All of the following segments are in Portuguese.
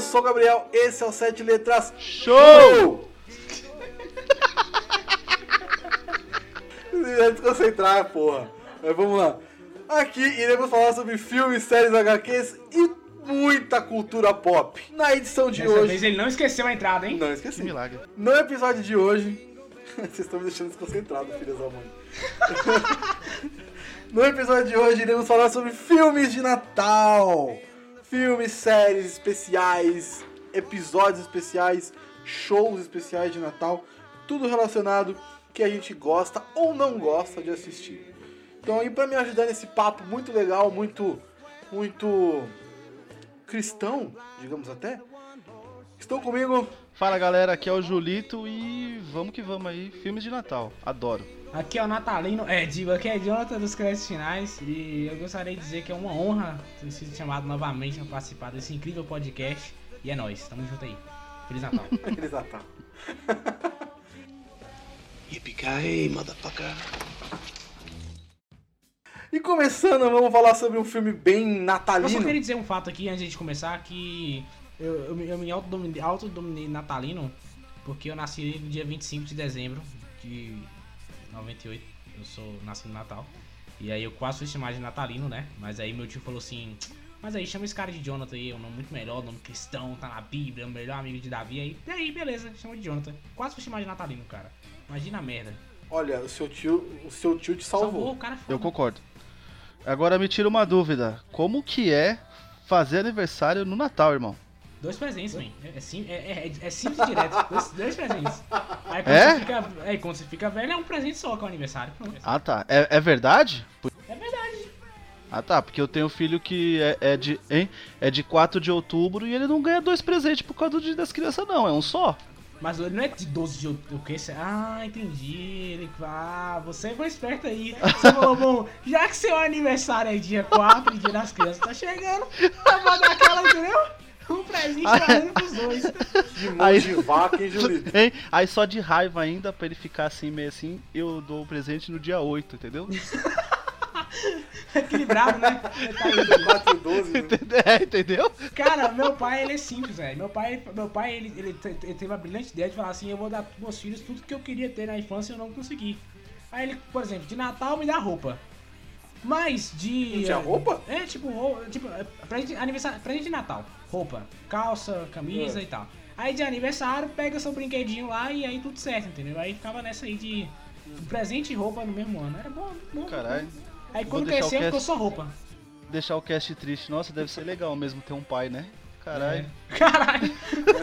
eu sou o Gabriel, esse é o Sete Letras Show! Vai desconcentrar, porra. Mas vamos lá. Aqui iremos falar sobre filmes, séries, HQs e muita cultura pop. Na edição de Dessa hoje. vez ele não esqueceu a entrada, hein? Não Que esqueci. milagre. No episódio de hoje. Vocês estão me deixando desconcentrado, filhas da mãe. no episódio de hoje iremos falar sobre filmes de Natal. Filmes, séries especiais, episódios especiais, shows especiais de Natal. Tudo relacionado que a gente gosta ou não gosta de assistir. Então aí pra me ajudar nesse papo muito legal, muito. Muito. cristão, digamos até. Estão comigo Fala galera, aqui é o Julito e vamos que vamos aí. Filmes de Natal, adoro. Aqui é o Natalino, é, digo, aqui é Jonathan dos créditos finais e eu gostaria de dizer que é uma honra ter sido chamado novamente a participar desse incrível podcast. E é nóis, tamo junto aí. Feliz Natal. Feliz Natal. Yippee-ki-yay, motherfucker. E começando, vamos falar sobre um filme bem Eu só natalino. queria dizer um fato aqui antes de começar que eu, eu, me- eu me autodominei, autodominei natalino porque eu nasci no dia 25 de dezembro de 98. Eu sou nasci no Natal. E aí eu quase fui chamado de natalino, né? Mas aí meu tio falou assim: Mas aí chama esse cara de Jonathan aí, é um nome muito melhor, nome cristão, tá na Bíblia, é o melhor amigo de Davi. Aí, e aí, beleza, chama de Jonathan. Quase fui chamado de natalino, cara. Imagina a merda. Olha, o seu tio, o seu tio te salvou. o cara é foda. Eu concordo. Agora me tira uma dúvida. Como que é fazer aniversário no Natal, irmão? Dois presentes, man. É, é, sim- é, é, é simples e direto. Dois, dois presentes. Aí quando, É? Você fica, aí quando você fica velho, é um presente só que é o aniversário. Pronto. Ah tá, é, é verdade? É verdade. Ah tá, porque eu tenho um filho que é, é de, hein? é de 4 de outubro e ele não ganha dois presentes por causa do dia das crianças não, é um só. Mas ele não é de 12 de outubro. O que? Ah, entendi. Ele, ah, você foi esperto aí. Você falou, bom, já que seu aniversário é dia 4, dia das crianças tá chegando, eu vou dar aquela, entendeu? Um presente fazendo pros dois. De mão Aí- de vaca, hein, Julito? Hein? Aí só de raiva ainda, pra ele ficar assim, meio assim, eu dou o presente no dia 8, entendeu? Equilibrado, né? Tá aí. 4 e 12. né? é, entendeu? Cara, meu pai, ele é simples, velho. Meu pai, meu pai ele, ele, ele teve a brilhante ideia de falar assim: eu vou dar pros meus filhos tudo que eu queria ter na infância e eu não consegui. Aí ele, por exemplo, de Natal me dá roupa. Mas de. Não tinha roupa? É, tipo, roupa, tipo, é, presente, aniversário, presente de Natal. Roupa, calça, camisa É. e tal. Aí de aniversário, pega seu brinquedinho lá e aí tudo certo, entendeu? Aí ficava nessa aí de presente e roupa no mesmo ano. Era bom, bom. Caralho. Aí quando cresceu, ficou só roupa. Deixar o cast triste. Nossa, deve ser legal mesmo ter um pai, né? Caralho. É. Caralho.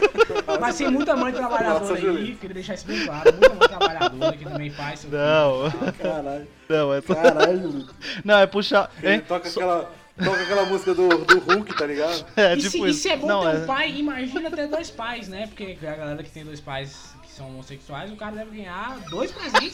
Mas tem muita mãe trabalhadora Nossa, aí, Julito. queria deixar isso bem claro. Muita mãe trabalhadora que também faz seu Não. Caralho. Não, é. Caralho. Não, é puxar. Ele toca aquela, toca aquela música do, do Hulk, tá ligado? É, e, tipo se, e se é bom Não, ter um é- pai, imagina ter dois pais, né? Porque a galera que tem dois pais que são homossexuais, o cara deve ganhar dois presentes.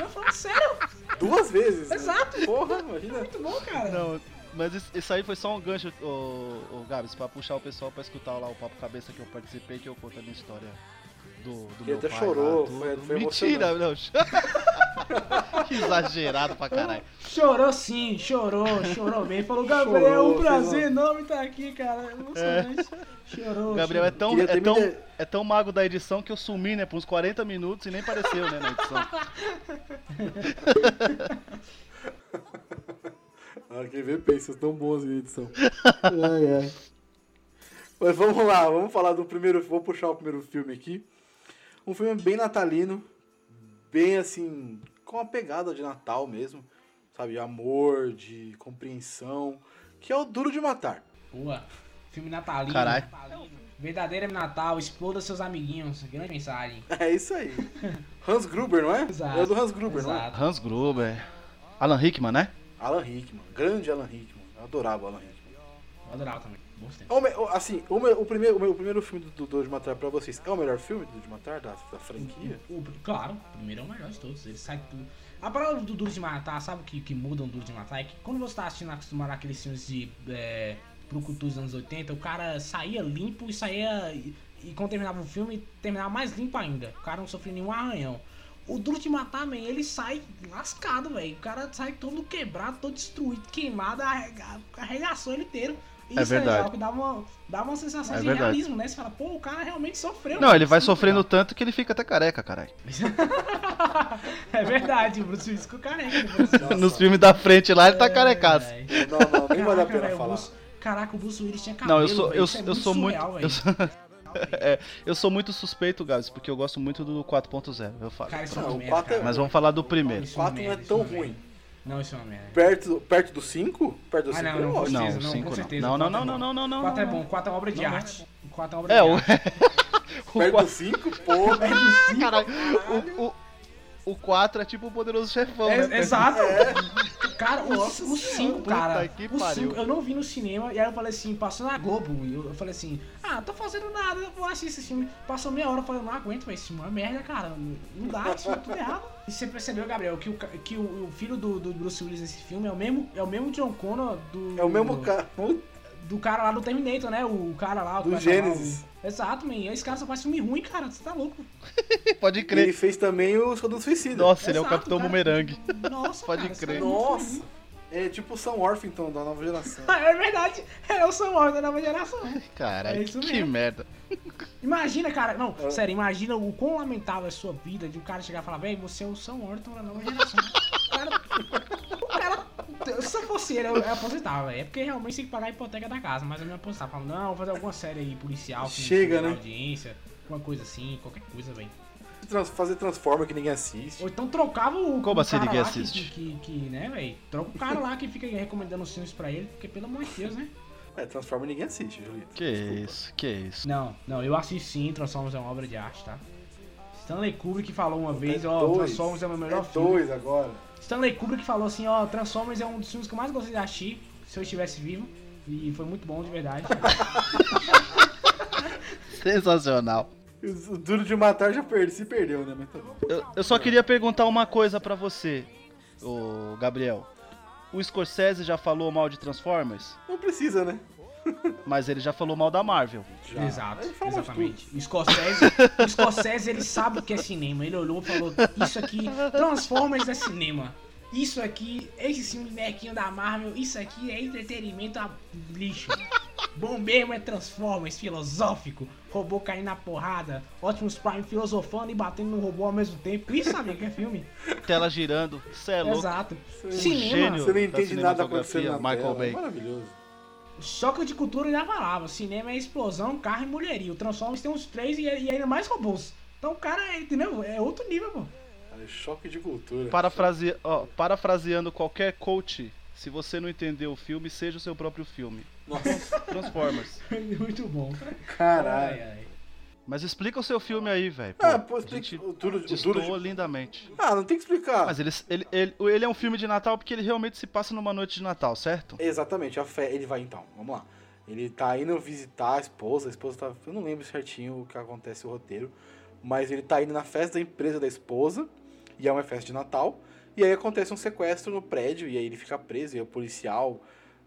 Eu falo sério, Duas vezes. né? Exato. Porra, imagina. muito bom, cara. Não, mas isso, aí foi só um gancho, ô, ô Gabs, pra puxar o pessoal pra escutar lá o Papo Cabeça que eu participei, que eu conto a minha história do, do Ele meu até pai chorou, lá, tudo. foi- foi Mentira, não. que exagerado pra caralho. Chorou sim, chorou, chorou bem. Falou, Gabriel, é um prazer enorme estar aqui, cara. Emocionante. Chorou. O Gabriel é chorou. tão, é, tão, me de- é tão mago da edição que eu sumi, né, por uns 40 minutos e nem apareceu, né, na edição. Ah, quem vê pensa, tão bons em edição. ai, ai. Mas vamos lá, vamos falar do primeiro. Vou puxar o primeiro filme aqui. Um filme bem natalino, bem assim, com uma pegada de Natal mesmo, sabe? Amor, de compreensão, que é o Duro de Matar. Boa. Filme natalino. Caralho. Verdadeiro Natal, exploda seus amiguinhos. Grande mensagem. É isso aí. Hans Gruber, não é? Exato. É do Hans Gruber, não é? Exato. Hans Gruber. Alan Rickman, né? Alan Rickman, grande Alan Rickman. Eu adorava o Alan Rickman. Eu adorava também. É o me- o- Assim, o, me- o primeiro, o, meu- o primeiro filme do Duro de Matar pra vocês é o melhor filme do Duro de Matar da, da franquia? O- claro, o primeiro é o melhor de todos. Ele sai tudo. A palavra do Duro de Matar, sabe o que, que muda um Duro de Matar? É que quando você tá assistindo acostumado àqueles filmes de é, Brucutu dos anos 80, o cara saía limpo e saía. E, e quando terminava o filme, terminava mais limpo ainda. O cara não sofria nenhum arranhão. O Duro de Matar, man, ele sai lascado, velho. O cara sai todo quebrado, todo destruído, queimado, arrega- arregaçou ele inteiro. Isso é, verdade. legal, que dá uma, dá uma sensação É de verdade. realismo, né? Você fala, pô, o cara realmente sofreu. Não, ele vai é muito sofrendo legal. tanto que ele fica até careca, caralho. é verdade, o Bruce Willis ficou careca. Nossa. Nos filmes da frente lá, ele tá carecaço. É, Não, não, nem vale a Caraca, pena o falar. Bruce- Caraca, o Bruce Willis tinha cabelo, Não, eu sou, velho, eu, é eu sou muito. surreal, Eu velho. sou, É, eu sou muito suspeito, Gabs, porque eu gosto muito do 4.0, eu falo. Cara, isso é Não, o merda, é-. Mas vamos falar do primeiro. É uma 4 não é tão ruim. Não, isso é uma merda. Perto, perto do 5? Perto do Ah, 5 não, é não, com ótimo. Não, certeza, não, cinco com não. certeza. Não, não, quatro é não, bom. não, não, não, O 4 é não, bom, o 4 é obra de Não, não. arte. O 4 é obra É, de o, arte. o Perto do quatro- 5, porra. Caralho, o, o, o 4 é tipo o poderoso chefão, É, né? exato. Cara, o Nossa 5, Puta cara. que O pariu. 5 eu não vi no cinema e aí eu falei assim, passou na Globo. E eu, eu falei assim, ah, tô fazendo nada, eu vou assistir esse filme. Passou meia hora, eu falei, não aguento, mas esse filme é uma merda, cara. Não dá, filme é tudo errado. E você percebeu, Gabriel, que o, que o, o filho do, do Bruce Willis nesse filme é o mesmo, é o mesmo John Connor do. É o mesmo cara. Do cara lá do Terminator, né? O cara lá. o Do Gênesis. o- Exato, man. Esse cara só faz filme ruim, cara. Você tá louco. Pode Ele crer. fez também o Esquadrão Suicida. Nossa, ele é o Exato, Capitão cara. Bumerangue. Nossa, Pode cara, esse crer. é Nossa. É tipo o Sam Orpington da nova geração. É verdade. É o Sam Orton da nova geração. Caralho, É isso que mesmo. merda. Imagina, cara. Não, sério, imagina o quão lamentável é a sua vida de um cara chegar e falar, véi, você é o Sam Orton da nova geração. cara. Eu eu, aposentava. É porque realmente tem que pagar a hipoteca da casa, mas eu me aposentava. Falando, não, vou fazer alguma série aí policial, que Chega, né? audiência, alguma coisa assim, qualquer coisa, velho. Trans- Fazer Transformer que ninguém assiste. Ou então trocava o. Como o assim cara ninguém lá que- assiste? Que, que, que, né, velho? Troca o cara lá que fica recomendando os filmes pra ele, porque pelo amor de Deus, né? É, Transformer ninguém assiste, Julito. Que isso, que isso. Não, não, eu assisto sim, Transformers é uma obra de arte, tá? Stanley Kubrick falou uma vez, É ó, dois. Transformers é o meu melhor é filme. dois agora. Stanley Kubrick falou assim, ó, Transformers é um dos filmes que eu mais gostei de assistir, se eu estivesse vivo. E foi muito bom, de verdade. Sensacional. O Duro de Matar já se perdeu, né? Mas tá bom. Eu, eu só queria perguntar uma coisa pra você, ô Gabriel. O Scorsese já falou mal de Transformers, Não precisa, né? Mas ele já falou mal da Marvel. Já. Exato, exatamente. O Scorsese, o Scorsese, ele sabe o que é cinema. Ele olhou e falou, isso aqui, Transformers é cinema. Isso aqui, esse filme nequinho da Marvel, isso aqui é entretenimento a lixo. Bom mesmo é Transformers, filosófico. Robô caindo na porrada. Optimus Prime filosofando e batendo no robô ao mesmo tempo. Isso sabia que é filme. Tela girando, cê é louco. Exato. Um Cinema. gênio. Você não entende nada acontecendo na Michael tela. É Bay. maravilhoso. Choque de cultura já falava. Cinema é explosão, carro e mulheria. O Transformers tem uns três e, e ainda mais robôs. Então o cara, é, entendeu? É outro nível, pô. Cara, choque de cultura. Parafrase... ó, parafraseando qualquer coach, se você não entendeu o filme, seja o seu próprio filme. Nossa, Transformers. Muito bom. caralho. Ai, ai. Mas explica o seu filme aí, velho. Ah, pô, explica- o duro, duro de... lindamente. Ah, não tem que explicar. Mas ele, ele, ele, ele é um filme de Natal porque ele realmente se passa numa noite de Natal, certo? Exatamente, a fé, ele vai então, vamos lá. Ele tá indo visitar a esposa, a esposa tá. Eu não lembro certinho o que acontece o roteiro, mas ele tá indo na festa da empresa da esposa, e é uma festa de Natal, e aí acontece um sequestro no prédio, e aí ele fica preso, e é o policial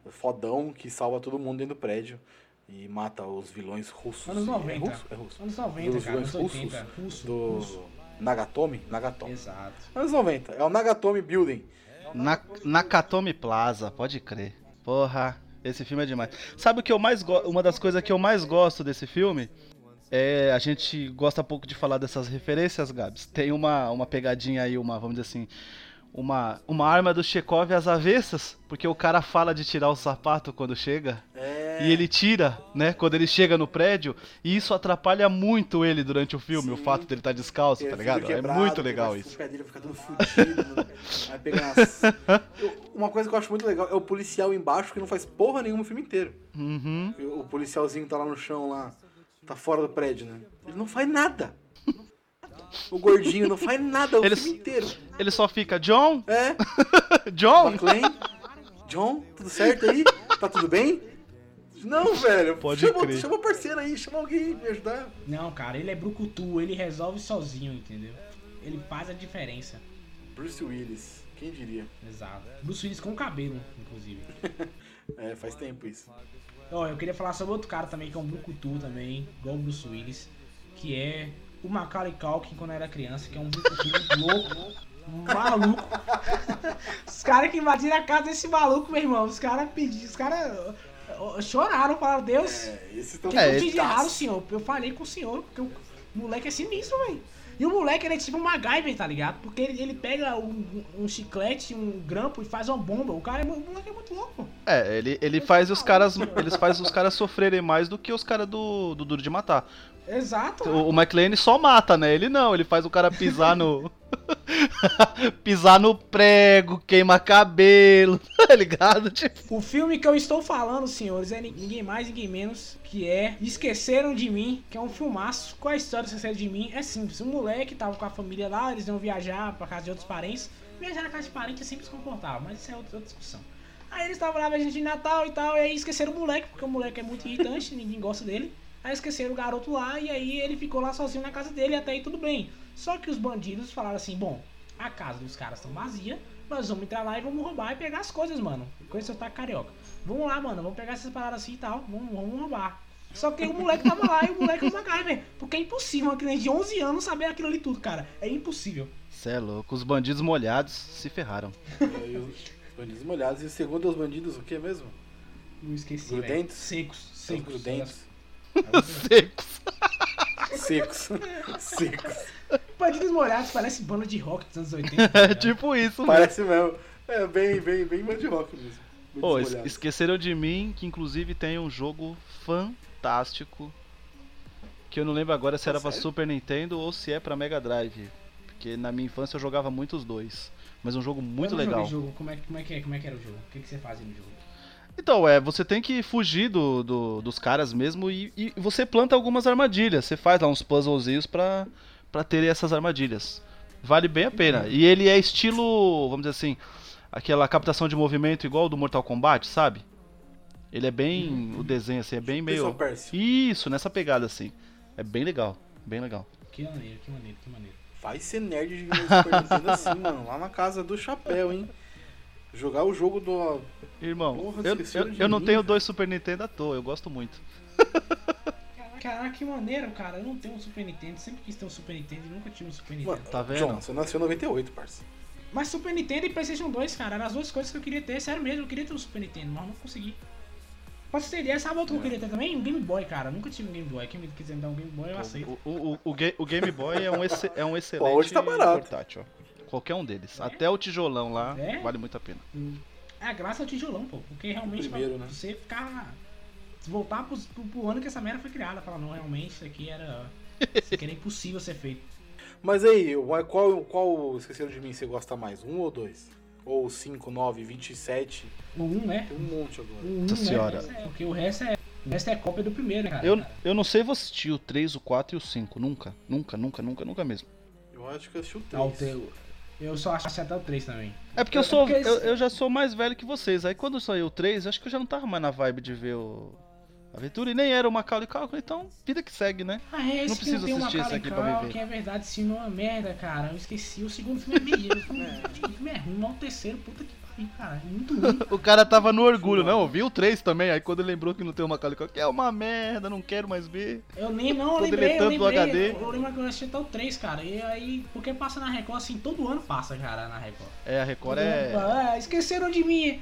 fodão que salva todo mundo dentro do prédio e mata os vilões russos. Anos É 90. russo? É russo. Anos 90, Dos cara. vilões Anos russos, 80. Russo. Do russo. Nagatomi? Nagatomi. Exato. Anos 90, é o Nagatomi Building. Na, Nakatomi Plaza, pode crer. Porra, esse filme é demais. Sabe o que eu mais gosto? Uma das coisas que eu mais gosto desse filme é a gente gosta pouco de falar dessas referências, Gabs. Tem uma, uma pegadinha aí, uma, vamos dizer assim, uma, uma arma do Chekhov às avessas, porque o cara fala de tirar o sapato quando chega. É. E ele tira, né, quando ele chega no prédio, e isso atrapalha muito ele durante o filme, o Sim. fato dele estar descalço, Ele tá ligado? É quebrado, muito que legal isso. O pé dele fica todo fudido, mano. Vai pegar. Eu- Uma coisa que eu acho muito legal é o policial embaixo que não faz porra nenhuma o filme inteiro. Uhum. O policialzinho tá lá no chão, lá, tá fora do prédio, né? Ele não faz nada. O gordinho não faz nada o Ele- filme inteiro. Ele só fica, John? É, John? McLean, John, tudo certo aí? Tá tudo bem? Não, velho. Pode chama, crer. chama o parceiro aí, chama alguém me ajudar. Não, cara, ele é brucutu, ele resolve sozinho, entendeu? Ele faz a diferença. Bruce Willis, quem diria? Exato. Bruce Willis com cabelo, inclusive. É, faz tempo isso. Ó, eu queria falar sobre outro cara também, que é um brucutu também, igual o Bruce Willis, que é o Macaulay Culkin quando era criança, que é um louco, um maluco. Os caras que invadiram a casa desse maluco, meu irmão, os caras pediram, os caras... choraram, falaram, Deus, É, que É, eu fiz errado, senhor. Eu falei com o senhor, porque o moleque é sinistro, velho. E o moleque, ele é tipo um MacGyver, tá ligado? Porque ele, ele pega um, um chiclete, um grampo e faz uma bomba. O cara é, o moleque é muito louco. É, ele, ele faz os caras. Eles faz os caras sofrerem mais do que os caras do, do Duro de Matar. Exato. O, o McLean só mata, né? Ele não, ele faz o cara pisar no. pisar no prego, queima cabelo, tá ligado? Tipo. O filme que eu estou falando, senhores, é ni- ninguém mais, ninguém menos que é Esqueceram de Mim, que é um filmaço. Qual a história de Esqueceram de Mim? É simples. Um moleque tava com a família lá, eles iam viajar pra casa de outros parentes. Viajar na casa de parente é sempre desconfortável, mas isso é outra, outra discussão. Aí eles estavam lá viajando de Natal e tal, e aí esqueceram o moleque, porque o moleque é muito irritante, ninguém gosta dele. Aí esqueceram o garoto lá, e aí ele ficou lá sozinho na casa dele, e até aí tudo bem. Só que os bandidos falaram assim, bom, a casa dos caras estão vazia, nós vamos entrar lá e vamos roubar e pegar as coisas, mano. Com esse sotaque carioca. Vamos lá, mano, vamos pegar essas paradas assim e tal, vamos, vamos roubar. Só que o moleque tava lá e o moleque é um MacGyver. Porque é impossível uma criança de 11 anos saber aquilo ali tudo, cara. É impossível. Cê é louco, os bandidos molhados se ferraram. Os bandidos molhados. E segundo os bandidos, o que mesmo? Não esqueci, Grudentes? Secos, secos. grudentes. Secos. Secos. Secos. Bandidos molhados, parece banda de rock dos anos 80. tá É ligado? tipo isso, mano. Parece mesmo. É bem, bem, bem band rock mesmo. Es- esqueceram de mim, que inclusive tem um jogo fantástico. Que eu não lembro agora se era pra sério? Super Nintendo ou se é pra Mega Drive. Porque na minha infância eu jogava muito os dois. Mas um jogo muito Eu não joguei legal. Jogo. Como, é, como, é que é? como é que era o jogo? O que, que você fazia no jogo? Então, é, você tem que fugir do, do- dos caras mesmo e, e você planta algumas armadilhas. Você faz lá uns puzzlezinhos pra, pra ter essas armadilhas. Vale bem a pena. E ele é estilo, vamos dizer assim, aquela captação de movimento igual do Mortal Kombat, sabe? Ele é bem. O desenho assim, é bem Prince meio. Isso, nessa pegada assim. É bem legal, bem legal. Que maneiro, que maneiro, que maneiro. Vai ser nerd de Super Nintendo assim, mano. Lá na casa do chapéu, hein? Jogar o jogo do. Irmão, Porra, eu, eu, eu não tenho dois Super Nintendo à toa, eu gosto muito. Caraca, que maneiro, cara. Eu não tenho um Super Nintendo. Sempre quis ter um Super Nintendo e nunca tive um Super Nintendo. Mano, Tá vendo? John, você nasceu em 98, parça. Mas Super Nintendo e PlayStation 2, cara, eram as duas coisas que eu queria ter. Sério mesmo, eu queria ter um Super Nintendo, mas não consegui. Pra você ter ideia, sabe outro que eu queria ter também? Um Game Boy, cara. Eu nunca tive um Game Boy. Quem me quiser me dar um Game Boy, eu aceito. O, o, o, o Ga- o Game Boy é um, é um excelente hoje tá barato. portátil, ó. Qualquer um deles. Até o tijolão lá É? vale muito a pena. É a graça do tijolão, pô. Porque realmente Primeiro, pra né? você ficar. Voltar pro, pro, pro ano que essa merda foi criada. Falar, não, realmente isso aqui era. Isso aqui era impossível ser feito. Mas aí, o- qual, qual Esqueceram de Mim você gosta mais? Um ou dois? Ou 5, 9, 27? O 1, né? Tem um monte agora. O 1, Nossa né? senhora. É, porque o resto é. O resto é cópia do primeiro, cara? Eu, eu não sei se eu assisti o 3, o 4 e o 5. Nunca. Nunca, nunca, nunca, nunca mesmo. Eu acho que eu assisti o Ah, o 3. teu- Eu só acho até o 3 também. É porque eu É sou. porque Eu, eu já sou mais velho que vocês. Aí quando saiu o 3, eu acho que eu já não tava mais na vibe de ver o. a Aventura e nem era o Macaulay Culkin, então vida que segue, né? Ah, é, Não preciso assistir esse aqui pra viver. Que é verdade, esse filme é uma merda, cara. Eu esqueci. O segundo filme é filme o filme é ruim, mas o terceiro, puta que pariu, cara. É muito ruim. O cara tava no orgulho, não, eu vi o 3 também, aí quando ele lembrou que não tem o Macaulay Culkin, é uma merda, não quero mais ver. Eu nem não, eu lembrei, eu lembrei. HD. Eu, eu lembro que eu assisti até o 3, cara. E aí, porque passa na Record, assim, todo ano passa, cara, na Record. É, a Record Todo é. ano, ah, esqueceram de mim.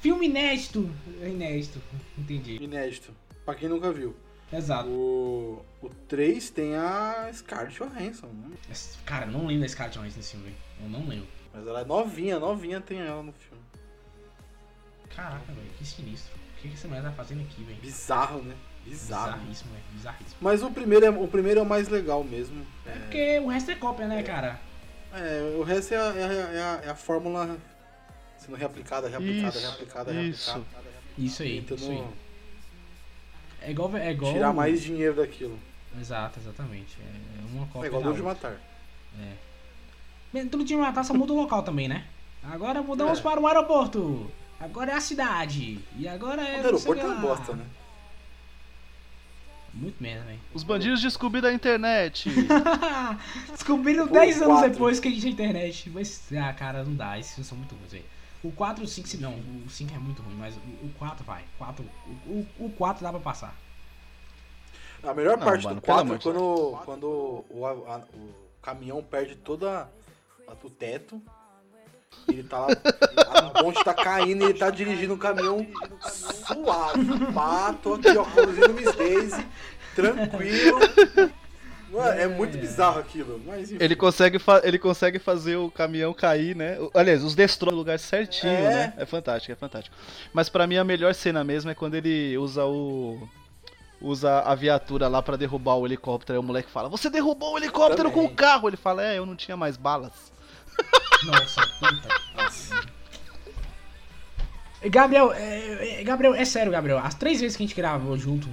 Filme inédito. Inédito, entendi. Inédito. Pra quem nunca viu. Exato. O, o 3 tem a Scarlett Johansson, né? Cara, eu não lembro da Scarlett Johansson nesse filme. Eu não lembro. Mas ela é novinha, novinha tem ela no filme. Caraca, velho, que sinistro. O que que essa mulher tá fazendo aqui, velho? Bizarro, né? Bizarro. Bizarríssimo, velho. Bizarríssimo. Mas o primeiro, é, o primeiro é o mais legal mesmo. É porque o resto é cópia, né, cara? É, o resto é a, é a- é a- é a fórmula sendo reaplicada, reaplicada, Isso, reaplicada, isso. reaplicada. Isso aí, Tentando isso aí. É igual. É igual tirar mais dinheiro daquilo. Exato, exatamente. É uma cópia. É igual da de. Matar. Bem, Tudo de matar só muda o local também, né? Agora mudamos É. para o aeroporto. Agora é a cidade. E agora é. O aeroporto é uma bosta, né? Muito merda, velho. Os bandidos descobriram a internet. Descobriram O 10 anos quatro. depois que a gente tinha internet. Mas, ah, cara, não dá. Esses filmes são muito ruins, velho. O 4 e o 5, se não. O 5 é muito ruim, mas o o 4 vai. 4, o, o, o 4 dá pra passar. A melhor Não, parte mano, do pelo 4 amor é quando, quando o, a- a- o caminhão perde toda a- o teto. Ele tá lá, a ponte tá caindo e ele tá dirigindo o caminhão suave. Pá, tô aqui, ó, conduzindo Miss Daisy, tranquilo. Mano, é muito bizarro aquilo, mas enfim. Ele consegue, ele consegue fazer o caminhão cair, né? Aliás, os destrói no lugar certinho, É. né? É fantástico, é fantástico. Mas pra mim a melhor cena mesmo é quando ele usa o. Usa a viatura lá pra derrubar o helicóptero. Aí o moleque fala: Você derrubou o helicóptero com o carro! Ele fala: É, eu não tinha mais balas. Nossa, puta. Gabriel, é, é, Gabriel, é sério, Gabriel. As três vezes que a gente gravou junto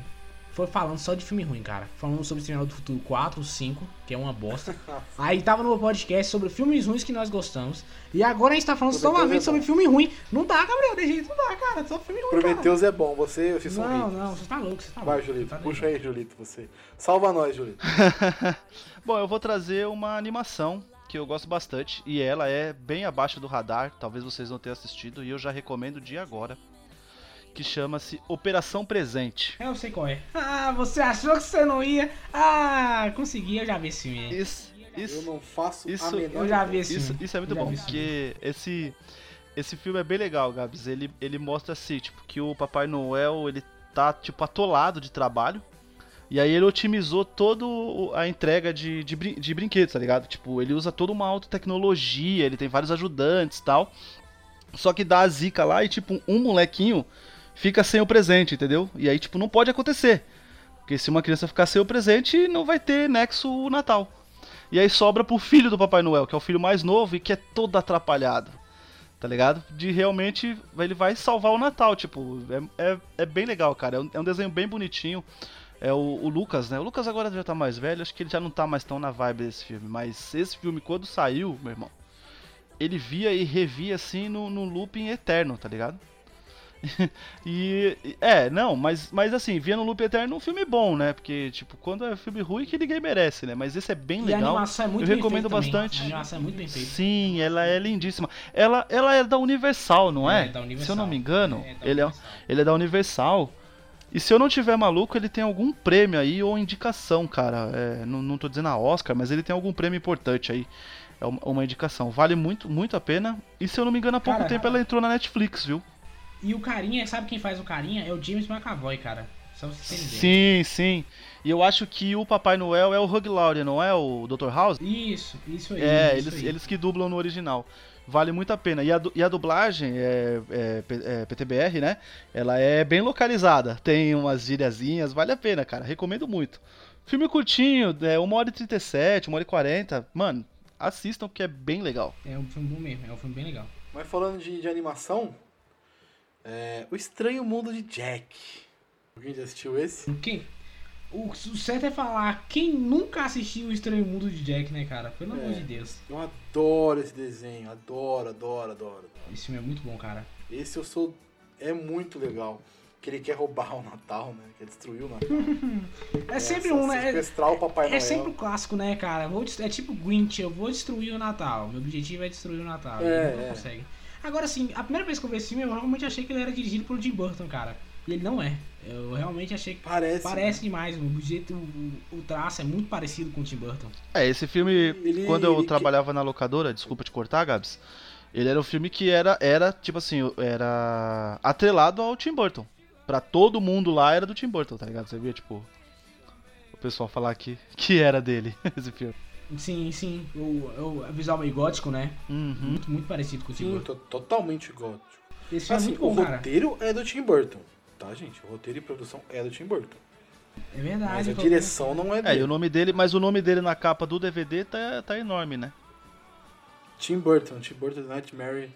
foi falando só de filme ruim, cara. Falando sobre Exterminador do Futuro 4, 5, que é uma bosta. Aí tava no podcast sobre filmes ruins que nós gostamos. E agora a gente tá falando Prometheus novamente é sobre filme ruim. Não dá, Gabriel, de jeito não dá, cara. Só filme ruim, Prometheus é bom, você, vocês são cara. Não, ricos. não, você tá louco, você tá Vai, louco. Julito, Tá puxa aí, Julito, você. Salva nós, Julito. Bom, eu vou trazer uma animação que eu gosto bastante. E ela é bem abaixo do radar. Talvez vocês não tenham assistido. E eu já recomendo de agora. Que chama-se Operação Presente. Eu sei qual é. Ah, você achou que você não ia? Ah, consegui, eu já vi esse filme. aí. Isso, Eu isso, não faço isso- a menor Eu já vi esse Isso, filme. isso é muito bom, porque esse esse filme é bem legal, Gabs. Ele, ele mostra assim, tipo, que o Papai Noel, ele tá tipo atolado de trabalho. E aí ele otimizou toda a entrega de, de, brin- de brinquedos, tá ligado? Tipo, ele usa toda uma alta tecnologia, ele tem vários ajudantes tal. Só que dá a zica lá e, tipo, um molequinho fica sem o presente, entendeu? E aí, tipo, não pode acontecer. Porque se uma criança ficar sem o presente, não vai ter nexo o Natal. E aí sobra pro filho do Papai Noel, que é o filho mais novo e que é todo atrapalhado. Tá ligado? De realmente ele vai salvar o Natal, tipo, é, é, é bem legal, cara. É um, é um desenho bem bonitinho. É o, o Lucas, né? O Lucas agora já tá mais velho, acho que ele já não tá mais tão na vibe desse filme. Mas esse filme, quando saiu, meu irmão, ele via e revia assim no, no looping eterno, tá ligado? e. É, não, mas, mas assim, via no loop eterno um filme bom, né? Porque, tipo, quando é filme ruim que ninguém merece, né? Mas esse é bem E a legal. animação é muito Eu bem recomendo feita também. bastante. A animação é muito bem feita. Sim, ela é lindíssima. Ela, ela é da Universal, não é? É, da Universal. Se eu não me engano, É, da ele, é, ele é da Universal. E se eu não tiver maluco, ele tem algum prêmio aí ou indicação, cara. É, não, não tô dizendo a Oscar, mas ele tem algum prêmio importante aí. É uma, indicação. Vale muito, muito a pena. E se eu não me engano, há pouco Cara, tempo ela entrou na Netflix, viu? E o carinha, sabe quem faz o carinha? É o James McAvoy, cara. Só ideia. Sim, sim. E eu acho que o Papai Noel é o Hug Laurie, não é o Dr. House? Isso, isso aí. É, isso eles, aí. eles que dublam no original. Vale muito a pena. E a, e a dublagem, é, é, P- é, PTBR, né? Ela é bem localizada. Tem umas gíriazinhas, vale a pena, cara. Recomendo muito. Filme curtinho, é 1 hora e 37, 1 hora e 40. Mano, assistam porque é bem legal. É um filme bom mesmo, é um filme bem legal. Mas falando de, de animação, é, O Estranho Mundo de Jack. Alguém já assistiu esse? Quem? O, o certo é falar quem nunca assistiu o Estranho Mundo de Jack, né, cara? Pelo amor É. de Deus. Eu adoro esse desenho, adoro, adoro, adoro. adoro. Esse filme é muito bom, cara. Esse eu sou. É muito legal. Que ele quer roubar o Natal, né? Quer destruir o Natal. É sempre Essa- um, né? Sequestrar o Papai É Noel. sempre o clássico, né, cara? Vou é tipo Grinch, eu vou destruir o Natal. Meu objetivo é destruir o Natal. É, ele não é. consegue. Agora, assim, a primeira vez que eu vi esse filme, eu realmente achei que ele era dirigido pelo Tim Burton, cara. E ele não é. Eu realmente achei que Parece. parece demais. O jeito, o, o traço é muito parecido com o Tim Burton. É, esse filme, Ele- quando eu ele- trabalhava na locadora, desculpa te cortar, Gabs. Ele era um filme que era, era tipo assim, era atrelado ao Tim Burton. Pra todo mundo lá era do Tim Burton, tá ligado? Você via, tipo, o pessoal falar que, que era dele, esse filme. Sim, sim. O, o visual meio gótico, né? Uhum. Muito, muito parecido com o Tim Sim, Burton. to- totalmente gótico. Esse filme Assim, é muito bom, o cara. roteiro é do Tim Burton. Tá, gente? O roteiro e produção é do Tim Burton. É verdade. Mas a direção não é É, dele. e o nome dele, mas o nome dele na capa do DVD tá, tá enorme, né? Tim Burton, Tim Burton Nightmare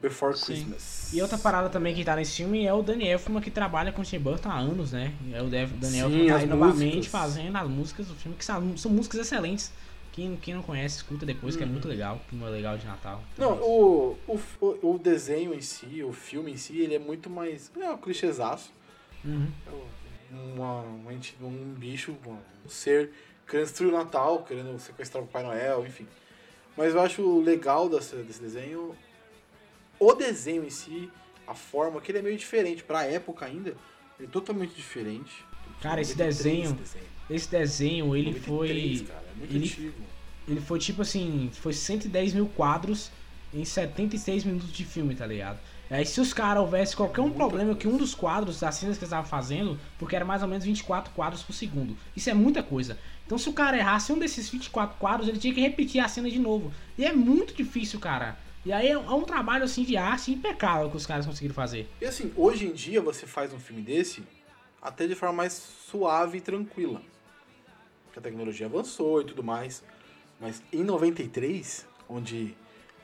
Before Sim. Christmas. E outra parada também que tá nesse filme é o Daniel Elfman que trabalha com o Tim Burton há anos, né? É o Daniel Sim, Elfman tá aí novamente músicas. fazendo as músicas do filme, que são, são músicas excelentes. Quem, quem não conhece, escuta depois, que é Uhum. muito legal. Filme legal de Natal. Não, o, o, o, o desenho em si, o filme em si, ele é muito mais. É um clichêzaço. Uhum. É uma, uma um bicho, um ser querendo destruir o Natal, querendo sequestrar o Papai Noel, enfim. Mas eu acho legal desse, desse desenho o desenho em si, a forma, que ele é meio diferente. Pra época ainda, ele é totalmente diferente. Cara, esse 93 desenho, desenho. Esse desenho, ele 93, foi. Cara, é muito ele- antigo. Ele foi tipo assim, foi 110 mil quadros em 76 minutos de filme, tá ligado? Aí se os caras houvesse qualquer um problema que um dos quadros das cenas que eles estavam fazendo, porque era mais ou menos 24 quadros por segundo. Isso é muita coisa. Então se o cara errasse um desses 24 quadros, ele tinha que repetir a cena de novo. E é muito difícil, cara. E aí é um trabalho assim de arte impecável que os caras conseguiram fazer. E assim, hoje em dia você faz um filme desse até de forma mais suave e tranquila. Porque a tecnologia avançou e tudo mais. Mas em 93, onde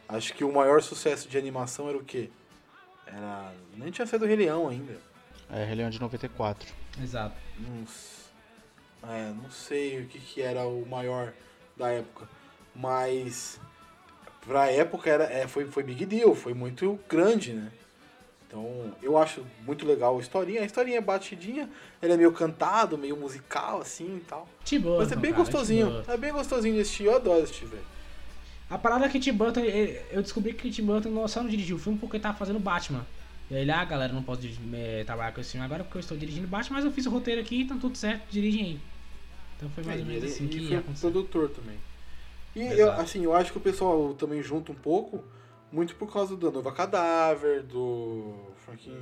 acho que o maior sucesso de animação era o quê? Era. Nem tinha saído o Rei Leão ainda. É, Rei Leão de 94. Exato. Não, é, não sei o que, que era o maior da época. Mas pra época era, é, foi, foi big deal, foi muito grande, né? Então eu acho muito legal a historinha. A historinha é batidinha, ele é meio cantado, meio musical assim e tal. Tim Burton, Mas é bem cara, gostosinho. Tim Burton. É bem gostosinho de assistir, eu adoro assistir, velho. A parada é que Tim Burton, eu descobri que Tim Burton só não dirigiu o filme porque ele tava fazendo Batman. E aí ele, ah, galera, não posso dirigir- trabalhar com esse filme agora porque eu estou dirigindo Batman, mas eu fiz o roteiro aqui, então tudo certo, dirigem aí. Então foi mais ou É, menos ele, assim e que foi aconteceu. produtor também. E eu, assim, eu acho que o pessoal também junta um pouco, muito por causa da Noiva Cadáver, do Frank,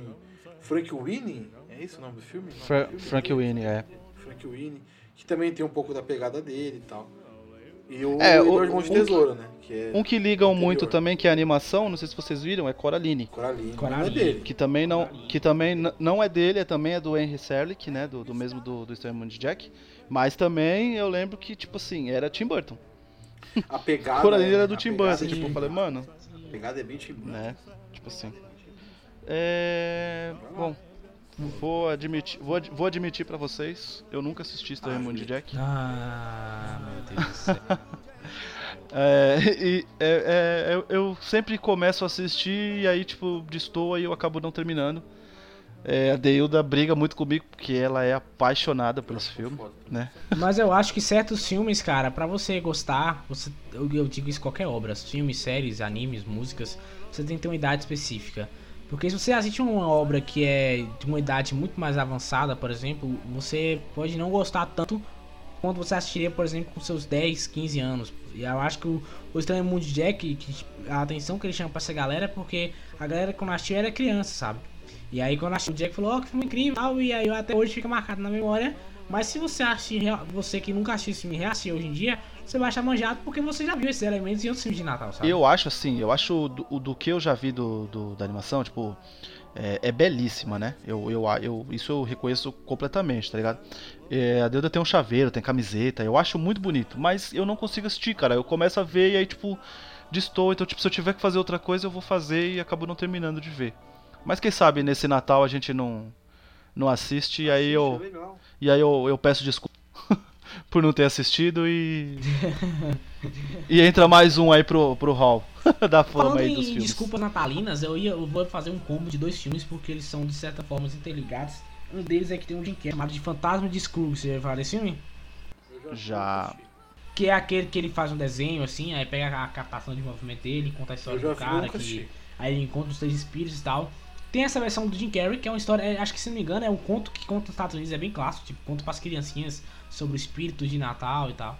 Frank Winnie, é isso o nome do filme? Nome Fra do filme Frank dele? Winnie, é. Frank Winnie, que também tem um pouco da pegada dele e tal. E o É, o- Eduardo Mão de um Tesouro, né? Que é Um que ligam Anterior. muito também, que é a animação, não sei se vocês viram, é Coraline. Coraline, Coraline. não é dele. Que também não, que também não é dele, é também é do Henry Selick, né? Do, do mesmo do, do Estranho Mundo de Jack. Mas também eu lembro que, tipo assim, era Tim Burton. A pegada. Coraline é- era do a Tim Burton. é Tipo, eu falei, mano, pegada é bem Burton. né? Tipo assim. É. Bom, vou admitir, vou, ad- vou admitir pra vocês, eu nunca assisti Ah, Mundo de Jack. Ah, meu Deus do céu. É, e é, é, eu, eu sempre começo a assistir e aí, tipo, destoa e eu acabo não terminando. É, a Deilda briga muito comigo porque ela é apaixonada pelos filmes, Foda. né? Mas eu acho que certos filmes, cara, pra você gostar, você, eu, eu digo isso em qualquer obra, filmes, séries, animes, músicas, você tem que ter uma idade específica. Porque se você assiste uma obra que é de uma idade muito mais avançada, por exemplo, você pode não gostar tanto quanto você assistiria, por exemplo, com seus 10, 15 anos. E eu acho que o, o Estranho Mundo de Jack, que a atenção que ele chama pra essa galera é porque a galera quando assistiu era criança, sabe? E aí quando assistiu o Jack falou, ó, que filme incrível e tal, e aí até hoje fica marcado na memória. Mas se você rea- você que nunca assistiu esse filme reassistir hoje em dia, você vai achar manjado porque você já viu esses elementos em outros filmes de Natal, sabe? Eu acho assim, eu acho do, do que eu já vi do, do- da animação, tipo, é, é belíssima, né? Eu, eu, eu, isso eu reconheço completamente, tá ligado? É, a Deuda tem um chaveiro, tem camiseta, eu acho muito bonito, mas eu não consigo assistir, cara. Eu começo a ver e aí, tipo, distou. Então, tipo, se eu tiver que fazer outra coisa, eu vou fazer e acabo não terminando de ver. Mas quem sabe nesse Natal a gente não, não assiste e aí eu. Legal. E aí eu, eu peço desculpa por não ter assistido e. e entra mais um aí pro, pro hall da fama Falando aí dos em filmes. desculpas natalinas, eu, ia, eu vou fazer um combo de dois filmes porque eles são de certa forma interligados. Um deles é que tem um Jim Carrey chamado de Fantasma de Scrooge. Você já falar desse filme? Eu Já. assisti. Que é aquele que ele faz um desenho assim, aí pega a captação de movimento dele, conta a história já do cara, que aí ele encontra os três espíritos e tal. Tem essa versão do Jim Carrey, que é uma história, é, acho que se não me engano, é um conto que conta nos Estados Unidos, é bem clássico, tipo, conta pras criancinhas sobre o espírito de Natal e tal.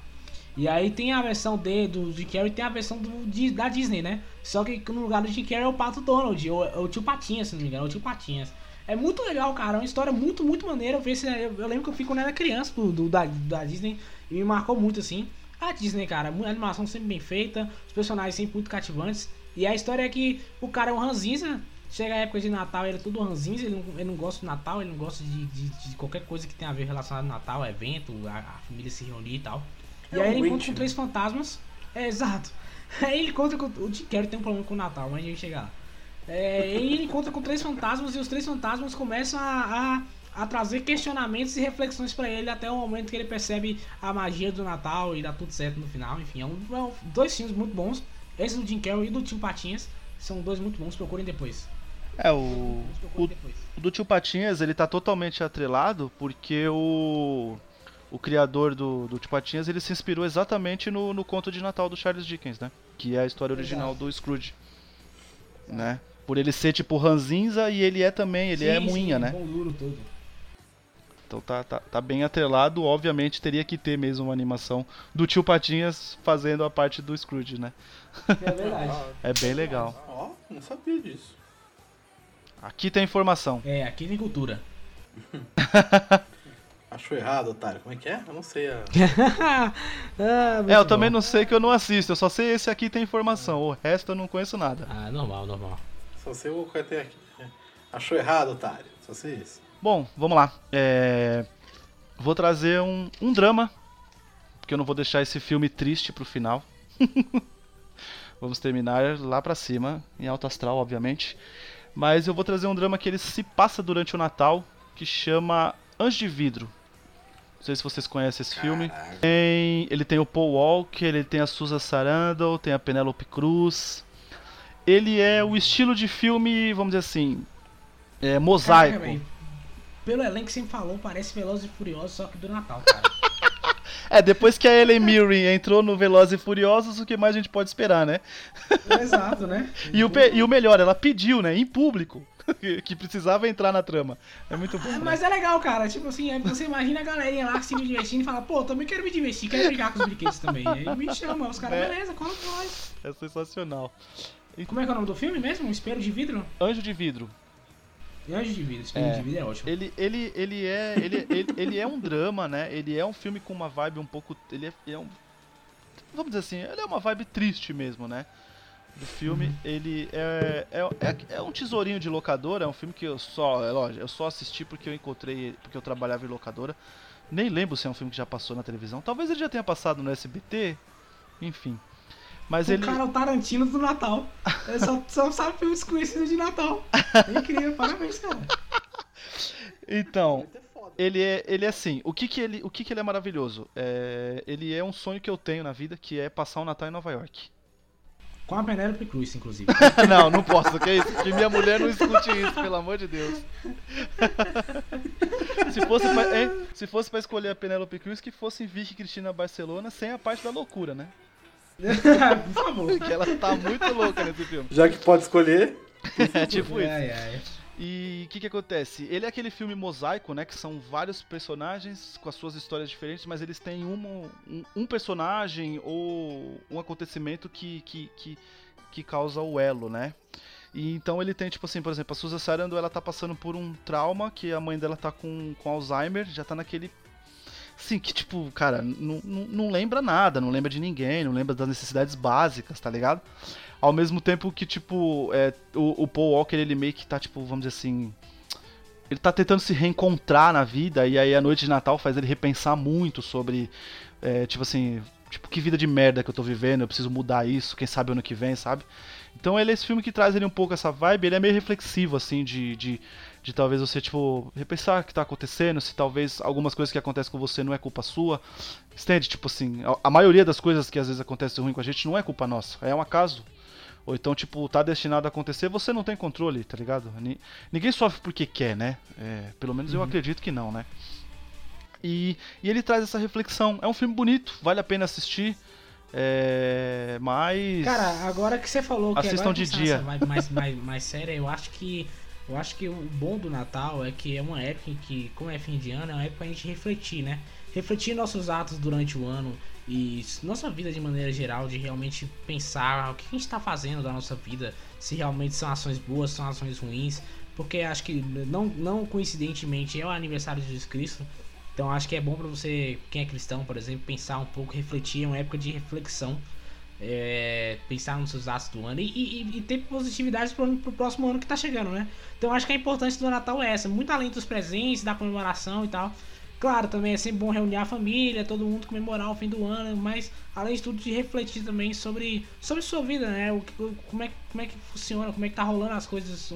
E aí tem a versão de, do Jim Carrey tem a versão do, de- da Disney, né? Só que no lugar do Jim Carrey é o Pato Donald, ou, ou o Tio Patinhas, se não me engano, é o Tio Patinhas. É muito legal, cara, é uma história muito, muito maneira. Eu, esse- eu, eu lembro que eu fui quando era criança do, do- da, da Disney e me marcou muito, assim. A Disney, cara, a animação sempre bem feita, os personagens sempre muito cativantes. E a história é que o cara é um ranzinza, chega a época de Natal, ele é tudo ranzinza, ele não, ele não gosta de Natal, ele não gosta de, de- de qualquer coisa que tenha a ver relacionado ao Natal, evento, a, a família se reunir e tal. E É aí um ele encontra com né? três fantasmas. É, exato. Aí ele encontra com. O Jim Carrey tem um problema com o Natal, mas a gente chega lá. É, e ele encontra com três fantasmas e os três fantasmas começam a, a, a trazer questionamentos e reflexões pra ele até o momento que ele percebe a magia do Natal e dá tudo certo no final. Enfim, é um, é um- dois filmes muito bons. Esse do Jim Carrey e do Tim Patinhas são dois muito bons, procurem depois. É, o. O, o do tio Patinhas, ele tá totalmente atrelado porque o. O criador do, do Tio Patinhas, ele se inspirou exatamente no, no conto de Natal do Charles Dickens, né? Que é a história original do Scrooge. Né? Por ele ser tipo ranzinza e ele é também, ele é Sim, moinha, sim, né? bom duro todo. Então tá, tá, tá bem atrelado, obviamente teria que ter mesmo uma animação do tio Patinhas fazendo a parte do Scrooge, né? É verdade. É bem legal. Ó, não sabia disso. Aqui tem informação. É, aqui tem cultura. Achou errado, otário. Como é que é? Eu não sei. A... ah, É, eu bom. também não sei que eu não assisto, eu só sei esse aqui tem informação. O resto eu não conheço nada. Ah, normal, normal. Só sei o que tem aqui. Achou errado, otário. Só sei isso. Bom, vamos lá. É, Vou trazer um, um drama, porque eu não vou deixar esse filme triste pro final. Vamos terminar lá pra cima, em alto astral, obviamente. Mas eu vou trazer um drama que ele se passa durante o Natal, que chama Anjo de Vidro. Não sei se vocês conhecem esse filme. Tem- ele tem o Paul Walker, ele tem a Susan Sarandon, tem a Penelope Cruz. Ele é o estilo de filme, vamos dizer assim, é, mosaico. Pelo elenco que você me falou, parece Velozes e Furiosos, só que do Natal, cara. É, depois que a Ellen Mirren entrou no Velozes e Furiosos, o que mais a gente pode esperar, né? Exato, né? E o, e o melhor, ela pediu, né, em público, que precisava entrar na trama. É muito bom. É, né? Mas é legal, cara. Tipo assim, aí você imagina a galerinha lá se divertindo e fala, pô, também quero me divertir, quero brincar com os brinquedos também. E aí me chama, os caras, É. beleza, com nós. É sensacional. Como é que é o nome do filme mesmo? Um espelho de vidro? Anjo de Vidro. Anjo de espelho É. de vidro é ótimo. Ele, ele, ele, é, ele, ele, ele é um drama, né? Ele é um filme com uma vibe um pouco. Ele é, ele é um. Vamos dizer assim, ele é uma vibe triste mesmo, né? Do filme. Ele é, é, é, é um tesourinho de locadora, é um filme que eu só. É lógico, eu só assisti porque eu encontrei. Porque eu trabalhava em locadora. Nem lembro se é um filme que já passou na televisão. Talvez ele já tenha passado no SBT. Enfim. Mas o ele. cara é o Tarantino do Natal. Ele só, só sabe filmes desconhecidos de Natal. É incrível, parabéns, cara. Então. Ele é, ele é assim, o que que ele, o que que ele é maravilhoso? É, ele é um sonho que eu tenho na vida, que é passar o Natal em Nova York. Com a Penélope Cruz, inclusive. não, não posso, que isso? Que minha mulher não escute isso, pelo amor de Deus. se fosse pra, hein? Se fosse pra escolher a Penélope Cruz, que fosse Vicky Cristina Barcelona, sem a parte da loucura, né? Por favor. Que ela tá muito louca nesse filme. Já que pode escolher, É tipo isso. Ai, ai. E o que que acontece? Ele é aquele filme mosaico, né? Que são vários personagens com as suas histórias diferentes, mas eles têm uma, um, um personagem ou um acontecimento que, que, que, que causa o elo, né? E então ele tem, tipo assim, por exemplo, a Susan Sarandon, ela tá passando por um trauma que a mãe dela tá com, com Alzheimer, já tá naquele... Sim, que tipo, cara, não, não, não lembra nada, não lembra de ninguém, não lembra das necessidades básicas, tá ligado? Ao mesmo tempo que, tipo, é, o, o Paul Walker, ele meio que tá, tipo, vamos dizer assim. Ele tá tentando se reencontrar na vida, e aí a noite de Natal faz ele repensar muito sobre, é, tipo assim, tipo, que vida de merda que eu tô vivendo, eu preciso mudar isso, quem sabe ano que vem, sabe? Então ele é esse filme que traz ele um pouco essa vibe, ele é meio reflexivo, assim, de, de, de talvez você, tipo, repensar o que tá acontecendo, se talvez algumas coisas que acontecem com você não é culpa sua. Entende? Tipo assim, a, a maioria das coisas que às vezes acontecem ruim com a gente não é culpa nossa, é um acaso. Ou então, tipo, tá destinado a acontecer, você não tem controle, tá ligado? Ni- Ninguém sofre porque quer, né? É, pelo menos eu acredito que não, né? E, e ele traz essa reflexão. É um filme bonito, vale a pena assistir. É, mas. Cara, agora que você falou que Assistam de dia. vibe mais, mais, mais séria, eu acho que eu acho que o bom do Natal é que é uma época em que, como é fim de ano, é uma época pra gente refletir, né? Refletir nossos atos durante o ano e nossa vida de maneira geral, de realmente pensar o que a gente tá fazendo da nossa vida, se realmente são ações boas, são ações ruins, porque acho que não, não coincidentemente é o aniversário de Jesus Cristo, então acho que é bom pra você, quem é cristão, por exemplo, pensar um pouco, refletir, é uma época de reflexão é, pensar nos seus atos do ano e, e- e ter positividade pro, pro próximo ano que tá chegando, né? Então acho que a importância do Natal é essa, muito além dos presentes, da comemoração e tal. Claro, também é sempre bom reunir a família, todo mundo comemorar o fim do ano, mas além de tudo de refletir também sobre, sobre sua vida, né? O, o- como, é, como é que funciona, como é que tá rolando as coisas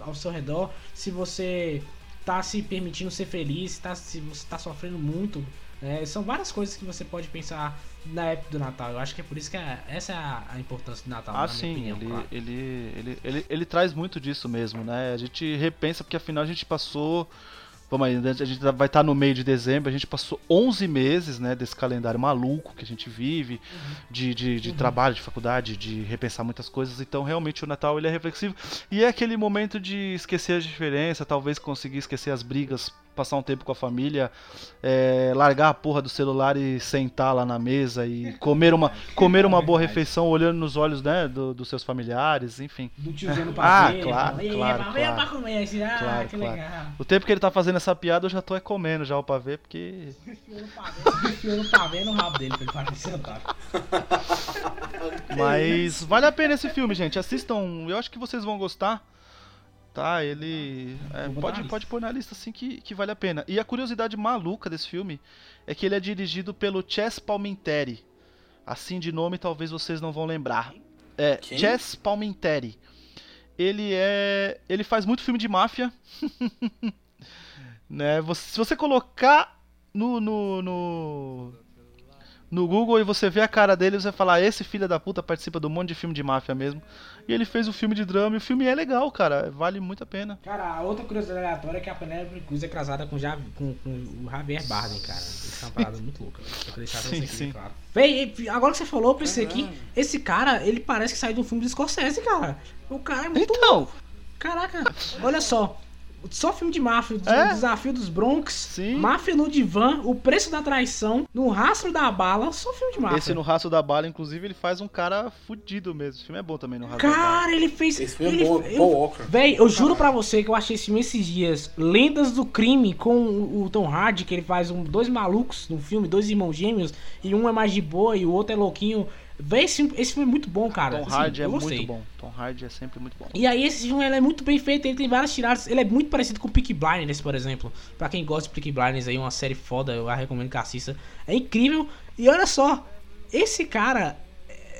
ao seu redor, se você tá se permitindo ser feliz, tá, se você tá sofrendo muito. Né? são várias coisas que você pode pensar na época do Natal. Eu acho que é por isso que é- essa é a, a importância do Natal, Ah, na sim, minha opinião, ele, claro. ele, ele, ele, ele traz muito disso mesmo, né? A gente repensa porque afinal a gente passou. Vamos aí, né? a gente vai estar no meio de dezembro, a gente passou 11 meses, né, desse calendário maluco que a gente vive, de, de, de trabalho, de faculdade, de repensar muitas coisas. Então, realmente, o Natal ele é reflexivo. E é aquele momento de esquecer a diferença, talvez conseguir esquecer as brigas passar um tempo com a família, é, largar a porra do celular e sentar lá na mesa e comer uma, comer uma boa refeição olhando nos olhos né, do- dos seus familiares, enfim. Do tiozinho no Ah, claro, falando, "Ei, claro, claro. pra comer, assim, ah, Claro, que claro. legal. O tempo que ele tá fazendo essa piada eu já tô é comendo já o pavê, porque. Enfiou no pavê, enfiou no pavê no rabo dele pra ele parar de sentar. Mas vale a pena esse filme, gente. Assistam, eu acho que vocês vão gostar. Tá, ele. é, Vou botar pode, na lista. pode pôr na lista assim que, que vale a pena. E a curiosidade maluca desse filme é que ele é dirigido pelo Chess Palminteri. Assim de nome talvez vocês não vão lembrar. É, Quem? Chess Palminteri. Ele é. Ele faz muito filme de máfia. né? você- se você colocar no, no, no, no Google e você vê a cara dele, você vai falar, esse filho da puta participa de um monte de filme de máfia mesmo. E ele fez o filme de drama e o filme é legal, cara. Vale muito a pena. Cara, a outra curiosidade aleatória é que a Penélope Cruz é casada com, Jav... com, com o Javier Bardem, cara. Isso é uma parada muito louca. velho. Só queria deixar Sim, aqui, sim. claro. Véi, agora que você falou, eu pensei aqui, esse cara, ele parece que saiu de um filme do Scorsese, cara. O cara é muito Então, Caraca, olha só. Só filme de máfia, o É? Desafio dos Bronx, Sim. Máfia no Divã, O Preço da Traição, No Rastro da Bala, só filme de máfia. esse no Raço da Bala, inclusive, ele faz um cara fudido mesmo. Esse filme é bom também no Raço da Bala. Cara, ele fez. Esse filme é ele, bom, eu- Paul Walker. Véi, eu juro pra você que eu achei esse filme esses dias. Lendas do Crime com o o Tom Hardy, que ele faz um, dois malucos no filme, dois irmãos gêmeos, e um é mais de boa e o outro é louquinho. Esse, filme- esse filme é muito bom, cara. Tom Assim, Hardy é muito bom. Tom Hardy é sempre muito bom. E aí esse filme ele é muito bem feito, ele tem várias tiradas, ele é muito parecido com Peaky Blinders, por exemplo. Pra quem gosta de Peaky Blinders aí, uma série foda, eu a recomendo que assista. É incrível. E olha só, esse cara,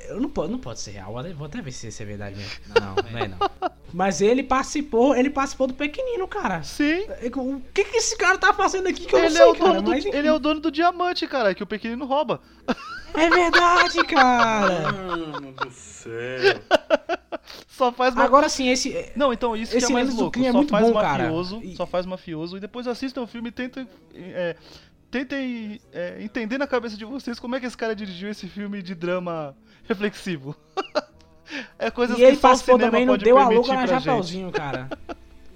eu não não pode ser real, vou até- ver se isso é verdade mesmo. Não, não é não. Mas ele participou, ele participou do Pequenino, cara. Sim. O que que esse cara tá fazendo aqui que eu Ele, não sei, é o cara, dono do, mas ele é o dono do diamante, cara, que o pequenino rouba. É verdade, cara. Mano do céu. Só faz uma... Agora sim, esse Não, então isso que Esse é mais louco. É só muito faz bom, cara. mafioso, E- só faz mafioso e depois assistam o filme e tentem, é, tentem é, entender na cabeça de vocês como é que esse cara dirigiu esse filme de drama reflexivo. é coisas E ele participou também no pode Deu a Louca na. Chapeuzinho, cara.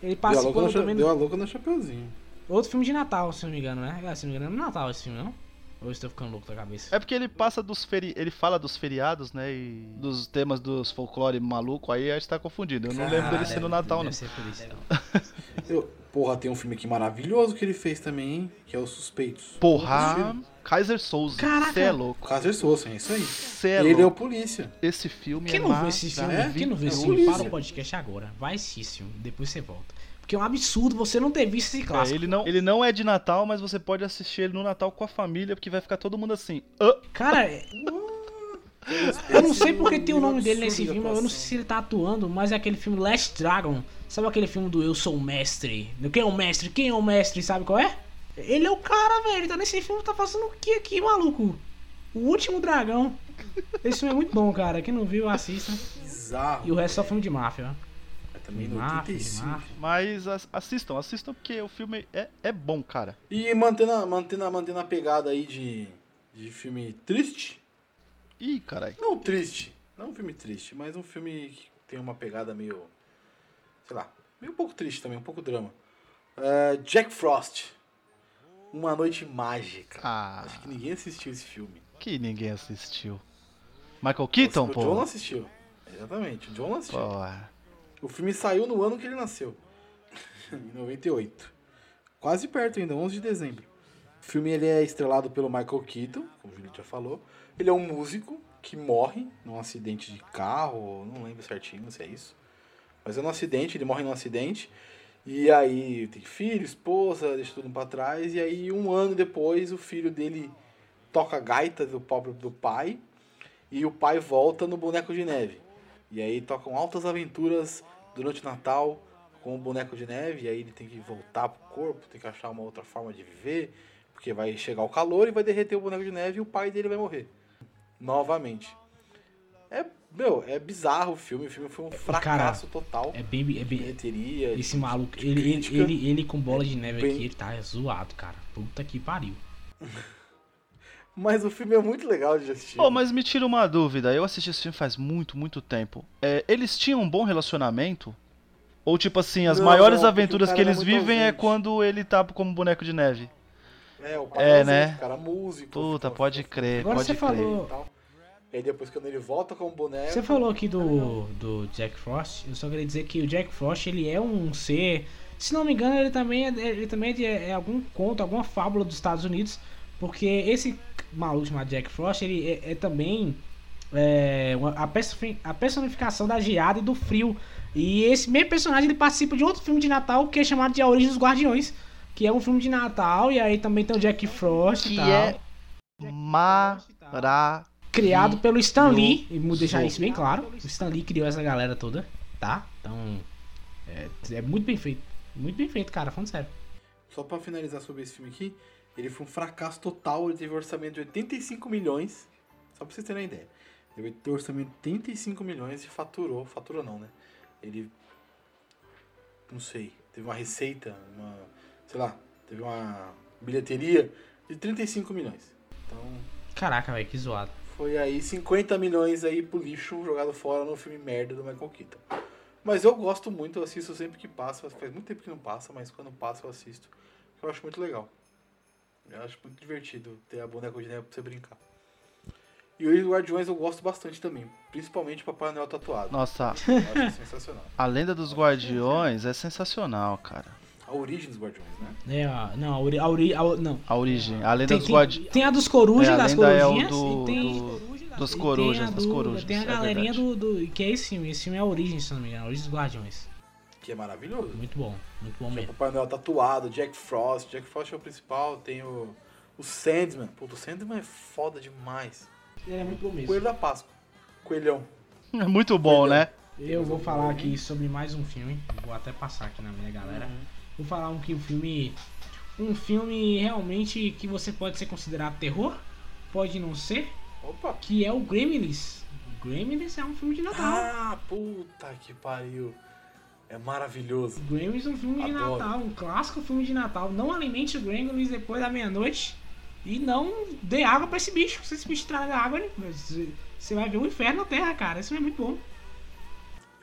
Ele Deu a, participou louca no, cha- também deu a louca no Chapeuzinho. outro filme de Natal, se não me engano, né? Ah, Se não me engano, é no Natal esse filme, não? Ou eu estou ficando louco da cabeça? É porque ele passa dos feri... ele fala dos feriados, né, e dos temas dos folclore maluco, aí a gente tá confundindo. Eu não lembro dele Ah, ser deve- no Natal, deve não. ser por isso, então. Eu- porra, tem um filme aqui maravilhoso que ele fez também, hein? Que é Os Suspeitos. Porra, Kaiser Souza, Caraca. cê é louco. Caso Souza, é isso aí. Cê é ele é o polícia. Esse filme Quem é não viu esse filme? É? Quem não viu esse É filme? polícia. Para o podcast agora. Vai assistir esse filme, depois você volta. Porque é um absurdo você não ter visto esse É, clássico. ele, não, ele não é de Natal, mas você pode assistir ele no Natal com a família, porque vai ficar todo mundo assim. "Hã?" Cara, é- eu não sei porque tem o nome dele nesse filme, eu não sei se ele tá atuando, mas é aquele filme Last Dragon. Sabe aquele filme do Eu Sou o Mestre? Quem é o mestre? Quem é o mestre? Sabe qual é? Ele é o cara, velho. Ele tá nesse filme, tá fazendo o que aqui, maluco? O último dragão. Esse filme é muito bom, cara. Quem não viu, assista. Bizarro. E o resto é só filme de máfia. É também De máfia, de 85. máfia. Mas as- assistam, assistam porque o filme é, é bom, cara. E mantendo, a- mantendo, a- mantendo a pegada aí de, de filme triste. Ih, caralho. Não triste. Não um filme triste, mas um filme que tem uma pegada meio. Sei lá. Meio um pouco triste também, um pouco drama. É, Jack Frost. Uma Noite Mágica. Ah, Acho que ninguém assistiu esse filme. que ninguém assistiu. Michael Keaton, o John não pô. assistiu. Exatamente, o John não assistiu. O filme saiu no ano que ele nasceu. em 98. Quase perto ainda, 11 de dezembro. O filme ele é estrelado pelo Michael Keaton, como o Julito já falou. Ele é um músico que morre num acidente de carro, não lembro certinho se é isso. Mas é um acidente, ele morre num acidente. E aí tem filho, esposa, deixa tudo pra trás. E aí um ano depois o filho dele toca a gaita do pobre do pai. E o pai volta no boneco de neve. E aí tocam altas aventuras durante o Natal com o boneco de neve. E aí ele tem que voltar pro corpo, tem que achar uma outra forma de viver. Porque vai chegar o calor e vai derreter o boneco de neve e o pai dele vai morrer. Novamente. É, meu, é bizarro o filme. O filme foi um fracasso total. É bem. É bem bilheteria. esse de- maluco, de ele, ele, crítica. ele, ele com bola de neve Bem- aqui, ele tá zoado, cara. Puta que pariu. Mas o filme é muito legal de assistir. Pô, mas me tira uma dúvida. Eu assisti esse filme faz muito, muito tempo. É, eles tinham um bom relacionamento? Ou tipo assim, as Não, maiores não, aventuras que cara eles vivem é ausente. quando ele tá como boneco de neve. É, o pai É, né? o cara músico. Puta, pode crer, Agora pode você crer. falou- e. E aí depois quando ele volta com o boneco. Você falou aqui do, do Jack Frost, eu só queria dizer que o Jack Frost ele é um ser, se não me engano, ele também é, ele também é, de, é algum conto, alguma fábula dos Estados Unidos, porque esse maluco chamado Jack Frost ele é, é também é, uma- a, personificação da geada e do frio. E esse mesmo personagem ele participa de outro filme de Natal que é chamado de A Origem dos Guardiões, que é um filme de Natal e aí também tem o Jack Frost e Que tal. é mara... Criado pelo Stan Lee, e vou deixar isso bem claro. O Stan Lee criou essa galera toda, tá? Então, é, é muito bem feito. Muito bem feito, cara, falando sério. Só pra finalizar sobre esse filme aqui, ele foi um fracasso total, ele teve um orçamento de 85 milhões. Só pra vocês terem uma ideia. Ele teve um orçamento de 85 milhões e faturou. Faturou não, né? Ele. Não sei. Teve uma receita, uma. Sei lá, teve uma bilheteria de 35 milhões. Então. Caraca, velho, que zoado. Foi aí 50 milhões aí pro lixo jogado fora no filme merda do Michael Keaton. Mas eu gosto muito, eu assisto sempre que passa. Faz muito tempo que não passa, mas quando passa eu assisto. Eu acho muito legal. Eu acho muito divertido ter a boneca de neve pra você brincar. E os Guardiões eu gosto bastante também. Principalmente o Papai Noel tatuado. Nossa, Eu acho sensacional. a lenda dos guardiões é sensacional, cara. A origem dos Guardiões, né? É, ó, não, a ori, a ori, a, não. A origem, a lenda Tem, dos guardiões. tem a dos corujas, É, a das é o corujinhas, do- e tem... do- dos corujas, tem a das do- corujas, Tem a é galerinha verdade. do, do... Que é esse filme, esse filme é a Origem, se não me engano, a Origem dos Guardiões. Que é maravilhoso. Muito bom, muito bom Tem o mesmo. Papai Noel tatuado, Jack Frost. Jack Frost é o principal. Tem o, o Sandman. Puta, o Sandman é foda demais. Ele é muito bom mesmo. Coelho da Páscoa. Coelhão. É muito bom, né? Eu vou falar aqui sobre mais um filme. Vou até passar aqui na minha galera. Vou falar um que o filme. Um filme realmente que você pode ser considerado terror, pode não ser, Opa. que é o Gremlins. Gremlins é um filme de Natal. Ah, puta que pariu. É maravilhoso. Gremlins é um filme de Adoro. Natal, um clássico filme de Natal. Não alimente o Gremlins depois da meia-noite e não dê água pra esse bicho. Se esse bicho traga água, você vai ver o inferno na Terra, cara. Filme é muito bom.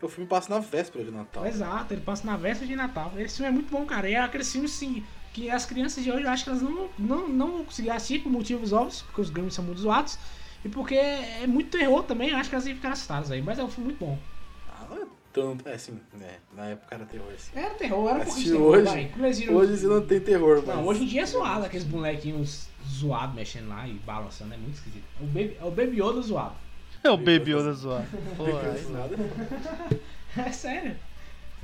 O filme passa na véspera de Natal. Exato, ele passa na véspera de Natal. Esse filme é muito bom, cara. E é aquele filme assim, que as crianças de hoje eu acho que elas não, não, não vão conseguir assistir por motivos óbvios, porque os Gremlins são muito zoados. E porque é muito terror também, eu acho que elas iam ficar assustadas aí. Mas é um filme muito bom. Ah, não é tanto. É assim, né? Na época era terror assim. Era terror, era um pouquinho de Assistir terror, hoje, vai. Hoje você não tem terror, mas... Não, hoje em dia é zoado, aqueles bonequinhos zoados mexendo lá e balançando, é muito esquisito. O Baby, é o Baby Yoda zoado. É o Baby Yoda. Pô, Não aí. É sério.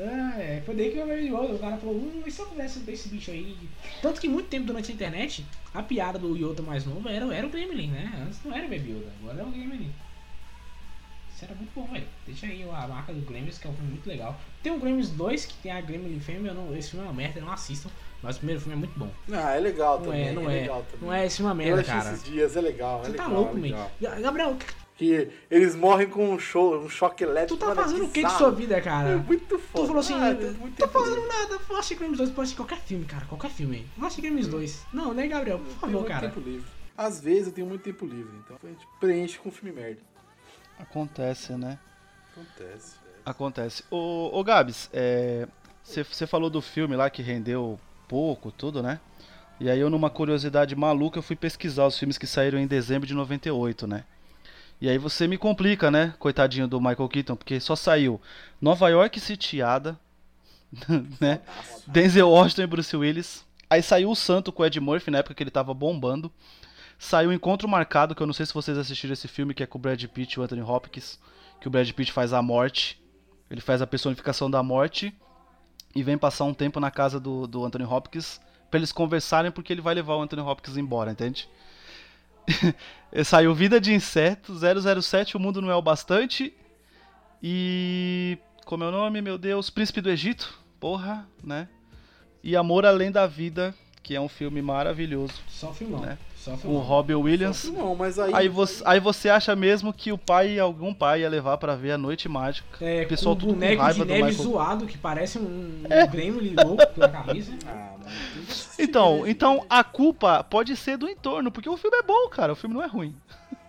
Ah, é, foi daí que eu Baby Yoda, o cara falou, hum, e se eu pudesse ver esse bicho aí? Tanto que muito tempo durante a internet, a piada do Yoda mais novo era, era o Gremlin, né? Antes não era o Baby Yoda, agora é o Gremlin. Isso era muito bom, velho. Deixa aí a marca do Gremlins, que é um filme muito legal. Tem o Gremlins 2, que tem a Gremlin fêmea, eu não, esse filme é uma merda, eu não assistam. Mas o primeiro filme é muito bom. Ah, é legal Não também. é, não é. legal também. Não é, esse filme é uma merda, cara. esses dias, é legal, é Você legal. tá louco, é legal. Gabriel, o que- Que eles morrem com um show, um choque tu elétrico. tá mano, é fazendo o que de sua vida, É cara? muito foda. Tu falou assim, Ah, tem muito tô tempo fazendo nada, vou assistir Gremlins 2, pode assistir qualquer filme, cara, qualquer filme. Vou assistir Gremlins 2. Não, né, Gabriel? Por favor, muito cara. tempo livre. Às vezes eu tenho muito tempo livre, então a gente preenche com filme merda. Acontece, né? Acontece. velho. Acontece. Ô, ô Gabs, você falou do filme lá que rendeu pouco, tudo, né? E aí eu, numa curiosidade maluca, eu fui pesquisar os filmes que saíram em dezembro de 98, né? E aí você me complica, né? Coitadinho do Michael Keaton, porque só saiu Nova York sitiada, né? Denzel Washington e Bruce Willis. Aí saiu O Santo com o Ed Murphy, na época que ele tava bombando. Saiu Encontro Marcado, que eu não sei se vocês assistiram esse filme, que é com o Brad Pitt e o Anthony Hopkins. Que o Brad Pitt faz a morte. Ele faz a personificação da morte. E vem passar um tempo na casa do, do Anthony Hopkins. Pra eles conversarem, porque ele vai levar o Anthony Hopkins embora, entende? Saiu Vida de Inseto, 007, O Mundo Não É o Bastante. E. Como é o nome, meu Deus? Príncipe do Egito. Porra, né? E Amor Além da Vida, que é um filme maravilhoso. Só filmão. Né? Com o. Robin Williams. Não, mas aí. Aí você, aí você acha mesmo que o pai, algum pai, ia levar pra ver a Noite Mágica. É, o pessoal com tudo um com boneco raiva de do neve Michael. zoado, que parece um, um É. Gremlin louco pela camisa. Ah, Então, né, então a culpa pode ser do entorno, porque o filme é bom, cara. O filme não é ruim.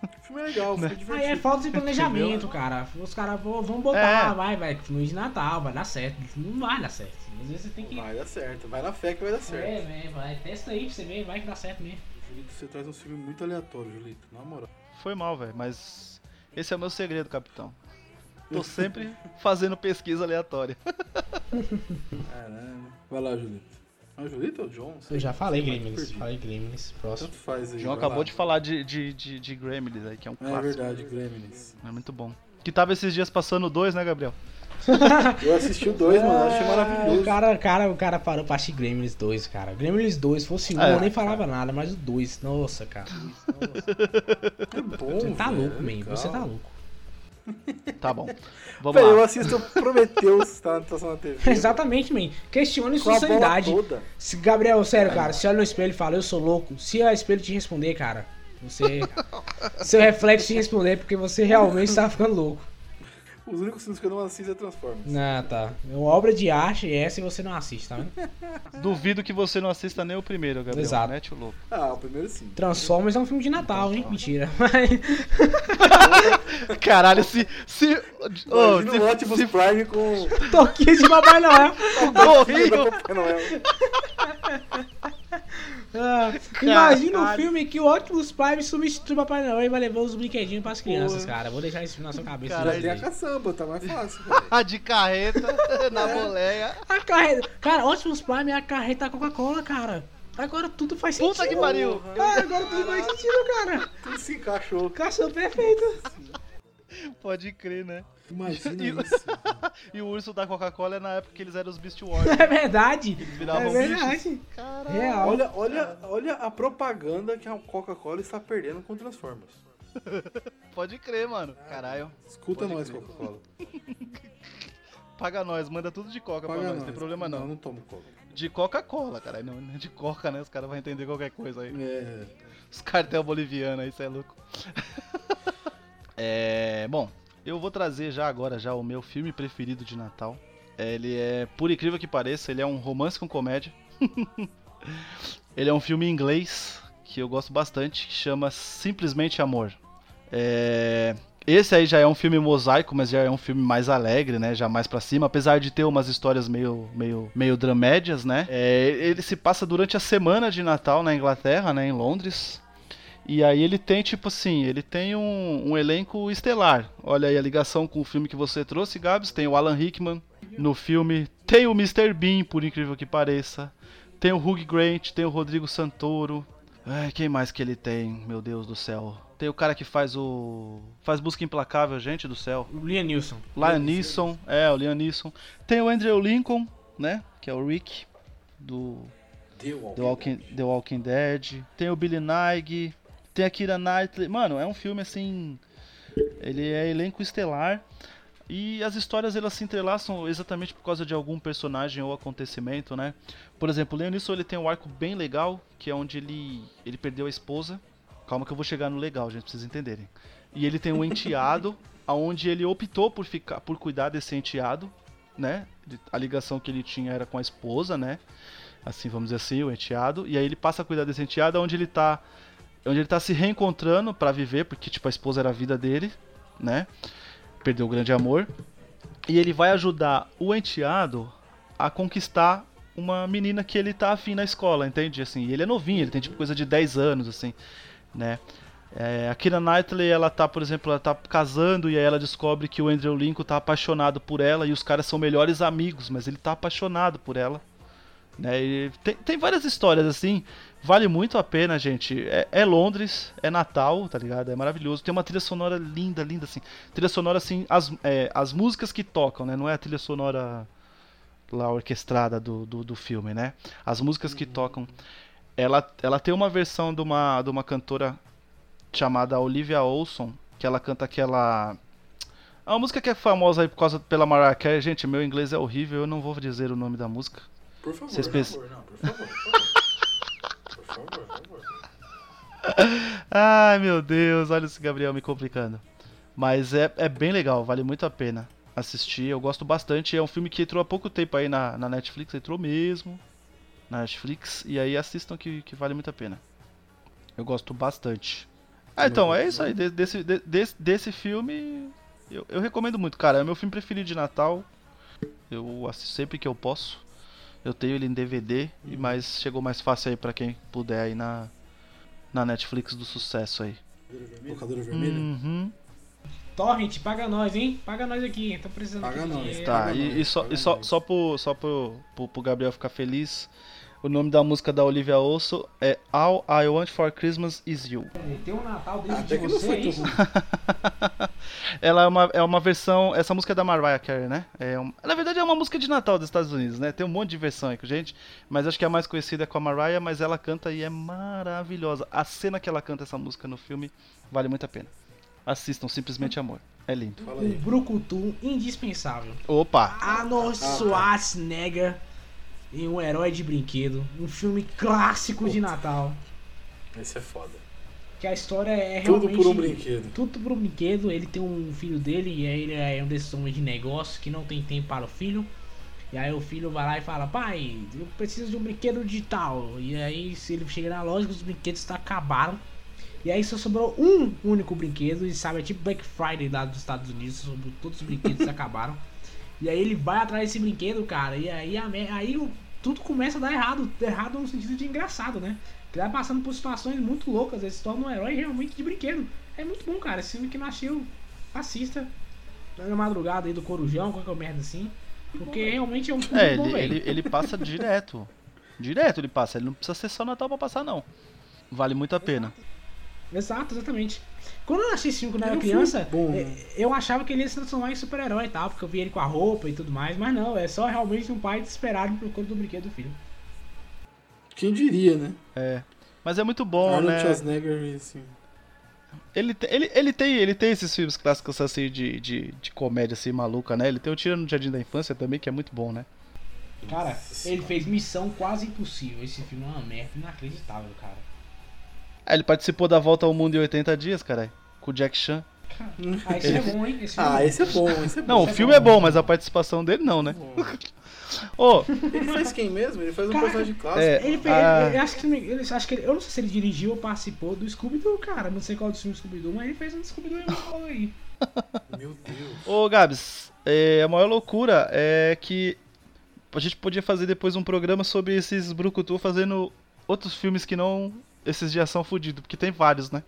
O filme é legal, foi Aí divertido. é falta de planejamento, cara. Os caras vão botar, vai, vai, filme de Natal, vai dar certo. Não vai dar certo. Às vezes você tem que. Vai dar certo, vai na fé que vai dar É, certo. é, vai, testa aí pra você ver, vai que dá certo mesmo. Julito, você traz um filme muito aleatório, Julito, na moral. Foi mal, velho, mas esse é o meu segredo, capitão. Tô sempre fazendo pesquisa aleatória. Caramba. Vai lá, Julito. É o Julito ou o John? Eu já falei Gremlins, falei Gremlins, próximo. Tanto faz aí. Vai acabou lá. de falar de, de, de, de Gremlins aí, que é um É clássico. verdade, Gremlins. É muito bom. Que tava esses dias passando dois, né, Gabriel? Eu assisti o dois, mano, achei maravilhoso. O cara, cara, o cara parou pra assistir Gremlins 2, cara. Gremlins 2, se fosse um, É, eu nem falava nada, mas o 2, nossa, cara. É bom, Você tá velho, louco, é man. legal. Você tá louco. Tá bom. Vamos eu lá. assisto Prometheus, tá passando na TV. Exatamente, man. Questione sua sanidade. Se, Gabriel, sério, cara, se olha no espelho e fala, eu sou louco, se o espelho te responder, cara, você. seu reflexo te responder porque você realmente tá ficando louco. Os únicos filmes que eu não assisto é Transformers. Ah, tá. É uma obra de arte essa e você não assiste, tá vendo? Duvido que você não assista nem o primeiro, Gabriel. Exato. Mete o louco. Ah, o primeiro sim. Transformers é um filme de Natal, hein? Mentira. Mas. Caralho, se. se. Se, o Optimus se Prime com Toquinho de Papai Noel. Papai Noel. Ah, imagina um filme que o Optimus Prime substitui o Papai Noel e vai levar os brinquedinhos pras crianças, Porra. cara. Vou deixar isso na sua cabeça. Já tem a gente. caçamba, tá mais fácil, de carreta na boleia. A carreta. Cara, Optimus Prime é a carreta Coca-Cola, cara. Agora tudo faz sentido. Puta que pariu. Ah, agora tudo faz sentido, cara. Tudo se encaixou. Caçou perfeito. Pode crer, né? Imagina E o- isso. E o urso da Coca-Cola é na época que eles eram os Beast Wars. É verdade. viravam É verdade. Real. Olha, olha, olha a propaganda que a Coca-Cola está perdendo com Transformers. Pode crer, mano. Caralho. Escuta Pode nós. Coca-Cola. Paga nós, manda tudo de Coca pra Paga nós, nós. não tem problema não. Não, não tomo Coca. De Coca-Cola, caralho. Não, não é de Coca, né? Os caras vão entender qualquer coisa aí. É. Os cartel boliviano aí, cê é louco. é. Bom, eu vou trazer já agora já o meu filme preferido de Natal. É, Ele é, por incrível que pareça, ele é um romance com comédia. ele é um filme em inglês que eu gosto bastante, que chama Simplesmente Amor. É, Esse aí já é um filme mosaico, mas já é um filme mais alegre, né? Já mais pra cima, apesar de ter umas histórias meio, meio, meio dramédias, né? É, ele se passa durante a semana de Natal na Inglaterra, né? Em Londres. E aí ele tem, tipo assim, ele tem um, um elenco estelar. Olha aí a ligação com o filme que você trouxe, Gabs. Tem o Alan Rickman no filme. Tem o Mr. Bean, por incrível que pareça. Tem o Hugh Grant, tem o Rodrigo Santoro. Ai, quem mais que ele tem? Meu Deus do céu. Tem o cara que faz o. Faz Busca Implacável, gente do céu. O Liam Neeson. Liam Neeson, é, o Liam Neeson. Tem o Andrew Lincoln, né? Que é o Rick, do The Walking, The Walking Dead. Tem o Billy Nighy. Tem a Kira Knightley. Mano, é um filme assim. Ele é elenco estelar. E as histórias elas se entrelaçam exatamente por causa de algum personagem ou acontecimento, né? Por exemplo, o ele tem um arco bem legal, que é onde ele, ele perdeu a esposa. Calma que eu vou chegar no legal, gente, pra vocês entenderem. E ele tem um enteado, aonde ele optou por ficar, por cuidar desse enteado, né? A ligação que ele tinha era com a esposa, né? Assim, vamos dizer assim, o enteado. E aí ele passa a cuidar desse enteado, onde ele tá, onde ele tá se reencontrando pra viver, porque tipo a esposa era a vida dele, né? Perdeu o grande amor. E ele vai ajudar o enteado a conquistar uma menina que ele tá afim na escola, entende? Assim, ele é novinho, ele tem tipo coisa de 10 anos, assim, né? É, a Kira Knightley, ela tá, por exemplo, ela tá casando e aí ela descobre que o Andrew Lincoln tá apaixonado por ela e os caras são melhores amigos, mas ele tá apaixonado por ela. Né? Tem, tem várias histórias assim, vale muito a pena, gente. É, é Londres, é Natal, tá ligado? É maravilhoso. Tem uma trilha sonora linda, linda assim. Trilha sonora assim, as, é, as músicas que tocam, né? Não é a trilha sonora lá orquestrada do, do, do filme, né? As músicas que tocam. Ela, ela tem uma versão de uma, de uma cantora chamada Olivia Olson, que ela canta aquela. É uma música que é famosa aí por causa pela Mariah Carey. Gente, meu inglês é horrível, eu não vou dizer o nome da música. Por favor, Vocês por favor, não, por favor, por favor. Favor, por favor. Ai meu Deus, olha esse Gabriel me complicando. Mas é, é bem legal, vale muito a pena assistir. Eu gosto bastante. É um filme que entrou há pouco tempo aí na, na Netflix, entrou mesmo na Netflix. E aí assistam que, que vale muito a pena. Eu gosto bastante. Ah, então, é isso aí. De- Desse, de- desse, desse filme, eu, eu recomendo muito, cara. É o meu filme preferido de Natal. Eu assisto sempre que eu posso. Eu tenho ele em DVD, e mas chegou mais fácil aí pra quem puder aí na, na Netflix do sucesso aí. Locadora vermelha? Uhum. Torrent, paga nós, hein? Paga nós aqui. Tô precisando Paga nós, dinheiro. Tá, Paga e, nós, e só, e só, nós. só, pro, só pro, pro, pro Gabriel ficar feliz, o nome da música da Olivia Olso é All I Want for Christmas Is You. Tem um Natal dentro Até de você, é ruim. Ela é uma, é uma versão. Essa música é da Mariah Carey, né? É um- na verdade é uma música de Natal dos Estados Unidos, né? Tem um monte de versão aí com gente, mas acho que a mais conhecida é com a Mariah, mas ela canta e é maravilhosa. A cena que ela canta essa música no filme vale muito a pena. Assistam, simplesmente amor. É lindo. Fala Um aí. brucutu indispensável. Opa! Arnold Schwarzenegger em Um Herói de Brinquedo. Um filme clássico de Natal. Esse é foda. Que a história é Tudo realmente... por um brinquedo. Tudo por um brinquedo. Ele tem um filho dele e aí ele é um desses homens de negócio que não tem tempo para o filho. E aí o filho vai lá e fala, pai, eu preciso de um brinquedo digital. E aí se ele chega na loja, os brinquedos acabaram. E aí só sobrou um único brinquedo. E sabe, é tipo Black Friday lá dos Estados Unidos, todos os brinquedos acabaram. E aí ele vai atrás desse brinquedo, cara. E aí, a aí o- tudo começa a dar errado. Errado no sentido de engraçado, né? Ele vai passando por situações muito loucas. Ele se torna um herói realmente de brinquedo. É muito bom, cara. Esse filme que não assistiu, assista. Na madrugada aí do Corujão, qualquer merda assim. Porque realmente é um filme É, bom, ele, velho. ele, ele passa direto. Direto ele passa. Ele não precisa ser só Natal pra passar, não. Vale muito a pena. Exato, exatamente. Quando eu assisti esse filme quando eu É era criança, bom, é, né? eu achava que ele ia se transformar em super-herói e tal, porque eu vi ele com a roupa e tudo mais, mas não, é só realmente um pai desesperado procurando do brinquedo do filho. Quem diria, né? É. Mas é muito bom, Arnold né? Schwarzenegger, assim. Ele, ele, ele, tem, ele tem esses filmes clássicos assim de, de, de comédia assim maluca, né? Ele tem o Tira no Jardim da Infância também, que é muito bom, né? Cara, Nossa ele fez Missão Quase Impossível. Esse filme é uma merda inacreditável, cara. Ah, ele participou da Volta ao Mundo em 80 dias, caralho. Com o Jack Chan. Ah, esse é bom, hein? Esse filme Ah, bom. esse é bom, esse é bom. Não, o é filme bom, é bom, é mas a participação dele não, né? Ô, Ele faz quem mesmo? Ele faz um Cara, personagem clássico. é, Ele. Ah. Ele, acho que, ele, acho que ele, eu não sei se ele dirigiu ou participou do Scooby-Doo, cara. Não sei qual dos filmes Scooby-Doo, mas ele fez um Scooby-Doo aí. Meu Deus. ô Gabs, é, a maior loucura é que a gente podia fazer depois um programa sobre esses Brucutu fazendo outros filmes que não esses de ação fudido, porque tem vários, né?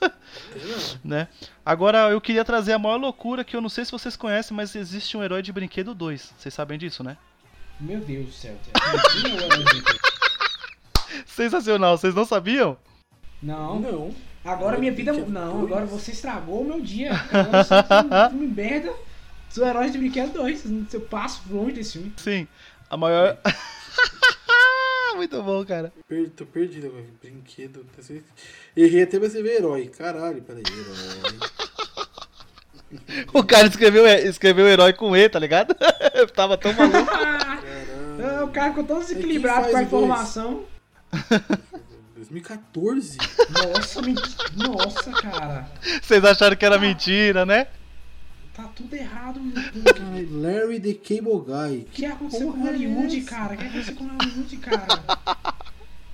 Não. né? Agora eu queria trazer a maior loucura que eu não sei se vocês conhecem, mas existe um herói de brinquedo 2. Vocês sabem disso, né? Meu Deus do céu. É? Sensacional, vocês não sabiam? Não. Não. Agora minha vida. Não, agora você estragou o meu dia. Agora eu sou um filme merda. Sou herói de brinquedo 2. Eu passo longe desse filme. Sim, a maior. Muito bom, cara. Per- tô perdido agora. Brinquedo. tá? Errei até pra você ver herói. Caralho, peraí. Herói. O cara escreveu, escreveu herói com E, tá ligado? Eu tava tão maluco. Caralho. o cara ficou tão quem desequilibrado faz com a informação. 2014? Nossa, men- nossa, cara. Vocês acharam que era mentira, né? Tá tudo errado. Caralho, Larry the Cable Guy. O que aconteceu com é Hollywood, cara? O que aconteceu com Hollywood, cara?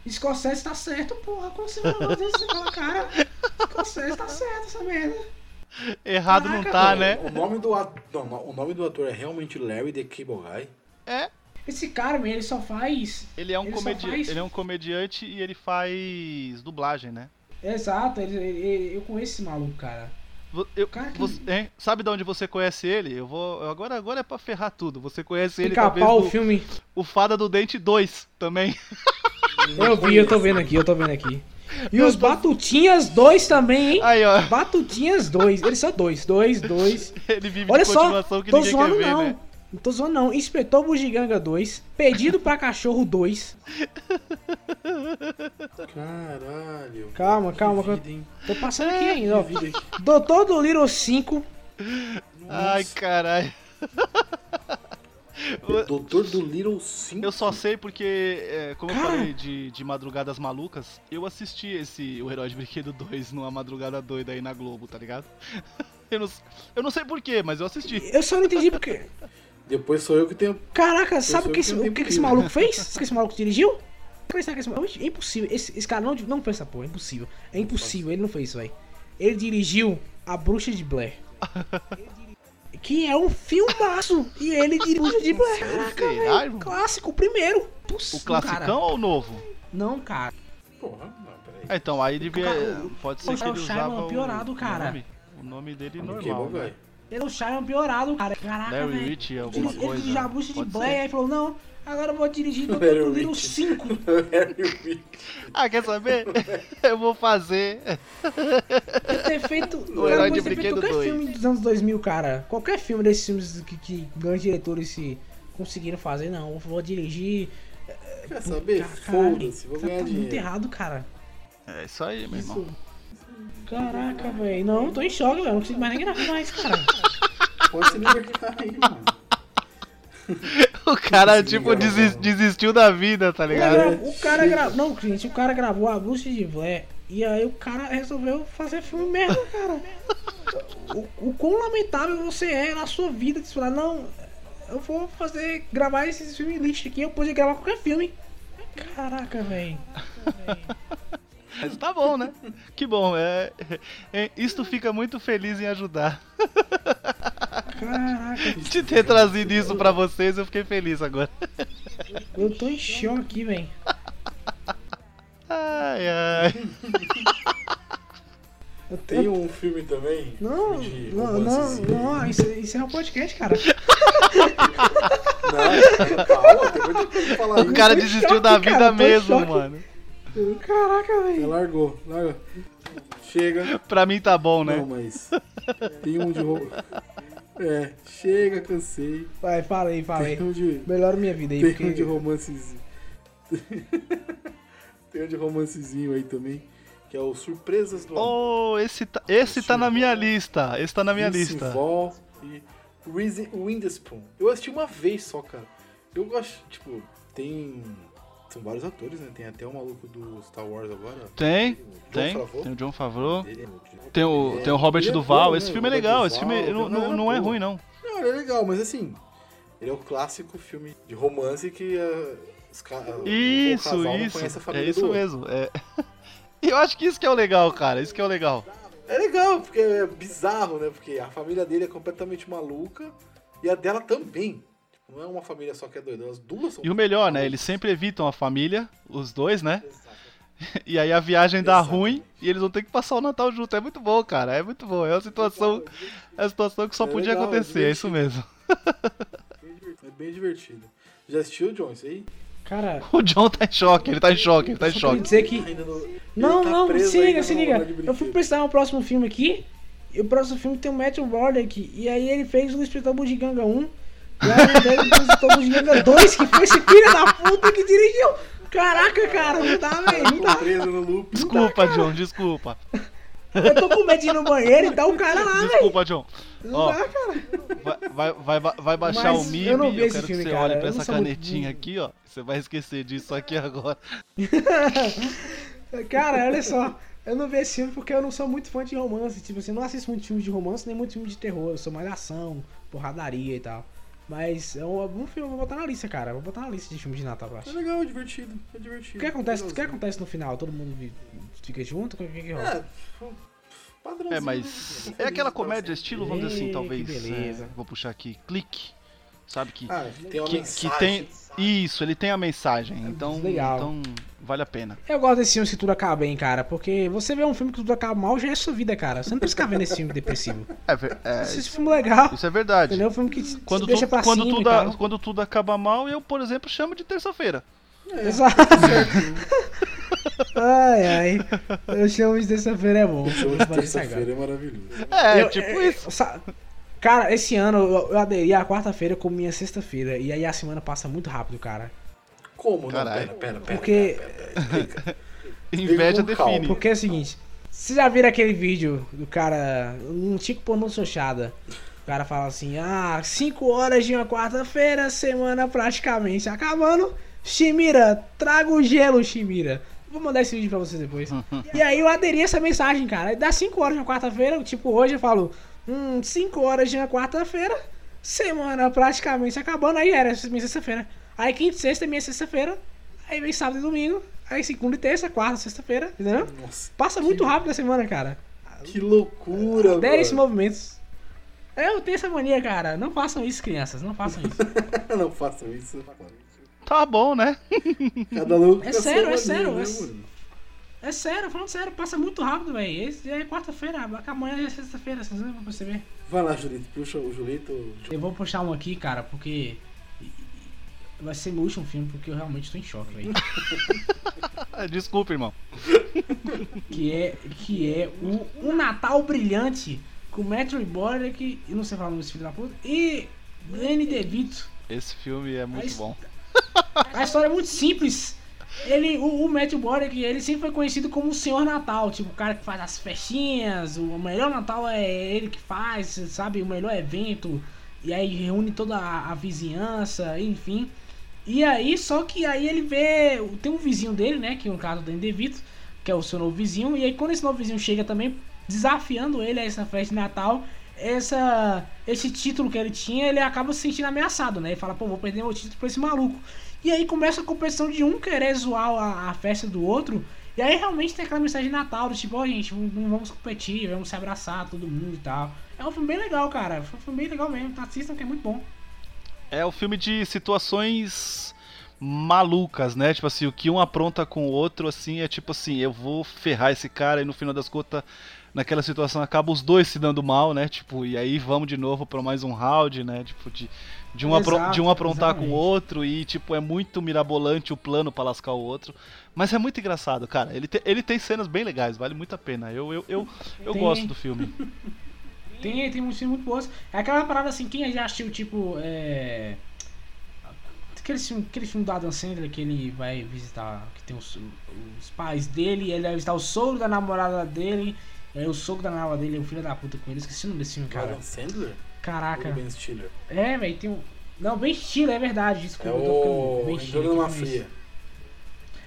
Scorsese tá certo, porra. Aconteceu um negócio desse, você fala, cara. Scorsese tá certo, essa merda. Errado não Caraca, tá, Não, né? O nome do ator, não, o nome do ator é realmente Larry the Cable Guy. É. Esse cara, ele só faz. Ele é um, Ele comedi... faz- ele é um comediante e ele faz dublagem, né? Exato, ele, ele- eu conheço esse maluco, cara. Eu, que- você- hein? Sabe de onde você conhece ele? Eu vou. Agora, agora é pra ferrar tudo. Você conhece ele Pica talvez pau o filme. o Fada do Dente 2 também. Eu vi, eu tô vendo aqui, eu tô vendo aqui. E os Batutinhas 2 também, hein? Aí, ó. Batutinhas 2. Eles são dois, dois, dois. Ele vive Olha de só, continuação que tô ninguém zoando quer ver, não. né? Não tô zoando não. Inspetor Bugiganga 2. Pedido pra cachorro 2. Caralho. Calma, calma, vida, hein? Tô passando aqui ainda, ó. Doutor do Little 5. Ai, Nossa. caralho. Doutor do Little 5. Eu só sei porque, é, como eu Cara. falei de, de Madrugadas Malucas, eu assisti esse O Herói de Brinquedo 2 numa madrugada doida aí na Globo, tá ligado? Eu não, eu não sei porquê, mas eu assisti. Eu só não entendi porque. Depois sou eu que tenho. Caraca, sabe sou o que, esse, que o que, que esse maluco fez? Sabe o que esse maluco dirigiu? O que esse maluco- É impossível. Esse, esse cara não, não fez essa porra. É impossível. É impossível. Ele não fez isso, velho. Ele dirigiu A Bruxa de Blair. Que é um filmaço. E ele dirigiu Bruxa de Blair. Caraca, Será, velho. Clássico, o primeiro. O Possível, classicão cara. ou o novo? Não, cara. Porra, não, peraí. É, então, aí devia. cara, o- Pode o ser que ele usava. o- piorado, o cara. nome- O nome dele Não normal. né? velho. Ele é o Shyamalan piorado, cara. Caraca, velho. Rich, Ele, alguma ele coisa. dirigiu Bruxa de Blair. Aí falou, não, agora eu vou dirigir Dolittle Rich. 5. Ah, quer saber? Eu vou fazer. ter feito. O cara, de ter feito qualquer dois. filme dos anos 2000, cara. Qualquer filme desses filmes que, que grandes diretores se conseguiram fazer, não. Eu vou dirigir. Quer saber? Foda-se, vou tá ganhar muito dinheiro. errado, cara. É isso aí, meu irmão. Caraca, velho. Não, tô em choque, velho. Não consigo mais nem gravar mais, cara. Pode se libertar aí, mano. O cara, tipo, cara. desis- desistiu da vida, tá O cara, ligado? gra- o cara gravou. Não, gente, o cara gravou a Bruxa de Blair. E aí o cara resolveu fazer filme merda, cara. O, o quão lamentável você é na sua vida de falar, não, eu vou fazer, gravar esses filmes lixo aqui, eu podia gravar qualquer filme. Caraca, velho. Mas tá bom, né? Que bom. É, é, isto fica muito feliz em ajudar. Caraca, De ter trazido isso pra vocês, eu fiquei feliz agora. eu tô em choque, velho. Ai, ai. Tem um filme também. Não, não, não, romancezinho. não, isso, isso é um podcast, cara. Não, calma, tem muito tempo pra falar O cara desistiu choque, da vida cara, mesmo, mano. Caraca, velho. largou, larga. Chega. Pra mim tá bom, né? Não, mas. Tem um de rom- É, chega, cansei. Vai, fala aí, fala aí. Tem um de. Melhora minha vida aí, Tem porque... um de romancezinho. Tem um de romancezinho aí também. Que é o Surpresas do Amor. Oh, esse tá, esse tá na minha lista. Esse tá na minha Vince lista. Vaughn e Reese Witherspoon. Eu assisti uma vez só, cara. Eu gosto, tipo, tem. São vários atores, né? Tem até o maluco do Star Wars agora. Tem, o tem. Favreau. Tem o John Favreau. Ele- Tem o, é- tem o Robert é Duval. bom, Esse né? filme é legal. Esse filme não, uma não, não é ruim, não. Não, ele é legal, mas assim, ele é o clássico filme de romance que uh, os ca- o Isso, não isso. a É isso mesmo. É. E eu acho que isso que é o legal, cara. Isso que é o legal. É legal, porque é bizarro, né? Porque a família dele é completamente maluca e a dela também. Não é uma família só que é doida, as duas são E o melhor, né? Eles sempre evitam a família, os dois, né? E aí a viagem dá Exato. ruim e eles vão ter que passar o Natal junto. É muito bom, cara. É muito bom. É uma situação, é uma situação que só É podia legal, é acontecer. É isso mesmo. É bem divertido. Já assistiu, John, isso aí? Cara, O John tá em choque. Ele tá em choque. Ele tá em choque. dizer que... No... Não, tá não, se liga, se no liga. de Eu fui precisar um próximo filme aqui. E o próximo filme tem o Matthew Broderick. E aí ele fez o Inspetor Bugiganga 1. E aí ele fez o Inspetor Bugiganga 2, que foi esse filho da puta que dirigiu. Caraca, cara, não dá, velho, não Tá dá. preso no loop. Desculpa, John. Desculpa. Eu tô com medo de ir no banheiro e tá o cara lá, velho. Desculpa, John. Não Ó, dá, cara. Vai, vai, vai, ba- vai baixar Mas o MIB. eu não vi esse quero filme, que você cara. olhe pra Eu essa sou muito- canetinha aqui, ó. Você vai esquecer disso aqui agora. Cara, olha só. Eu não vi esse filme porque eu não sou muito fã de romance. Tipo assim, eu não assisto muito filme de romance, nem muito filme de terror. Eu sou mais ação, porradaria e tal. Mas é um, um filme, eu vou botar na lista, cara. Eu Vou botar na lista de filme de Natal, eu acho. É legal, é divertido. É divertido. O que acontece, o que acontece no final? Todo mundo fica junto? O que, que rola? É, padrãozinho. É, mas né? é aquela Feliz comédia estilo, vamos dizer assim, talvez. que beleza. é, vou puxar aqui. Clique. Sabe que. Ah, tem uma que, mensagem. que tem. Isso, ele tem a mensagem. Então, legal. então vale a pena. Eu gosto desse filme se tudo acaba bem, cara. Porque você vê um filme que tudo acaba mal, já é sua vida, cara. Você não precisa ficar vendo esse filme depressivo. É, é, Esse filme legal. isso é verdade. Entendeu? Um filme que te Quando, te deixa tu- pra quando, cima tudo, a- quando tudo acaba mal, eu, por exemplo, chamo de terça-feira. Exato. ai, ai. Eu chamo de terça-feira é bom. Show de isso terça-feira é maravilhoso. É, Eu- tipo é, isso. Cara, esse ano eu, eu aderi à quarta-feira como minha sexta-feira. E aí a semana passa muito rápido, cara. Como? Não, Caralho. pera, pera, pera. Porque, Inveja com calma. define. porque é o seguinte. Vocês já viram aquele vídeo do cara, um tico pornô xoxada? O cara fala assim, ah, 5 horas de uma quarta-feira, semana praticamente acabando. Shimira, traga o gelo, Shimira. Vou mandar esse vídeo pra vocês depois. e aí eu aderi a essa mensagem, cara. Dá 5 horas de uma quarta-feira, tipo, hoje eu falo, hum, 5 horas de uma quarta-feira, semana praticamente acabando, aí era minha sexta-feira. Aí quinta e sexta é minha sexta-feira, aí vem sábado e domingo, aí segunda e terça, quarta, sexta-feira, entendeu? Nossa. Passa muito rápido a semana, cara. Que loucura, Adere esses movimentos. Eu tenho essa mania, cara. Não façam isso, crianças. Não façam isso. Não façam isso. Tá bom, né? Cada louco É sério, é sério, mania, é- né, mano? É sério, falando sério, passa muito rápido, velho. Esse já é quarta-feira, amanhã já é sexta-feira, vocês não vão perceber. Vai lá, Julito. Puxa o Julito. Eu vou puxar um aqui, cara, porque. Vai ser meu último filme, porque eu realmente tô em choque, velho. Desculpa, irmão. que é, que é o, um Natal Brilhante com Matthew Broderick, eu não sei falar o nome desse filho da puta, e Danny DeVito. Esse filme é muito Mas- bom. A história é muito simples. Ele, o, o Matthew Broderick, ele sempre foi conhecido como o Senhor Natal, tipo, o cara que faz as festinhas, o melhor Natal é ele que faz, sabe, o melhor evento, e aí reúne toda a, a vizinhança, enfim. E aí, só que aí ele vê, tem um vizinho dele, né, que é um caso do DeVito, que é o seu novo vizinho, e aí quando esse novo vizinho chega também, desafiando ele a essa festa de Natal, essa, esse título que ele tinha, ele acaba se sentindo ameaçado, né? Ele fala, pô, vou perder meu título pra esse maluco. E aí começa a competição de um querer zoar a, a festa do outro. E aí realmente tem aquela mensagem de Natal, do tipo, ó gente, não vamos competir, vamos se abraçar, todo mundo e tal. É um filme bem legal, cara. Foi um filme bem legal mesmo. Assistam que é muito bom. É o filme de situações malucas, né? Tipo assim, o que um apronta com o outro, assim, é tipo assim, eu vou ferrar esse cara e no final das contas, naquela situação, acaba os dois se dando mal, né? Tipo, e aí vamos de novo pra mais um round, né? Tipo, de, de, um, apro- Exato, de um aprontar com o exatamente. outro e, tipo, é muito mirabolante o plano pra lascar o outro. Mas é muito engraçado, cara. Ele, te- ele tem cenas bem legais, vale muito a pena. Eu, eu, eu, eu Tem. gosto do filme. Tem, tem muitos filmes muito bons. É aquela parada assim, quem já assistiu, tipo, é. Aquele filme, aquele filme do Adam Sandler que ele vai visitar, que tem os, os pais dele, ele vai visitar o sogro da namorada dele, e aí o sogro da namorada dele é o filho da puta com ele. Esqueci o nome desse filme, cara. Adam Sandler? Caraca. Ou Ben Stiller? É, velho, tem um. Não, bem estilo, é verdade. É Desculpa, eu tô ficando o bem Entrando numa aqui, mas- Fria.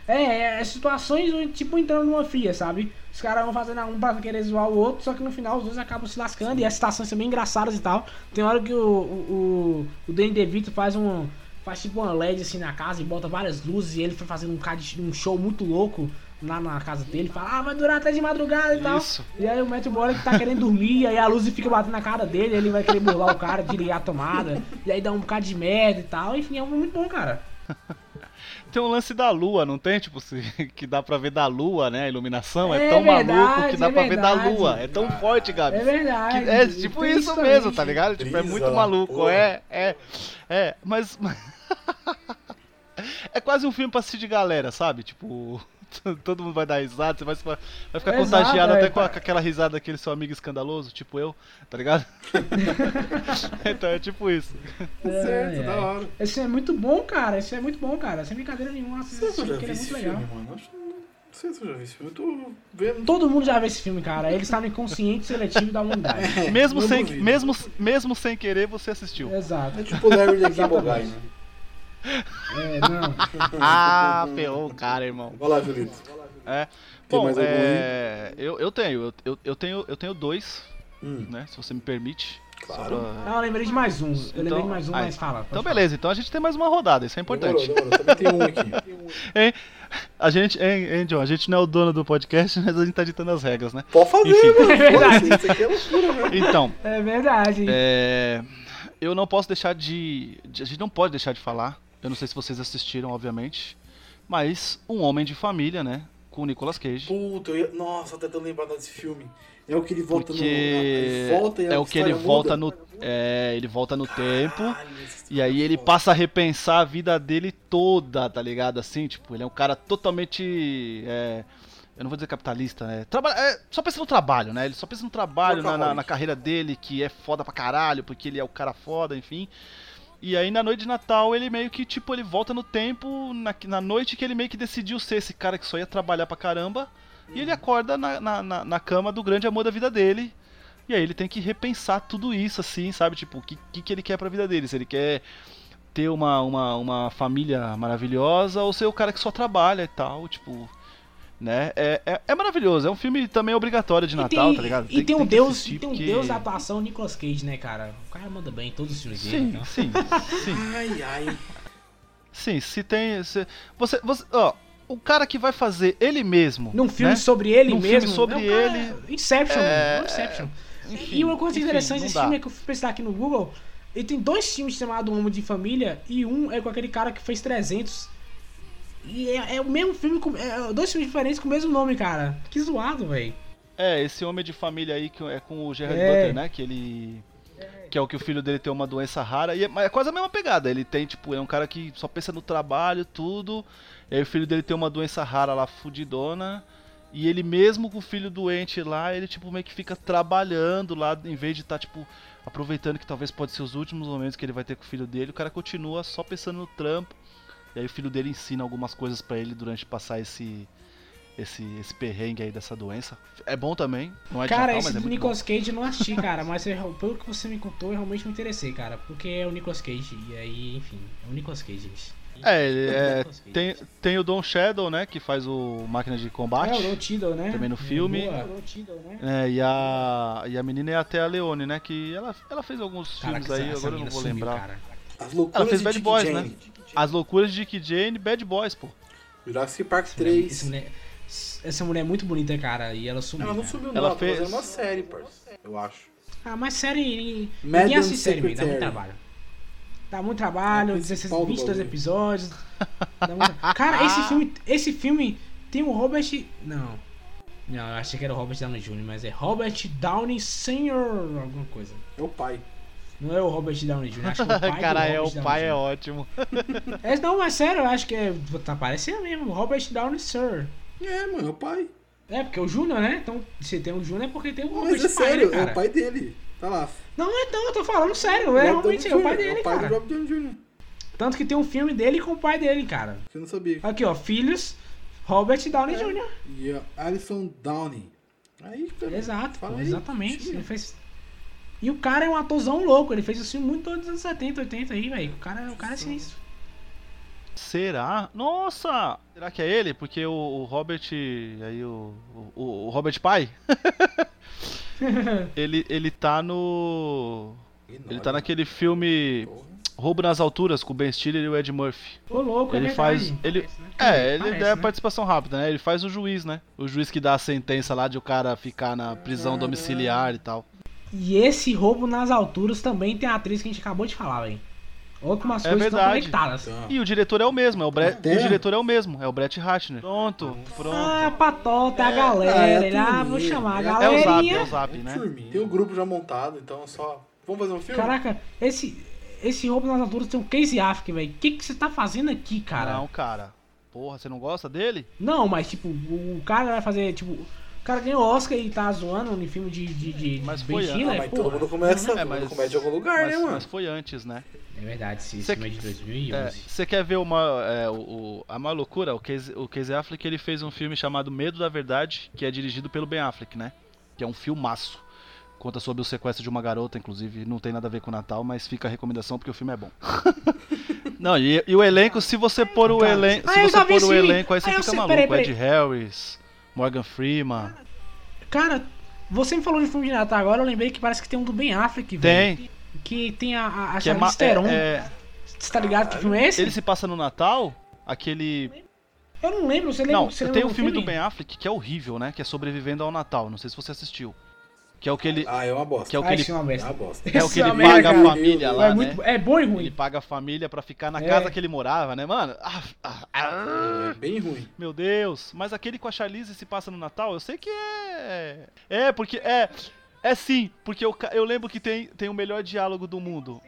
É, é situações tipo entrando numa fria, sabe? Os caras vão fazendo um pra querer zoar o outro, só que no final os dois acabam se lascando e as situações são bem engraçadas e tal. Tem hora que o, o, o, o Danny DeVito faz um. faz tipo uma LED assim na casa e bota várias luzes e ele foi fazendo um, um show muito louco lá na casa dele. Fala, ah, vai durar até de madrugada e tal. Isso. E aí o Matthew Broderick tá querendo dormir, e aí a luz fica batendo na cara dele, ele vai querer burlar o cara, desligar a tomada, e aí dá um bocado de merda e tal. Enfim, é um filme muito bom, cara. Tem um lance da lua, não tem? Tipo, se- que dá pra ver da lua, né? A iluminação é, É tão maluco verdade, que dá é pra ver da verdade. lua. É tão forte, Gabi. É verdade. Que é tipo isso mesmo, tá ligado? Tipo, é muito maluco. porra. É, é. É, mas. é quase um filme pra assistir de galera, sabe? Tipo. Todo mundo vai dar risada, você vai, vai ficar Exato, contagiado é, até com, a- tá. com aquela risada daquele seu amigo escandaloso, tipo eu, tá ligado? então é tipo isso. Certo, Ai, da ai. hora. Esse é muito bom, cara. Esse é muito bom, cara. Sem brincadeira nenhuma. Assista Será esse que eu já filme, que vi ele é esse muito filme, legal. mano? Acho que não sei se eu já vi esse filme. Eu tô vendo. Todo mundo já vê esse filme, cara. Ele está no inconsciente seletivo da humanidade. É, mesmo, sem, mesmo, mesmo sem querer, você assistiu. Exato. É tipo o Larry Exatamente. Bogai, né? É, não. Ah, ferrou o cara, irmão. Vai lá, Julito. É. Tem Bom, é, eu, eu tenho, eu, eu, tenho, eu tenho dois, Hum, né? Se você me permite. Claro. Pra- Não, eu lembrei de mais um. Eu lembrei Então, de mais um, aí. mas fala. Então falar. beleza, então a gente tem mais uma rodada, isso é importante. Demorou, demorou. Também tem um aqui. Hein? A gente, hein, hein, John, a gente não é o dono do podcast, mas a gente tá ditando as regras, né? Pode fazer, Enfim. mano. É verdade. Isso aqui é loucura, velho. Então, É verdade. é, eu não posso deixar de, de- A gente não pode deixar de falar. Eu não sei se vocês assistiram, obviamente. Mas Um Homem de Família, né? Com o Nicolas Cage. Puta, eu ia... Nossa, tentando lembrar desse filme. É o que ele volta Porque no. Ele volta é o que ele história volta muda. no. É, ele volta no tempo. Caralho, esse E aí ele foda. passa a repensar a vida dele toda, tá ligado? Assim, tipo, ele é um cara totalmente. é, eu não vou dizer capitalista, né? Traba é, só pensa no trabalho, né? Ele só pensa no trabalho, na, na, na carreira dele, que é foda pra caralho, porque ele é o cara foda, enfim. E aí na noite de Natal ele meio que, tipo, ele volta no tempo, na, na noite que ele meio que decidiu ser esse cara que só ia trabalhar pra caramba. E ele acorda na, na, na, cama do grande amor da vida dele. E aí ele tem que repensar tudo isso, assim, sabe? Tipo, o que, que, que ele quer pra vida dele. Se ele quer ter uma, uma, uma família maravilhosa ou ser o cara que só trabalha e tal, tipo. Né? É, é, é maravilhoso, é um filme também obrigatório de Natal, tem, tá ligado? e tem, um que deus, tem um porque- deus da atuação, Nicolas Cage, né, cara? O cara manda bem em todos os filmes dele. Sim, então. sim, sim. Ai, ai. Sim, se tem. Se, você, você, ó, o cara que vai fazer ele mesmo. Num filme né? sobre ele Num mesmo. filme sobre é um cara- ele. Inception, É, mano. Inception. Enfim, e uma coisa enfim, interessante desse dá. filme é que eu fui pesquisar aqui no Google. Ele tem dois filmes chamados Homem de Família e um é com aquele cara que fez 300. E é, é o mesmo filme, com, é dois filmes diferentes com o mesmo nome, cara. Que zoado, velho. É, esse homem de família aí que é com o Gerard É. Butler, né? Que ele. Que é o que o filho dele tem uma doença rara. E é, é quase a mesma pegada. Ele tem, tipo, é um cara que só pensa no trabalho, tudo. E aí o filho dele tem uma doença rara lá, fudidona. E ele mesmo com o filho doente lá, ele tipo meio que fica trabalhando lá, em vez de estar, tipo, aproveitando que talvez pode ser os últimos momentos que ele vai ter com o filho dele, o cara continua só pensando no trampo. E aí o filho dele ensina algumas coisas pra ele durante passar esse. Esse, esse perrengue aí dessa doença. É bom também, não é de Cara, esse mas é do Nicolas Cage eu não assisti, cara. Mas eu- pelo que você me contou, eu realmente me interessei, cara. Porque é o Nicolas Cage. E aí, enfim, é o Nicolas Cage, gente. É, ele é, Nicolas Cage. tem, tem o Don Shadow, né, que faz o Máquina de Combate. É, o Don Tiddle, né? Também no filme. O Don Tiddle, né? É, e a, e a menina é até a Leone, né, que ela, ela fez alguns Caraca, filmes aí, agora eu não vou sumiu, lembrar. Ela fez Bad Boys, Jane. né? As loucuras de Dick Jane e Bad Boys, pô. Jurassic Park Essa mulher- 3. Essa mulher, essa mulher é muito bonita, cara. E ela sumiu. Ela não Ela não, ela tá fez- fazendo uma série, parça. Eu acho. Ah, mas série. Madam Ninguém assiste série, velho. Dá muito trabalho. Dá muito É trabalho, principal 16, do 22 bagulho. episódios. Dá muito... Cara, esse filme, esse filme tem o Robert. Não. Não, eu achei que era o Robert Downey Jr., mas é Robert Downey Sr. alguma coisa. É o pai. Não é o Robert Downey Jr., acho que é o pai Cara, é, o pai é Jr. ótimo. É, não, mas sério, eu acho que é. Tá parecendo mesmo, Robert Downey Sr. É, mano, é o pai. É, porque é o Júnior, né? Então, se tem o Júnior é porque tem o Robert Mas é pai, né, sério, é cara? o pai dele. Tá lá. Não, então, eu tô falando sério, é realmente é o pai dele, É o pai cara. do Robert Downey Jr. Tanto que tem um filme dele com o pai dele, cara. Você não sabia. Aqui, ó, filhos, Robert Downey É. Jr. E a Alison Downey. Aí, cara. Exato, fala pô, aí, exatamente. Ele fez... E o cara é um atorzão louco, ele fez filme muito dos anos 70, 80 aí, velho. O cara, o cara é sinistro. Será? Nossa! Será que é ele? Porque o, o Robert. Aí o. O, o Robert Pai? ele, ele tá no. Ele tá naquele filme Roubo nas Alturas com o Ben Stiller e o Ed Murphy. Ô, louco, é Ele verdade. faz. Ele, Parece, né? é, ele Parece, é né? participação rápida, né? Ele faz o juiz, né? O juiz que dá a sentença lá de o cara ficar na prisão domiciliar e tal. E esse roubo nas alturas também tem a atriz que a gente acabou de falar, velho. Olha como as É coisas estão verdade. conectadas. Então, E o diretor é o mesmo, é o, Brett, o diretor é o mesmo, é o Brett Ratner. Pronto, pronto. Ah, patota, a galera. ah, é a ele, ah, vou turminha. chamar a É- é o Zap, é o Zap, né? turminha. Tem um grupo já montado, então é só. Vamos fazer um filme? Caraca, esse, esse roubo nas alturas tem um Casey Affleck, velho. O que, que você tá fazendo aqui, cara? Não, cara. Porra, você não gosta dele? Não, mas tipo, o, o cara vai fazer, tipo. O cara ganhou Oscar e tá zoando no filme de, de, de Mas foi Stiller, Ah, mas todo mundo começa, É, todo mundo mas- começa de algum lugar, mas, né, mano? mas foi antes, né? É verdade, sim, esse Cê- filme é de É, 2011. Você quer ver uma, é, o, o- a má loucura? O Casey, o Casey Affleck ele fez um filme chamado Medo da Verdade, que é dirigido pelo Ben Affleck, né? Que é um filmaço. Conta sobre o sequestro de uma garota, inclusive, não tem nada a ver com o Natal, mas fica a recomendação porque o filme é bom. não, e, e o elenco, se você pôr o elenco, Ah, se eu você pôr o elenco, aí você Ah, fica sei, maluco. peraí, peraí. Ed Harris, Morgan Freeman. Cara, você me falou de filme de Natal agora, eu lembrei que parece que tem um do Ben Affleck, velho. Tem, Que tem a, a, a que é, Theron. é, é, Você tá ligado que filme é esse? ele se passa no Natal, aquele Eu não lembro, você lembra? Não, você tem lembra um filme do Ben Affleck que é horrível, né? Que é Sobrevivendo ao Natal. Não sei se você assistiu. Que é o que ele. Ah, é uma bosta. Que é o Ah, que ele, esse é uma É uma bosta. é o que ele é merda, paga a cara. família lá, é, né? muito, é bom e ruim. Ele paga a família pra ficar na É. casa que ele morava, né, mano? Ah, ah, ah, É bem ruim. meu Deus. Mas aquele com a Charlize se passa no Natal, eu sei que é. É, porque. É. É sim, porque eu, eu lembro que tem, tem o melhor diálogo do mundo.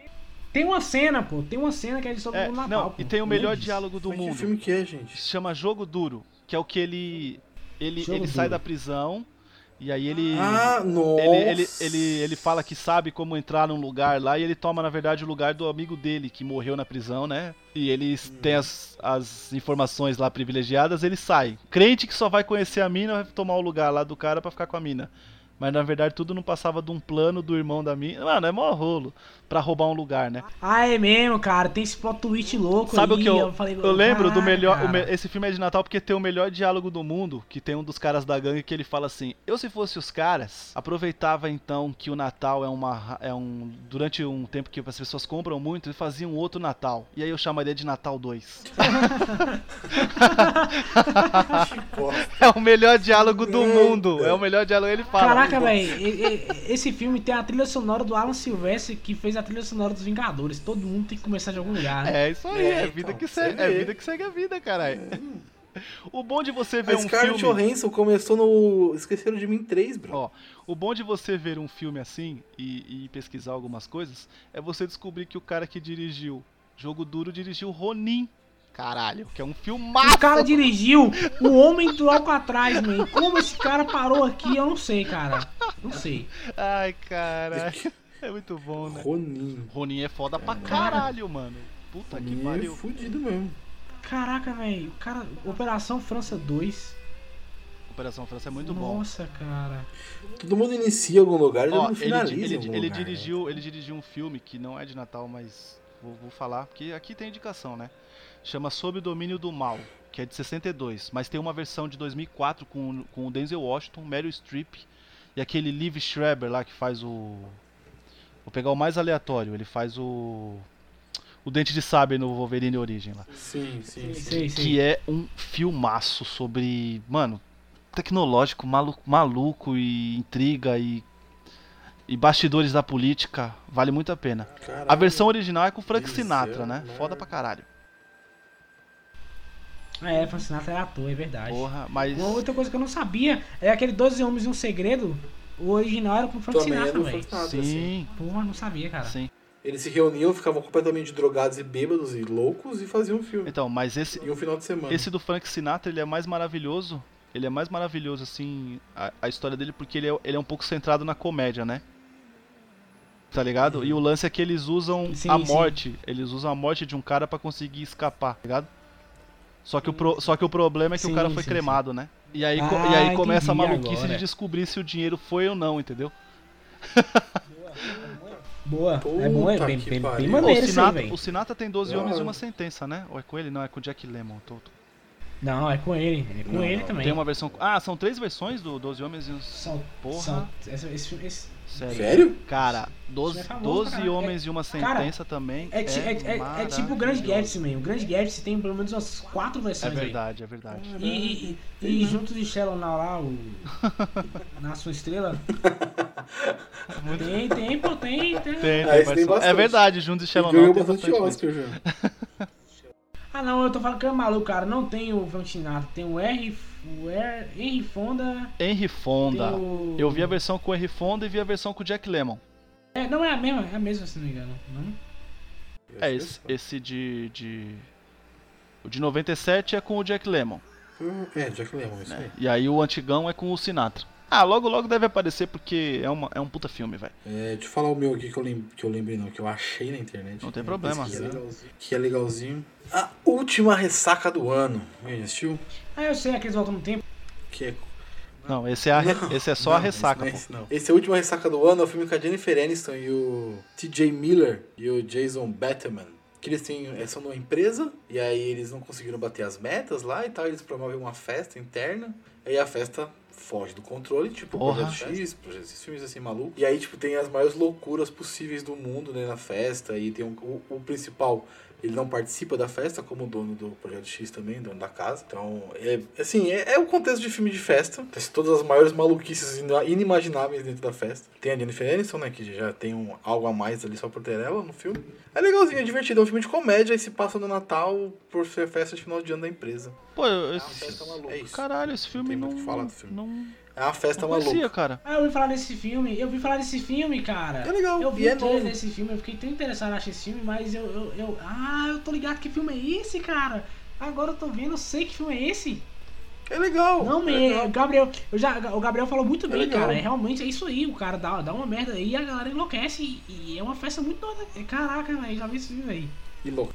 Tem uma cena, pô. Tem uma cena que é de sobre É, o Natal. não, pô. e tem o melhor diálogo do Mas que mundo. filme que é, gente? Se chama Jogo Duro, que é o que ele. Ele, Jogo ele sai da prisão e aí ele. Ah. Ele, ele, ele, ele fala que sabe como entrar num lugar lá e ele toma, na verdade, o lugar do amigo dele que morreu na prisão, né? E ele tem as, as informações lá privilegiadas, ele sai. Crente que só vai conhecer a mina vai tomar o lugar lá do cara pra ficar com a mina. Mas na verdade tudo não passava de um plano do irmão da minha. Mano, é mó rolo pra roubar um lugar, né? Ah, é mesmo, cara. Tem esse plot twist louco Sabe aí. o que eu, falei, eu lembro do "Caraca, melhor. o cara." me- esse filme é de Natal porque tem o melhor diálogo do mundo. Que tem um dos caras da gangue que ele fala assim: Eu, se fosse os caras, aproveitava então que o Natal é uma. É um, durante um tempo que as pessoas compram muito e faziam outro Natal. E aí eu chamaria de Natal 2. Porra. é o melhor diálogo do mundo. É o melhor diálogo. Ele fala. Caraca, velho, esse filme tem a trilha sonora do Alan Silvestre que fez a trilha sonora dos Vingadores. Todo mundo tem que começar de algum lugar, né? É isso aí, É, é, então, vida que você segue, é vida que segue a vida, caralho. O bom de você ver A um Scarlett filme. Johansson começou no Esqueceram de Mim 3, bro. Ó, o bom de você ver um filme assim e, e pesquisar algumas coisas é você descobrir que o cara que dirigiu Jogo Duro dirigiu Ronin. Caralho, que é um filmaço. O cara dirigiu O Homem do Alcatraz, man. Como esse cara parou aqui, eu não sei, cara. Não sei. Ai, caralho. É muito bom, né? Ronin. Ronin é foda pra caralho, mano. Puta que Ronin é pariu. fudido mesmo. Caraca, velho. O cara. Operação França 2. Operação França é muito bom. Nossa, cara. Todo mundo inicia em algum lugar e ele, finaliza ele- em algum ele lugar, né? dirigiu, ele dirigiu um filme que não é de Natal, mas vou, vou falar, porque aqui tem indicação, né? Chama Sob o Domínio do Mal, que é de 62, mas tem uma versão de 2004 com, com o Denzel Washington, Meryl Streep e aquele Liv Schreiber lá que faz o... Vou pegar o mais aleatório, ele faz o... O Dente de Sabre no Wolverine Origem lá. Sim, sim, sim. Que é um filmaço sobre, mano, tecnológico, maluco, maluco e intriga e, e bastidores da política. Vale muito a pena. Caralho. A versão original é com o Frank Sinatra, né? uma- Foda pra caralho. É, Frank Sinatra é ator, é verdade. Porra, mas. Uma outra coisa que eu não sabia é aquele 12 Homens e um Segredo. O original era com o Frank Também Sinatra, velho. Frank Sinatra, assim. Sim, Porra, não sabia, cara. sim. Eles se reuniam, ficavam completamente drogados e bêbados e loucos e faziam um filme. Então, mas esse, E um final de semana. esse do Frank Sinatra, ele é mais maravilhoso. Ele é mais maravilhoso, assim, a, a história dele, porque ele é, ele é um pouco centrado na comédia, né? Tá ligado? E o lance é que eles usam Sim, a sim. morte. Eles usam a morte de um cara pra conseguir escapar, tá ligado? Só que o, pro- só que o problema é que Sim, o cara foi sim, cremado, né? E aí, Ah, e aí começa a maluquice agora. de descobrir se o dinheiro foi ou não, entendeu? Boa. Puta é bom, é bem, que bem, bem. Pô, maneiro o, aí, Sinatra, velho. o Sinatra tem 12 Da homens e uma sentença, né? Ou é com ele? Não, é com o Jack Lemmon. Tô- tô- Não, é com ele. É com Não, ele não. também. Tem uma versão. Ah, são três versões do 12 homens e um. São, Porra. são- esse, esse, esse- Sério. Sério? Cara, 12, Isso é famoso pra 12 caralho. homens e uma sentença também. é, ti- é, é, é tipo o Grande Gatsby, man. O Grande Gatsby tem pelo menos umas quatro É versões aí. verdade, é verdade. E, e, e, e junto de Shallow Now lá, o. Na sua estrela. tem, tem, pô, tem, tem. Tem, Ah, tem esse tem é verdade, juntos de Shallow ganhou Now tem bastante Oscar já. Ah não, eu tô falando que é maluco, cara. Não tem o Frank Sinatra, tem o R. O R Henry Fonda. Henry Fonda. O... Eu vi a versão com o Henry Fonda e vi a versão com o Jack Lemmon. É, não é a mesma, é a mesma, se não me engano. Não? É, esse, esse de, de. O de 97 é com o Jack Lemmon. É, Jack Lemmon, isso aí. né? E aí o antigão é com o Sinatra. Ah, logo logo deve aparecer porque é, uma, é um puta filme, velho. É, deixa eu falar o meu aqui que eu, lem que eu lembrei, não, que eu achei na internet. Não tem problema. pesquisei, Que é legalzinho. A última ressaca do ano. Assistiu? Ah, eu sei, aqueles voltam no tempo. Que é Não, esse é, a re- esse é só a Não, ressaca, esse, pô. não é esse, não. Esse é a última ressaca do ano, é o filme com a Jennifer Aniston e o TJ Miller e o Jason Bateman. Que eles têm, é, são numa empresa, e aí eles não conseguiram bater as metas lá e tal, eles promovem uma festa interna, aí a festa foge do controle, tipo Porra. Projeto X, projeto, esses filmes assim malucos. E aí, tipo, tem as maiores loucuras possíveis do mundo, né, na festa, e tem um- o, o principal, ele não participa da festa, como o dono do Projeto X também, dono da casa. Então, é, assim, é, é o contexto de filme de festa. Tem todas as maiores maluquices inimagináveis dentro da festa. Tem a Jennifer Aniston, né, que já tem um, algo a mais ali só por ter ela no filme. É legalzinho, é divertido. É um filme de comédia e se passa no Natal por ser festa de final de ano da empresa. Pô, eu- É uma esse, festa maluca. É isso. caralho, esse filme tem não. muito o que falar do filme. Não, É uma festa não conhecia, maluca. cara. Ah, eu ouvi falar desse filme, eu ouvi falar desse filme, cara. É legal, Eu vi e é novo. desse filme, eu fiquei tão interessado em achar esse filme, mas eu, eu, eu- Ah, eu tô ligado que filme é esse, cara. Agora eu tô vendo, eu sei que filme é esse. É legal. Não, é me, legal. Gabriel, eu já, o Gabriel falou muito É bem, legal. cara. É, realmente é isso aí, o cara dá, dá uma merda aí e a galera enlouquece. E, e é uma festa muito doida. Caraca, velho, já vi esse filme aí.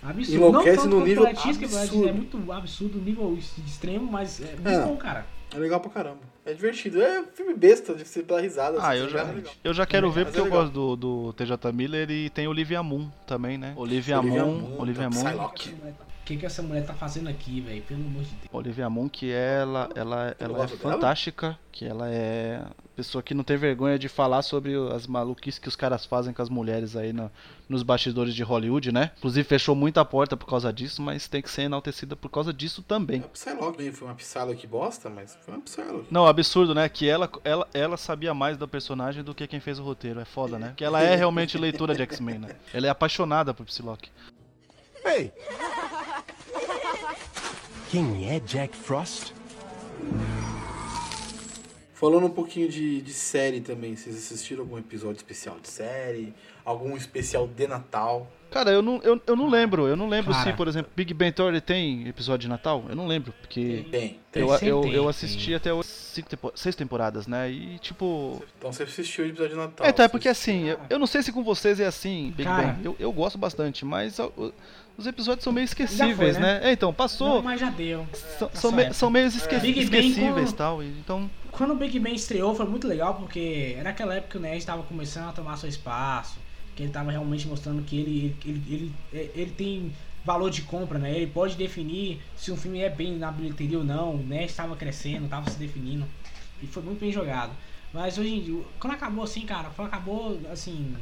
Absurdo. Enlouquece não no nível que absurdo. É muito absurdo, nível extremo, mas é muito É. bom, cara. É legal pra caramba. É divertido. É filme besta de você dar risada. Ah, assim, eu é já, legal. eu já quero ver Mas porque é eu gosto do, do TJ Miller e tem Olivia Moon também, né? Olivia, Olivia Moon, Moon, Olivia tá, Moon, Psylocke. O que, que essa mulher tá fazendo aqui, velho? Pelo amor de Deus. Olivia Moon que ela, ela, ela é dela? fantástica, que ela é pessoa que não tem vergonha de falar sobre as maluquices que os caras fazem com as mulheres aí na- nos bastidores de Hollywood, né? Inclusive fechou muita porta por causa disso, mas tem que ser enaltecida por causa disso também. É Psylocke. Foi uma Psylocke bosta, mas foi uma Psylocke. Não, absurdo, né? Que ela, ela, ela sabia mais do personagem do que quem fez o roteiro. É foda, né? Que ela é realmente leitora de X-Men, né? Ela é apaixonada por Psylocke. Ei! Quem é Jack Frost? Falando um pouquinho de, de série também, vocês assistiram algum episódio especial de série? Algum especial de Natal? Cara, eu não, eu, eu não lembro. Eu não lembro Cara. se, por exemplo, Big Bang Theory tem episódio de Natal. Eu não lembro, porque Tem. eu, Tem, eu, tem, eu tem. assisti até os cinco tempo- seis temporadas, né? E tipo. Então você assistiu o episódio de Natal. É, então é porque assistiu. assim, eu, eu não sei se com vocês é assim, Big Cara. Bang. Eu, eu gosto bastante, mas o- os episódios são meio esquecíveis, né? né? É, então, passou. Não, mas já deu. São, são, Essa me- são meio esque- Big esquecíveis e tal. Então, Quando o Big Bang estreou foi muito legal porque era aquela época que o Nerd tava começando a tomar seu espaço, que ele tava realmente mostrando que ele, ele, ele, ele, tem valor de compra, né? Ele pode definir se um filme é bem na bilheteria ou não. O Nerd estava crescendo, tava se definindo e foi muito bem jogado. Mas hoje em dia, quando acabou assim, cara, acabou assim,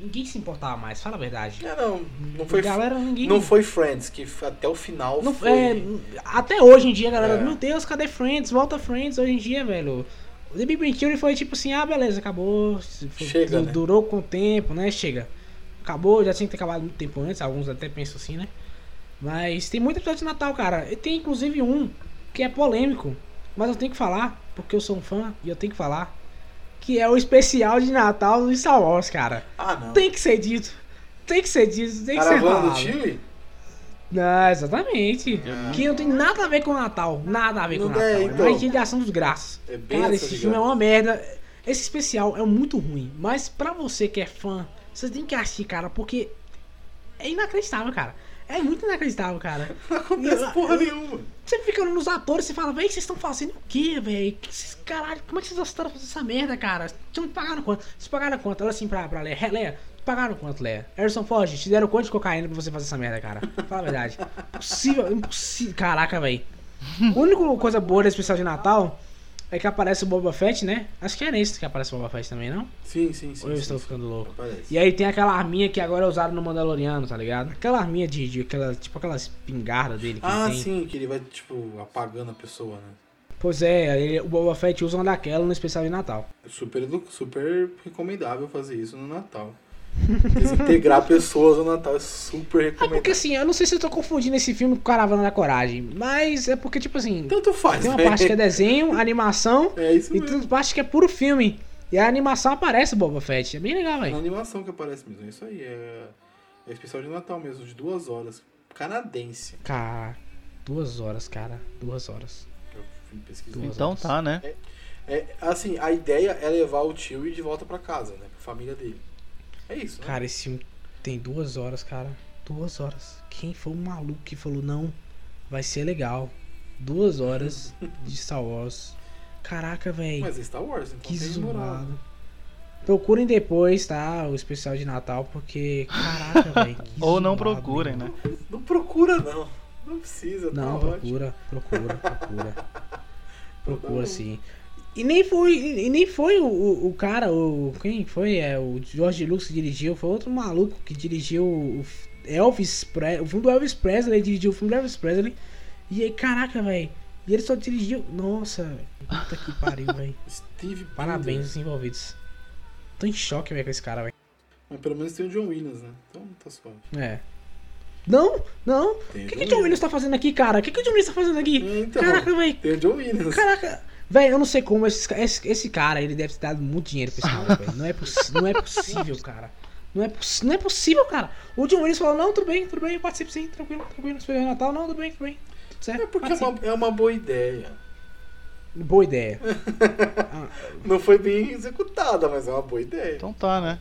ninguém se importava mais, fala a verdade. É, não, não foi, Galera, ninguém não foi Friends, que até o final Não, foi... é, até hoje em dia, galera, É. meu Deus, cadê Friends? Volta Friends hoje em dia, velho. O The Big Bang Theory foi tipo assim, ah, beleza, acabou. Chega, né? Durou com o tempo, né? Chega. Acabou, já tinha que ter acabado muito tempo antes, alguns até pensam assim, né? Mas tem muito episódio de Natal, cara. E tem inclusive um que é polêmico, mas eu tenho que falar, porque eu sou um fã e eu tenho que falar. Que é o especial de Natal do Star Wars, cara. Ah, não. Tem que ser dito. Tem que ser dito, tem que ser Caravana do falado. Chile? Não, exatamente. Que não tem nada a ver com o Natal. Nada a ver Não com o Natal. é, É, então. mais de ação dos graças. É bem Cara, esse filme é uma merda. Esse especial é muito ruim. Mas pra você que é fã, você tem que assistir, cara, porque é inacreditável, cara. É muito inacreditável, cara. Não acontece porra nenhuma. Você fica nos atores e fala, véi, vocês estão fazendo o quê, véi? Caralho, como é que vocês aceitaram fazer essa merda, cara? Vocês pagaram quanto? Vocês pagaram quanto? Olha assim pra, pra Leia. Leia, pagaram quanto, Leia? Harrison Ford, te deram quanto de cocaína pra você fazer essa merda, cara? Fala a verdade. Impossível, impossível. Caraca, véi. A única coisa boa desse especial de Natal é que aparece o Boba Fett, né? Acho que é nesse que aparece o Boba Fett também, não? Sim, sim, sim. Ou eu sim, estou sim. ficando louco? Aparece. E aí tem aquela arminha que agora é usada no Mandaloriano, tá ligado? Aquela arminha de, de aquela, tipo aquela espingarda dele Ah, sim, que ele vai, tipo, apagando a pessoa, né? Pois é, ele- o Boba Fett usa uma daquela no especial de Natal. Super, super recomendável fazer isso no Natal. Desintegrar pessoas no Natal é super É porque assim, eu não sei se eu tô confundindo esse filme com Caravana da Coragem, mas é porque, tipo assim, Tanto faz, tem uma velho. parte que é desenho, animação, É isso e mesmo. tem outra parte que é puro filme. E a animação aparece Boba Fett. É bem legal, velho. animação que aparece mesmo, é isso aí. É, é especial de Natal mesmo, de duas horas. Canadense. Cara, duas horas, cara. Duas horas. Eu fui pesquisar. Então horas. tá, né? É, assim, a ideia é levar o tio de volta pra casa, né? Pra família dele. É isso, né? Cara, esse filme tem duas horas, cara. Duas horas. Quem foi o maluco que falou, não, vai ser legal. Duas horas de Star Wars. Caraca, velho. Mas é Star Wars, então Que zoado. Procurem depois, tá? O especial de Natal, porque. Caraca, velho. Ou não zoado, procurem, né? Não procura, não. Não precisa, Não, tá ótimo. procura, procura, procura. Tá procura sim. E nem foi, e nem foi o, o, o cara, o. Quem foi? É o George Lucas que dirigiu, foi outro maluco que dirigiu o Elvis Presley. O filme do Elvis Presley, ele dirigiu o filme do Elvis Presley. E aí, caraca, velho. E ele só dirigiu. Nossa, puta que pariu, velho. Steve Parabéns aos envolvidos. Tô em choque, velho, com esse cara, velho. Mas pelo menos tem o John Williams, né? Então tá suave. É. Não, não. O que, que o John Williams tá fazendo aqui, cara? O que, que o John Williams tá fazendo aqui? É, então. Caraca, velho. Tem o John Williams. Caraca, velho, eu não sei como esse, esse, esse cara, ele deve ter dado muito dinheiro pra esse maluco, velho. Não é, não é possível, cara. Não é, não é possível, cara. O John Williams falou, não, tudo bem, tudo bem, eu participo sim, tranquilo, tranquilo, espelho de Natal, não, tudo bem, tudo bem. Tudo certo. É porque é uma, é uma boa ideia. Boa ideia. Não foi bem executada, mas é uma boa ideia. Então tá, né?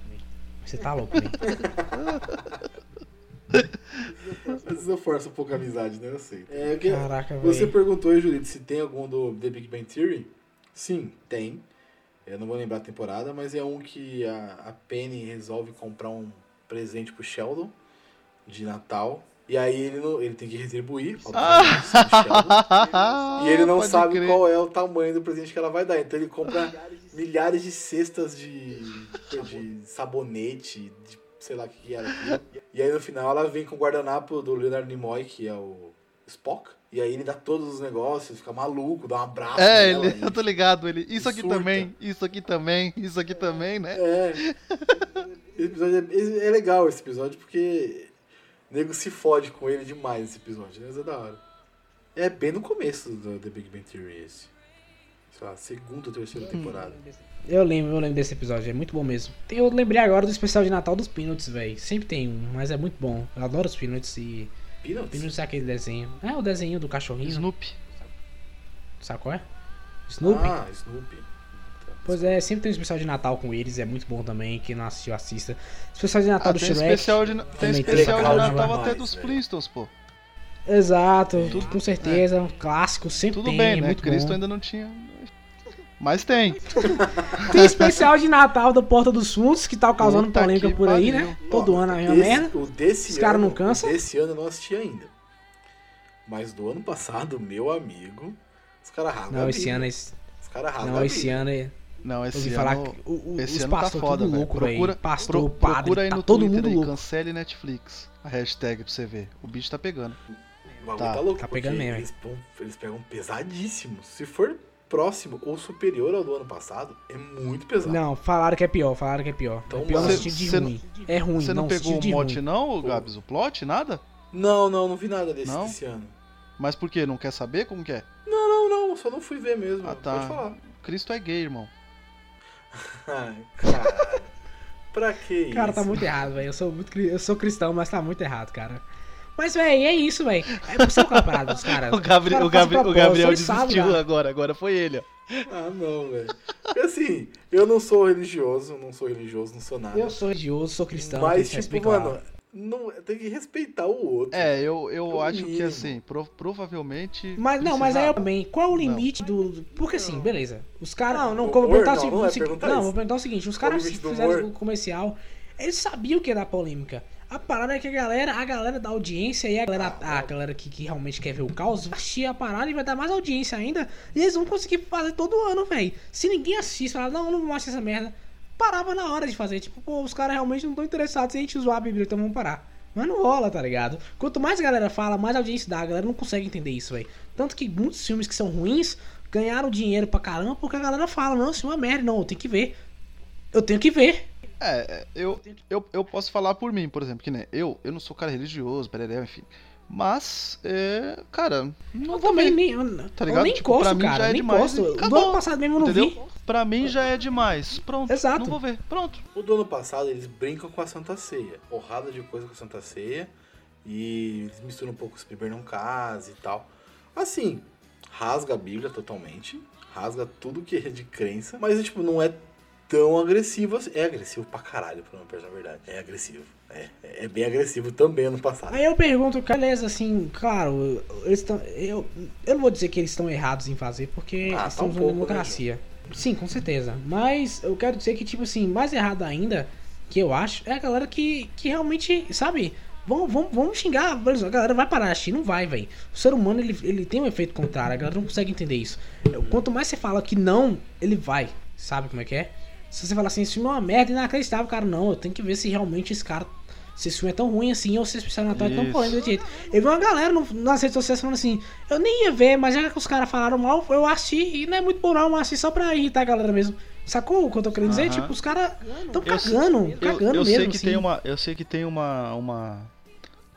Você tá louco, velho. Às vezes eu forço um pouco a amizade, né? Eu sei. É, que- Caraca, Você velho. perguntou aí, Julito, se tem algum do The Big Bang Theory? Sim, tem. Eu não vou lembrar a temporada, mas é um que a, a Penny resolve comprar um presente pro Sheldon de Natal. E aí ele, não, ele tem que retribuir, pro Sheldon. E ele não Pode sabe crer. qual é o tamanho do presente que ela vai dar. Então ele compra milhares de cestas de, de sabonete, de sei lá o que que era aquilo. E aí no final ela vem com o guardanapo do Leonard Nimoy, que é o Spock. E aí ele dá todos os negócios, fica maluco, dá um abraço É, nela ele, eu tô ligado, ele. Isso aqui surta. também, isso aqui também, isso aqui também, né? É. Esse episódio é, é legal esse episódio porque o nego se fode com ele demais esse episódio, né? Mas é da hora. É bem no começo do The Big Bang Theory esse. Sei lá, segunda ou terceira temporada. Eu lembro, eu lembro desse episódio, é muito bom mesmo. Eu lembrei agora do especial de Natal dos Peanuts, velho. Sempre tem um, mas é muito bom. Eu adoro os Peanuts e. Peanuts? Peanuts é aquele desenho. É o desenho do cachorrinho. Snoopy. Sabe qual é? Snoopy. Ah, Snoopy. Pois é, sempre tem um especial de Natal com eles, é muito bom também. Quem não assistiu, assista. Especial de Natal Ah, do tem Shrek. especial de, tem especial de Natal até dos. Flintstones, pô. Exato, tudo com certeza. Um clássico, sempre Tudo tem. bem, é né? muito Cristo bom. ainda não tinha. Mas tem. Tem especial de Natal da Porta dos Fundos, que tá causando Puta polêmica por aí, pariu. né? Todo Ó, ano a mesma desse- merda. O desse Os cara ano, não cansam? o Desse ano eu não assisti ainda. Mas do ano passado, meu amigo, os caras rasgam Não, esse ano. Esse... Os caras rasgam Não, esse ano. é- Não, esse ano. falar que o, o, esse os ano tá foda, velho. louco, Procura, velho. Pastor, pro- padre, procura aí tá no todo Twitter mundo aí, louco. cancele Netflix. A hashtag pra você ver. O bicho tá pegando. O bagulho Tá, tá, louco, tá porque pegando mesmo, eles, pegam- eles pegam pesadíssimo. Se for próximo ou superior ao do ano passado, é muito pesado. Não, falaram que é pior, falaram que é pior. Então, é pior no sentido de ruim. É ruim, Você não, no pegou o mote, ruim. não, Gabs? O plot? Nada? Não, não, não vi nada desse, Não? desse ano. Mas por quê? Não quer saber como que é? Não, não, não, só não fui ver mesmo. Ah, tá. Pode falar. Cristo é gay, irmão. Ai, cara. pra que isso? Cara, tá muito errado, velho. Eu sou muito eu sou cristão, mas tá muito errado, cara. Mas, velho, é isso, velho. É ser aquela parada dos caras. O, Gabri- Os o, Gabri- o Gabriel desistiu cara. agora. Agora foi ele, ó. Ah, não, velho. Assim, eu não sou religioso, não sou religioso, não sou nada. Eu sou religioso, sou cristão. Mas, que tipo, respeitar. mano, não, tem que respeitar o outro. É, eu, eu É acho que mínimo. assim, pro- provavelmente. Mas não, mas aí eu também, qual o limite do. do- Porque assim, beleza. Os caras. Não, não, como humor? perguntar o Não, seguinte. não é o seguinte- não, vou perguntar o seguinte: os caras fizeram o comercial, eles sabiam que ia dar polêmica. A parada é que a galera, a galera da audiência e a galera, a galera que, que realmente quer ver o caos, vai assistir a parada e vai dar mais audiência ainda. E eles vão conseguir fazer todo ano, velho. Se ninguém assiste, falar, não, não vou assistir essa merda. Parava na hora de fazer. Tipo, pô, os caras realmente não estão interessados em a gente zoar a Bíblia, então vamos parar. Mas não rola, tá ligado? Quanto mais a galera fala, mais audiência dá. A galera não consegue entender isso, velho. Tanto que muitos filmes que são ruins ganharam dinheiro pra caramba porque a galera fala, não, isso é uma merda, não, eu tenho que ver. Eu tenho que ver. É, é, eu, eu, eu posso falar por mim, por exemplo, que nem eu, eu não sou cara religioso, pereré, enfim. Mas, é, cara, não Eu vou também nem. Eu, tá eu ligado? nem Tipo, pra mim cara. já é nem demais. Do ano passado mesmo eu não entendeu? vi. Pra mim já é demais. Pronto, Exato. não vou ver. Pronto. O do ano passado eles brincam com a Santa Ceia. Porrada de coisa com a Santa Ceia. E eles misturam um pouco se beber não casa e tal. Assim, rasga a Bíblia totalmente. Rasga tudo que é de crença. Mas, tipo, não é tão agressivo assim. É agressivo pra caralho, pra não perder a verdade. É agressivo. É, é bem agressivo também ano passado. Aí eu pergunto, beleza, assim, claro, eles estão. Eu, eu não vou dizer que eles estão errados em fazer, porque Ah, tá estamos um numa né, democracia. Sim, com certeza. Mas eu quero dizer que, tipo assim, mais errado ainda, que eu acho, é a galera que, que realmente, sabe, vamos, vamos, vamos xingar. A galera vai parar de assistir, não vai, velho. O ser humano, ele, ele tem um efeito contrário, a galera não consegue entender isso. Quanto mais você fala que não, ele vai. Sabe como é que é? Se você falar assim, esse filme é uma merda, inacreditável, cara, não, eu tenho que ver se realmente esse cara se esse filme é tão ruim assim, ou se esse de Natal é tão polêmico desse jeito. Eu vi uma galera no- nas redes sociais falando assim, eu nem ia ver, mas já que os caras falaram mal, eu assisti, e não é muito bom não, mas assisti só pra irritar a galera mesmo. Sacou o que eu tô querendo dizer? Tipo, os caras tão Eu- cagando, Eu, cagando eu mesmo, sei que assim. tem uma, eu sei que tem uma, uma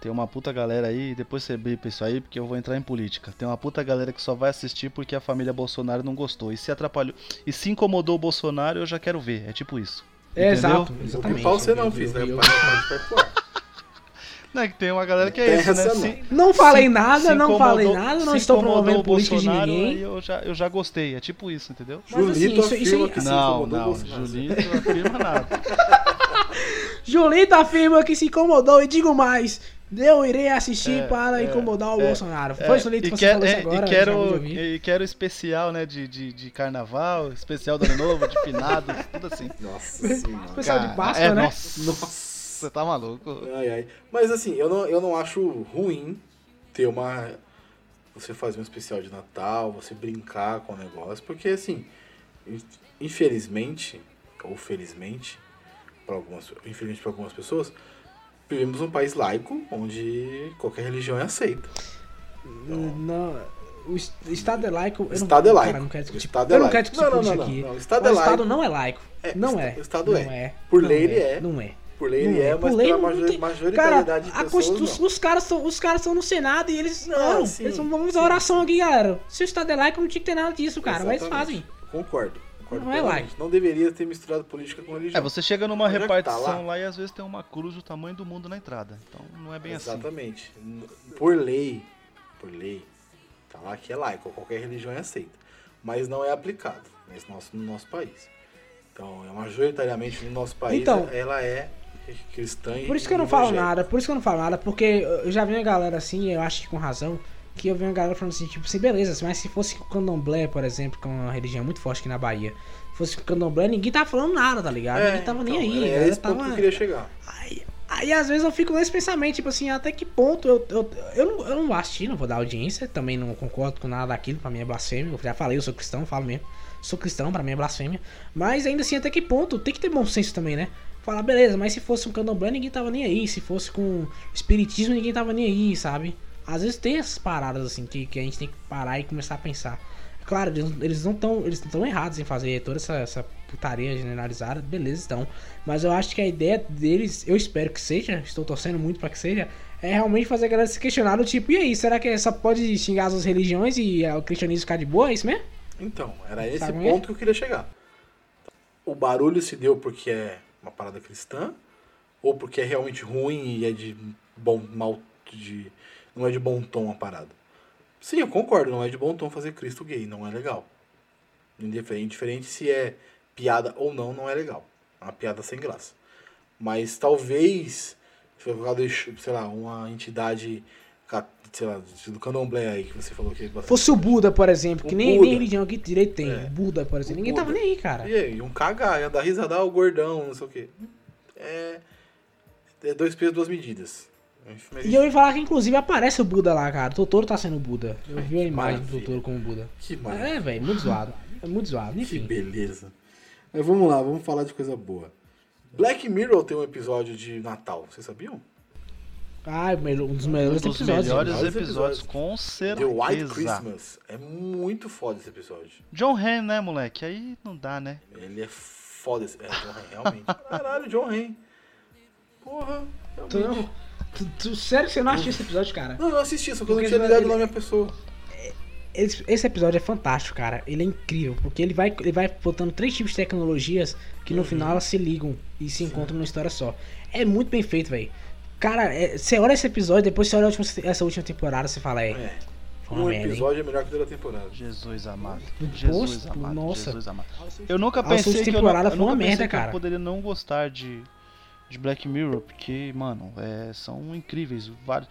tem uma puta galera aí, depois você bipa isso aí, porque eu vou entrar em política. Tem uma puta galera que só vai assistir porque a família Bolsonaro não gostou. E se atrapalhou, e se incomodou o Bolsonaro, eu já quero ver. É tipo isso. É, entendeu? exato, Não exatamente. pau você não, fiz, né? Não, é que tem uma galera que é isso, né? Se- Não falei se- nada, se não falei nada, não se estou incomodou promovendo o política de Bolsonaro, ninguém. aí eu já, eu já gostei. É tipo isso, entendeu? Mas, assim, Julito isso- isso afirma aí- que se não, não. Julito não afirma nada. Julito afirma que se incomodou e digo mais, Eu irei assistir É, para é, incomodar o é, Bolsonaro. É, Foi isso que e você quer- falou isso é, agora. e eu quero, e quero especial, né, de, de, de carnaval, especial do ano novo, de finados, tudo assim. Nossa senhora. Especial de Páscoa, é, né? Nossa, você tá maluco. Ai, ai. Mas assim, eu não, eu não acho ruim ter uma. Você fazer um especial de Natal, você brincar com o negócio, porque assim, in- infelizmente, ou felizmente, para algumas, infelizmente para algumas pessoas, vivemos um país laico onde qualquer religião é aceita. Não, o es- Estado é laico. eu não- Estado é laico. Cara, não quero O discutir. Estado é eu não laico. quero discutir Não, não, não, aqui. não, não. O Estado o é Estado não é laico. É, não é. O Estado não é. é. Por Não lei ele é. Não é. Por lei Não ele é, mas lei pela não tem- majoritariedade Cara, de pessoas não. os caras estão os caras estão no Senado e eles Não, não, sim, eles vão fazer oração aqui, galera. Se o Estado é laico, não tinha que ter nada disso, cara. Mas eles Exatamente. fazem. Concordo. Concordo Não é laico. Não deveria ter misturado política com religião. É, você chega numa que tá repartição lá- lá. e às vezes tem uma cruz do tamanho do mundo na entrada. Então não é bem assim. Exatamente. Por lei, por lei, tá lá que é laico, qualquer religião é aceita. Mas não é aplicado nesse nosso, no nosso país. Então, é majoritariamente no nosso país, Então- ela é cristã e Por isso que eu não falo nada, por isso que eu não falo nada, porque eu já vi uma galera assim, eu acho que com razão, que eu vi uma galera falando assim, tipo assim, beleza, mas se fosse com o candomblé, por exemplo, que é uma religião muito forte aqui na Bahia, fosse com o candomblé, ninguém tava falando nada, tá ligado? É, ninguém tava então, nem aí, É esse ponto que tava... eu queria chegar. Aí, aí às vezes eu fico nesse pensamento, tipo assim, até que ponto eu, eu, eu, não, eu não vou assistir, não vou dar audiência, também não concordo com nada daquilo, pra mim é blasfêmia, eu já falei, eu sou cristão, falo mesmo, sou cristão, pra mim é blasfêmia, mas ainda assim, até que ponto, tem que ter bom senso também, né? Falar, beleza, mas se fosse um candomblé, ninguém tava nem aí, se fosse com espiritismo, ninguém tava nem aí, sabe? Às vezes tem essas paradas assim, que, que a gente tem que parar e começar a pensar. Claro, eles, não estão eles não tão errados em fazer toda essa, essa putaria generalizada, beleza, estão. Mas eu acho que a ideia deles, eu espero que seja, estou torcendo muito pra que seja, é realmente fazer a galera se questionar do tipo, e aí, será que só pode xingar as religiões e é, o cristianismo ficar de boa? É isso mesmo? Então, era esse Sabe como é? ponto que eu queria chegar. O barulho se deu porque é uma parada cristã, ou porque é realmente ruim e é de bom mal de não é de bom tom a parada. Sim, eu concordo, não é de bom tom fazer Cristo gay, não é legal. Indiferente, se é piada ou não, não é legal. É uma piada sem graça. Mas talvez, se for de, sei lá, uma entidade, sei lá, do candomblé aí que você falou que Fosse o Buda, por exemplo, que O nem, Buda. nem religião aqui direito tem. É. Buda, por exemplo. O Ninguém tava Buda. nem aí, cara. E aí, iam cagar, ia dar risada, ah, o gordão, não sei o quê. É. É dois pesos, duas medidas. Mas E eu ia falar que inclusive aparece o Buda lá, cara. O Totoro tá sendo o Buda. Eu vi a imagem do. Totoro como Buda. Que maravilha. É, velho, muito zoado. É muito zoado. Que Enfim. beleza. Mas vamos lá, vamos falar de coisa boa. Black Mirror tem um episódio de Natal, vocês sabiam? Ah, melo- um dos Um melhores dos episódios. melhores melhores episódios, episódios. com The White certeza. Christmas. É muito foda esse episódio. John Hamm, né, moleque? Aí não dá, né? Ele é foda esse. É, John Hamm, realmente. Caralho, John Hamm. Porra, Tu realmente. não, tu, tu- sério que você não assistiu esse episódio, cara? Não, eu assisti, só que eu não tinha ele- ligado ele- na minha pessoa. Esse, esse episódio é fantástico, cara. Ele é incrível, porque ele vai, ele vai botando três tipos de tecnologias que Uhum. no final elas se ligam e se encontram numa história só. É muito bem feito, velho. Cara, é- você olha esse episódio, depois você olha a última- essa última temporada, você fala, é. É. Um merda, hein? episódio é melhor que o da temporada. Jesus amado. Posto, Jesus amado. nossa. Jesus amado. Eu nunca A pensei que eu, pensei merda, que cara. eu poderia não gostar de, de Black Mirror, porque, mano, é, são incríveis vários.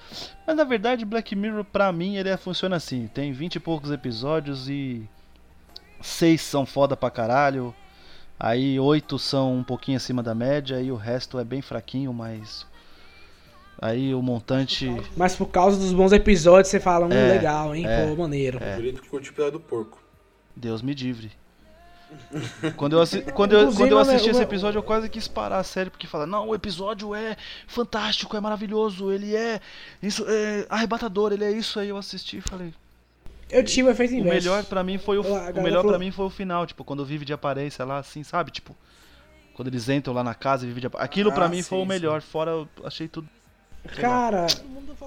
Mas na verdade, Black Mirror pra mim ele é- funciona assim, tem 20 e poucos episódios e seis são foda pra caralho. Aí oito são um pouquinho acima da média e o resto é bem fraquinho, mas aí o montante Mas por causa dos bons episódios, você fala, hum, É, legal, hein? é, Pô, maneiro. É. Bonito que curte o do porco. Deus me livre. Quando eu, assi- quando eu, quando eu assisti esse episódio, eu quase quis parar a série, porque fala, não, o episódio é fantástico, é maravilhoso, ele é isso é arrebatador, ele é isso aí. Eu assisti e falei. Eu tive o efeito O inverso. melhor pra mim foi o, o melhor falou- para mim foi o final, tipo, quando Vive de aparência lá, assim, sabe? Tipo, quando eles entram lá na casa e Vive de Apa- Aquilo pra Ah, mim foi sim, o melhor, fora eu achei tudo. Cara,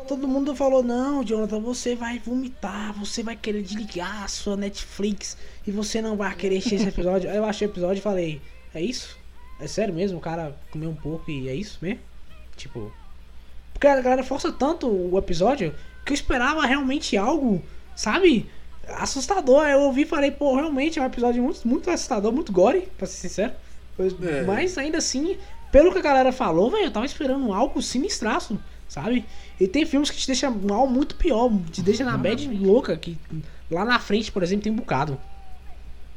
todo mundo falou, não, Jonathan, você vai vomitar, você vai querer desligar a sua Netflix e você não vai querer assistir esse episódio. Aí eu achei o episódio e falei, é isso? É sério mesmo? O cara comeu um pouco e é isso mesmo? Tipo. Porque a galera força tanto o episódio que eu esperava realmente algo, sabe? Assustador. Aí Eu ouvi e falei, pô, realmente é um episódio muito, muito assustador, muito gore, pra ser sincero. É. Mas ainda assim, pelo que a galera falou, velho, eu tava esperando algo sinistraço. Sabe? E tem filmes que te deixam mal muito pior, te deixa na bad louca, que lá na frente, por exemplo, tem um bocado.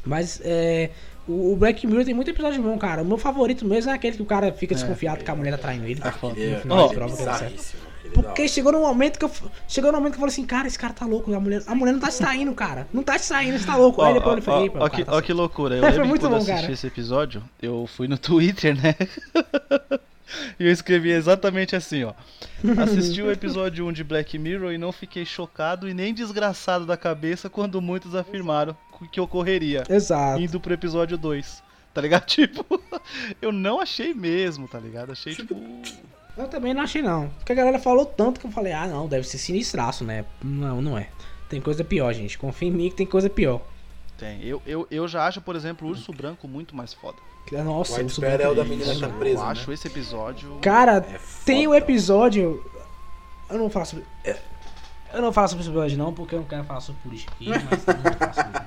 Mas é, o Black Mirror tem muito episódio bom, cara. O meu favorito mesmo é aquele que o cara fica desconfiado que a mulher tá traindo ele. É, No final, Ó, prova que Porque chegou no momento que eu chegou no momento que eu falei assim, cara, esse cara tá louco, a mulher, a mulher não tá te traindo, cara. Não tá te traindo, você tá louco. Aí Ó, depois ó, eu falei, ó, "Epa, ó o que, tá ó que loucura. Eu Foi lembro que muito quando eu bom, assisti cara. esse episódio, eu fui no Twitter, né? e eu escrevi exatamente assim, ó. Assisti o episódio 1 de Black Mirror e não fiquei chocado e nem desgraçado da cabeça quando muitos afirmaram que ocorreria. Exato. Indo pro episódio 2. Tá ligado? Tipo, eu não achei mesmo, tá ligado? Achei tipo. Eu também não achei não. Porque a galera falou tanto que eu falei, ah não, deve ser sinistraço, né? Não, não é. Tem coisa pior, gente. Confia em mim que tem coisa pior. Tem. Eu, eu, eu já acho, por exemplo, o Urso Branco muito mais foda. Nossa, White eu sou Bear é o da muito menina que tá presa, eu né? acho esse episódio. Cara, É tem o episódio. Eu não sobre. Eu não falar sobre esse episódio não, porque eu não quero falar sobre política aqui, mas não vou falar sobre.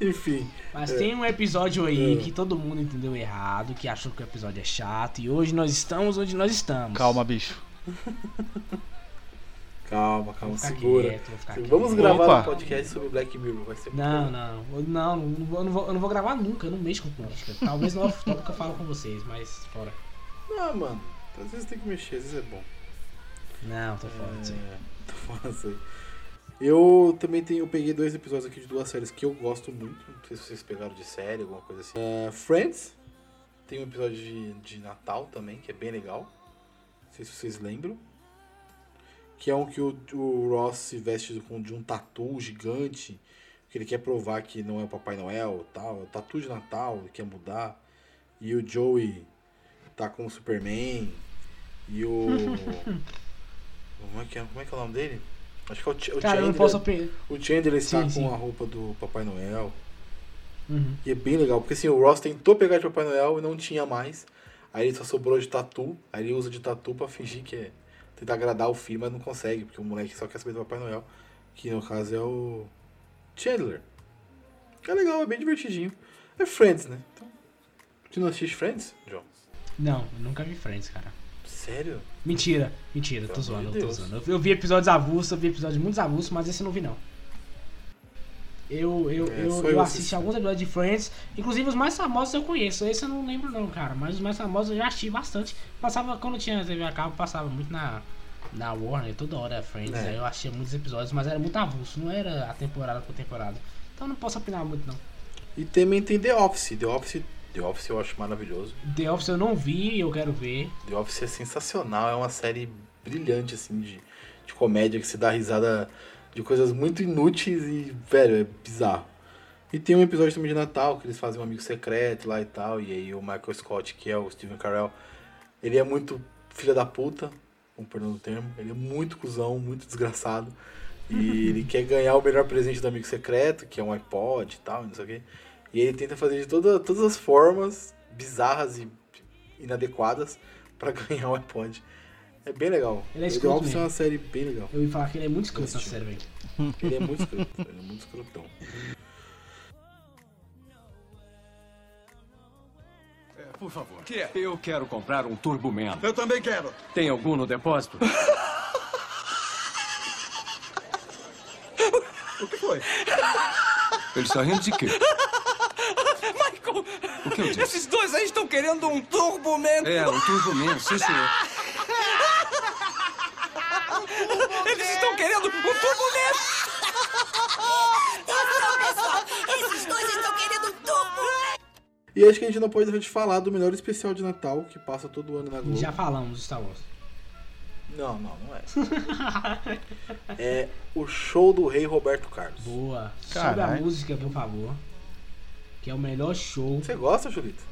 Enfim, Mas tem um episódio aí que todo mundo entendeu errado, que achou que o episódio é chato, e hoje nós estamos onde nós estamos. Calma, bicho. calma, calma, segura. quieto, Vamos quieto. gravar Opa. um podcast sobre Black Mirror, vai ser Não, bom. não, não, não não vou, eu não vou gravar nunca, eu não mexo com política. Talvez no off-topic eu falo com vocês, mas fora. Não, mano, às vezes tem que mexer, às vezes é bom. Não, tô fora disso aí. É, tô falando isso aí. Eu também tenho, eu peguei dois episódios aqui de duas séries que eu gosto muito. Não sei se vocês pegaram de série, alguma coisa assim. É, Friends, tem um episódio de, de Natal também, que é bem legal. Não sei se vocês lembram. Que é um que o, o Ross se veste com, de um tatu gigante. Que ele quer provar que não é o Papai Noel tal. É o tatu de Natal, ele quer mudar. E o Joey tá com o Superman. E o. como, é que é, como é que é o nome dele? Acho que é o, Ch- Cara, Chandler. posso. O Chandler está Sim, com sim. a roupa do Papai Noel. Uhum. E é bem legal, porque assim, o Ross tentou pegar de Papai Noel e não tinha mais. Aí ele só sobrou de tatu. Aí ele usa de tatu pra fingir que é. Tentar agradar o filho, mas não consegue, porque o moleque só quer saber do Papai Noel. Que no caso é o. Chandler. Que é legal, é bem divertidinho. É Friends, né? Então. Você não assiste Friends, João? Não, eu nunca vi Friends, cara. Sério? Mentira, mentira, Pelo tô zoando, tô Deus. zoando. Eu, vi episódios avulsos, eu vi episódios muito avulsos, mas esse eu não vi não. Eu, eu, É, eu, eu assisti alguns episódios de Friends, inclusive os mais famosos eu conheço, esse eu não lembro não, cara, mas os mais famosos eu já assisti bastante. Passava, quando tinha TV a cabo, passava muito na, na Warner, toda hora Friends, É. aí eu achei muitos episódios, mas era muito avulso, não era a temporada por temporada. Então eu não posso opinar muito não. E também tem The Office. The Office, The Office eu acho maravilhoso. The Office eu não vi, eu quero ver. The Office é sensacional, é uma série brilhante, assim, de, de comédia que se dá risada de coisas muito inúteis e, velho, é bizarro. E tem um episódio também de Natal, que eles fazem um amigo secreto lá e tal, e aí o Michael Scott, que é o Steven Carell, ele é muito filha da puta, com perdão do termo, ele é muito cuzão, muito desgraçado, e ele quer ganhar o melhor presente do amigo secreto, que é um iPod e tal, não sei o quê. E ele tenta fazer de toda, todas as formas bizarras e inadequadas pra ganhar o iPod. É bem legal. Ele é escroto Office é uma série bem legal. Eu ouvi falar que ele é muito escroto Assistiu. série, velho. Ele é muito escroto, ele é muito escrotão. Por favor. Que é? Eu quero comprar um Turbo Man. Eu também quero. Tem algum no depósito? O que foi? Ele está rindo de quê? Michael! O que eu disse? Esses dois aí estão querendo um Turbo Man. É, um Turbo Man, sim, senhor. Eles estão querendo um Turbo Man. Esses dois estão querendo um! E acho que a gente não pode deixar de falar do melhor especial de Natal que passa todo ano na Globo. Já falamos de Star Wars. Não, não, não é. é o show do rei Roberto Carlos. Boa. Sobe a Caralho. música, por favor. Que é o melhor show. Você gosta, Julito?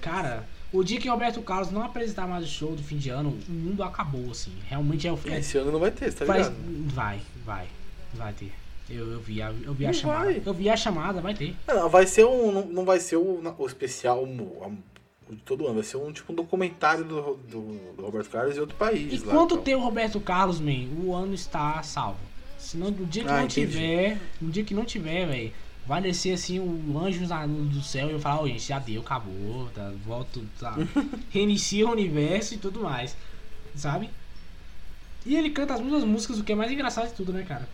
Cara, o dia que Roberto Carlos não apresentar mais o show do fim de ano, o mundo acabou, assim. Realmente é o é, Esse ano não vai ter, você tá faz- ligado? Vai, vai. Vai ter. Eu, eu vi a, eu vi a Não chamada. vai. Eu vi a chamada, vai ter. Não, vai ser um. Não, não vai ser o, o especial o, de todo ano, vai ser um tipo um documentário do, do, do Roberto Carlos em outro país. lá, Enquanto então. tem o Roberto Carlos, man, o ano está salvo. Senão, no dia que Ah, não entendi. tiver, no dia que não tiver, velho, vai descer assim um anjo do céu e eu falar, ó, gente, já deu, acabou, tá, volta, tá, reinicia o universo e tudo mais, sabe? E ele canta as mesmas músicas, o que é mais engraçado de tudo, né, cara?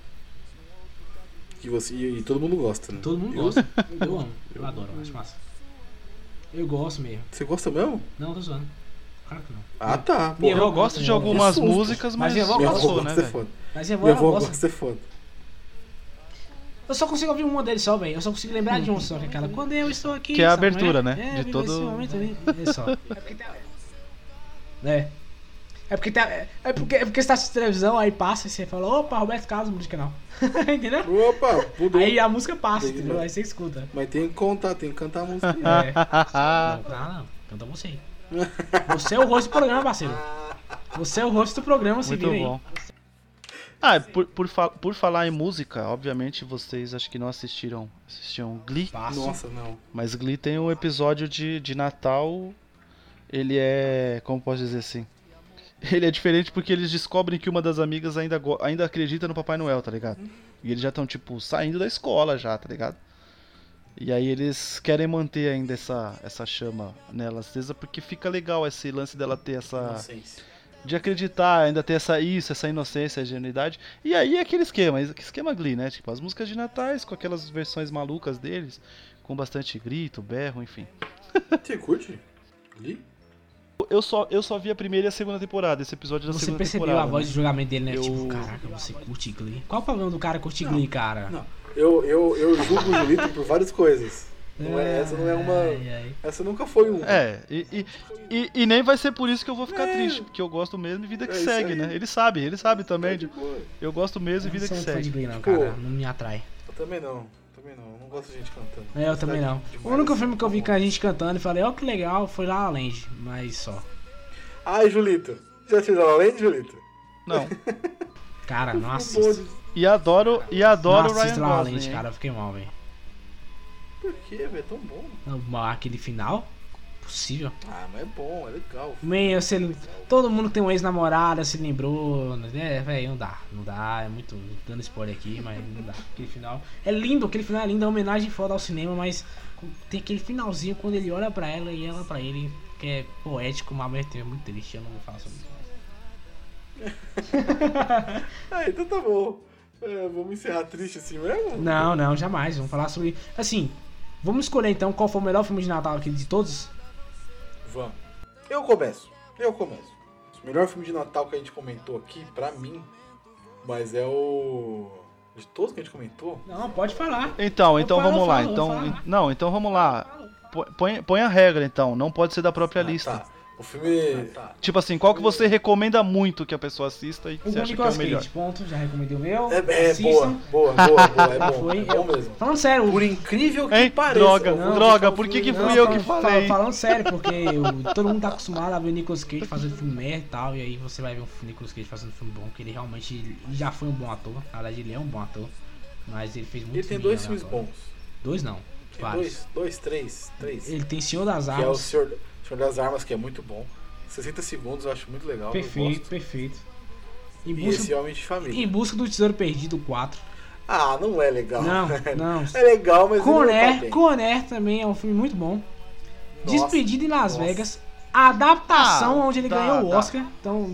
Que você, e, e todo mundo gosta, né? Todo mundo Eu- gosta. Eu amo, eu adoro, eu acho massa. Eu gosto mesmo. Você gosta mesmo? Não, tô zoando. Claro que não. Ah, tá. Minha avó Eu gosto de gosta, algumas que susto. músicas, Mas mas, minha avó gosta né, de ser velho? foda. Mas minha avó Minha avó gosta de ser foda. Eu só consigo ouvir uma deles só, velho. Eu só consigo lembrar de um só, que é aquela. Quando eu estou aqui. Que é a abertura, né? É, De todo- esse momento. É só. É. É. É porque, tá, é, porque, é porque você tá assistindo televisão, aí passa e você fala, opa, Roberto Carlos, música canal. Entendeu? Opa, mudou. Aí a música passa, Entendi, entendeu? né? Aí você escuta. Mas tem que contar, tem que cantar a música. É. Não, não, não. Canta você. Você é o rosto do programa, parceiro. Você é o rosto do programa, se Muito vira aí. Ah, por, por, fa- por falar em música, obviamente vocês acho que não assistiram, assistiram Glee, Passo. Nossa, não. mas Glee tem um episódio de, de Natal, ele é, como posso dizer assim, ele é diferente porque eles descobrem que uma das amigas ainda, ainda acredita no Papai Noel, tá ligado? E eles já estão, tipo, saindo da escola já, tá ligado? E aí eles querem manter ainda essa, essa chama nela acesa porque fica legal esse lance dela ter essa Inocência. De acreditar, ainda ter essa isso, essa inocência, ingenuidade. E aí é aquele esquema, que esquema Glee, né? Tipo, as músicas de natais com aquelas versões malucas deles, com bastante grito, berro, enfim. Você curte? Glee? Eu só, eu só vi a primeira e a segunda temporada, esse episódio da Você segunda percebeu temporada. a voz né? de julgamento dele, né? Eu- Tipo, caraca, você curte Glee. Qual o problema do cara curtir Glee, cara? Não. Eu, eu, eu julgo o Julito por várias coisas. Não é, essa não é uma. Ai, ai. Essa nunca foi um. É, e, e, e, e nem vai ser por isso que eu vou ficar triste, porque eu gosto mesmo e vida que É segue, né? Ele sabe, ele sabe também. de tipo, eu gosto mesmo e vida não que de segue. Glee, não, Tipo, cara. Não me atrai. Eu também não. Também não. Eu não gosto de gente cantando. É, eu também não. O único filme que eu vi com a gente cantando e falei, ó, que legal, foi La La Land, mas só. Ai, Julito. Já assistiu La La Land, Julito? Não. Cara, não assisto. E adoro, e Não adoro o Ryan assisto La La Gosling. Land, cara, eu fiquei mal, velho. Por quê, velho? É tão bom. Não, Aquele final, possível. Ah, mas é bom, é legal. Meio, você, todo mundo que tem um ex-namorada se lembrou, né? Velho, não dá, não dá, é muito dando spoiler aqui, mas não dá. Aquele final é lindo, aquele final é lindo, é uma homenagem foda ao cinema, mas tem aquele finalzinho quando ele olha pra ela e ela pra ele, que é poético, mas é muito triste. Eu não vou falar sobre isso. Ah, então tá bom. É, vamos encerrar triste assim mesmo? Não, não, jamais. Vamos falar sobre. Assim, vamos escolher então qual foi o melhor filme de Natal aqui de todos? Vamos. Eu começo. Eu começo. O melhor filme de Natal que a gente comentou aqui, pra mim, mas é o. De todos que a gente comentou? Não, pode falar. Então, Eu então falo, vamos lá. falo, Então, falo. não, então vamos lá. Põe, põe a regra então, não pode ser da própria Ah, lista. Tá. O filme. Tá. Tipo assim, qual que você recomenda muito que a pessoa assista e que O você acha que é Nicolas o melhor? Cage, ponto, já recomendei o meu. É, é boa, boa, boa, boa. É Já bom. foi. É bom Eu- mesmo. Falando sério, Por incrível que Hein? pareça. Droga, eu vou droga, deixar o por que que Não, fui eu que fal- falei? Falando sério, porque o- todo mundo tá acostumado a ver o Nicolas Cage fazendo filme merda e tal, e aí você vai ver o Nicolas Cage fazendo filme bom, que ele realmente já foi um bom ator. Na verdade, ele é um bom ator, mas ele fez muito Ele tem dois filmes bons. Dois não, vários. dois, dois, três, três. Ele tem Senhor das Que é o Armas. Senhor, Senhor das Armas, que é muito bom. 60 segundos eu acho muito legal. perfeito, gosto. perfeito. Em E busca, esse Homem de Família. em busca do Tesouro Perdido 4. Ah, não é legal. Não, não. É legal, mas não tá. Conner também é um filme muito bom. Nossa, Despedida em Las nossa. Vegas. A adaptação Ah, onde ele tá, ganhou o tá. Oscar. Então,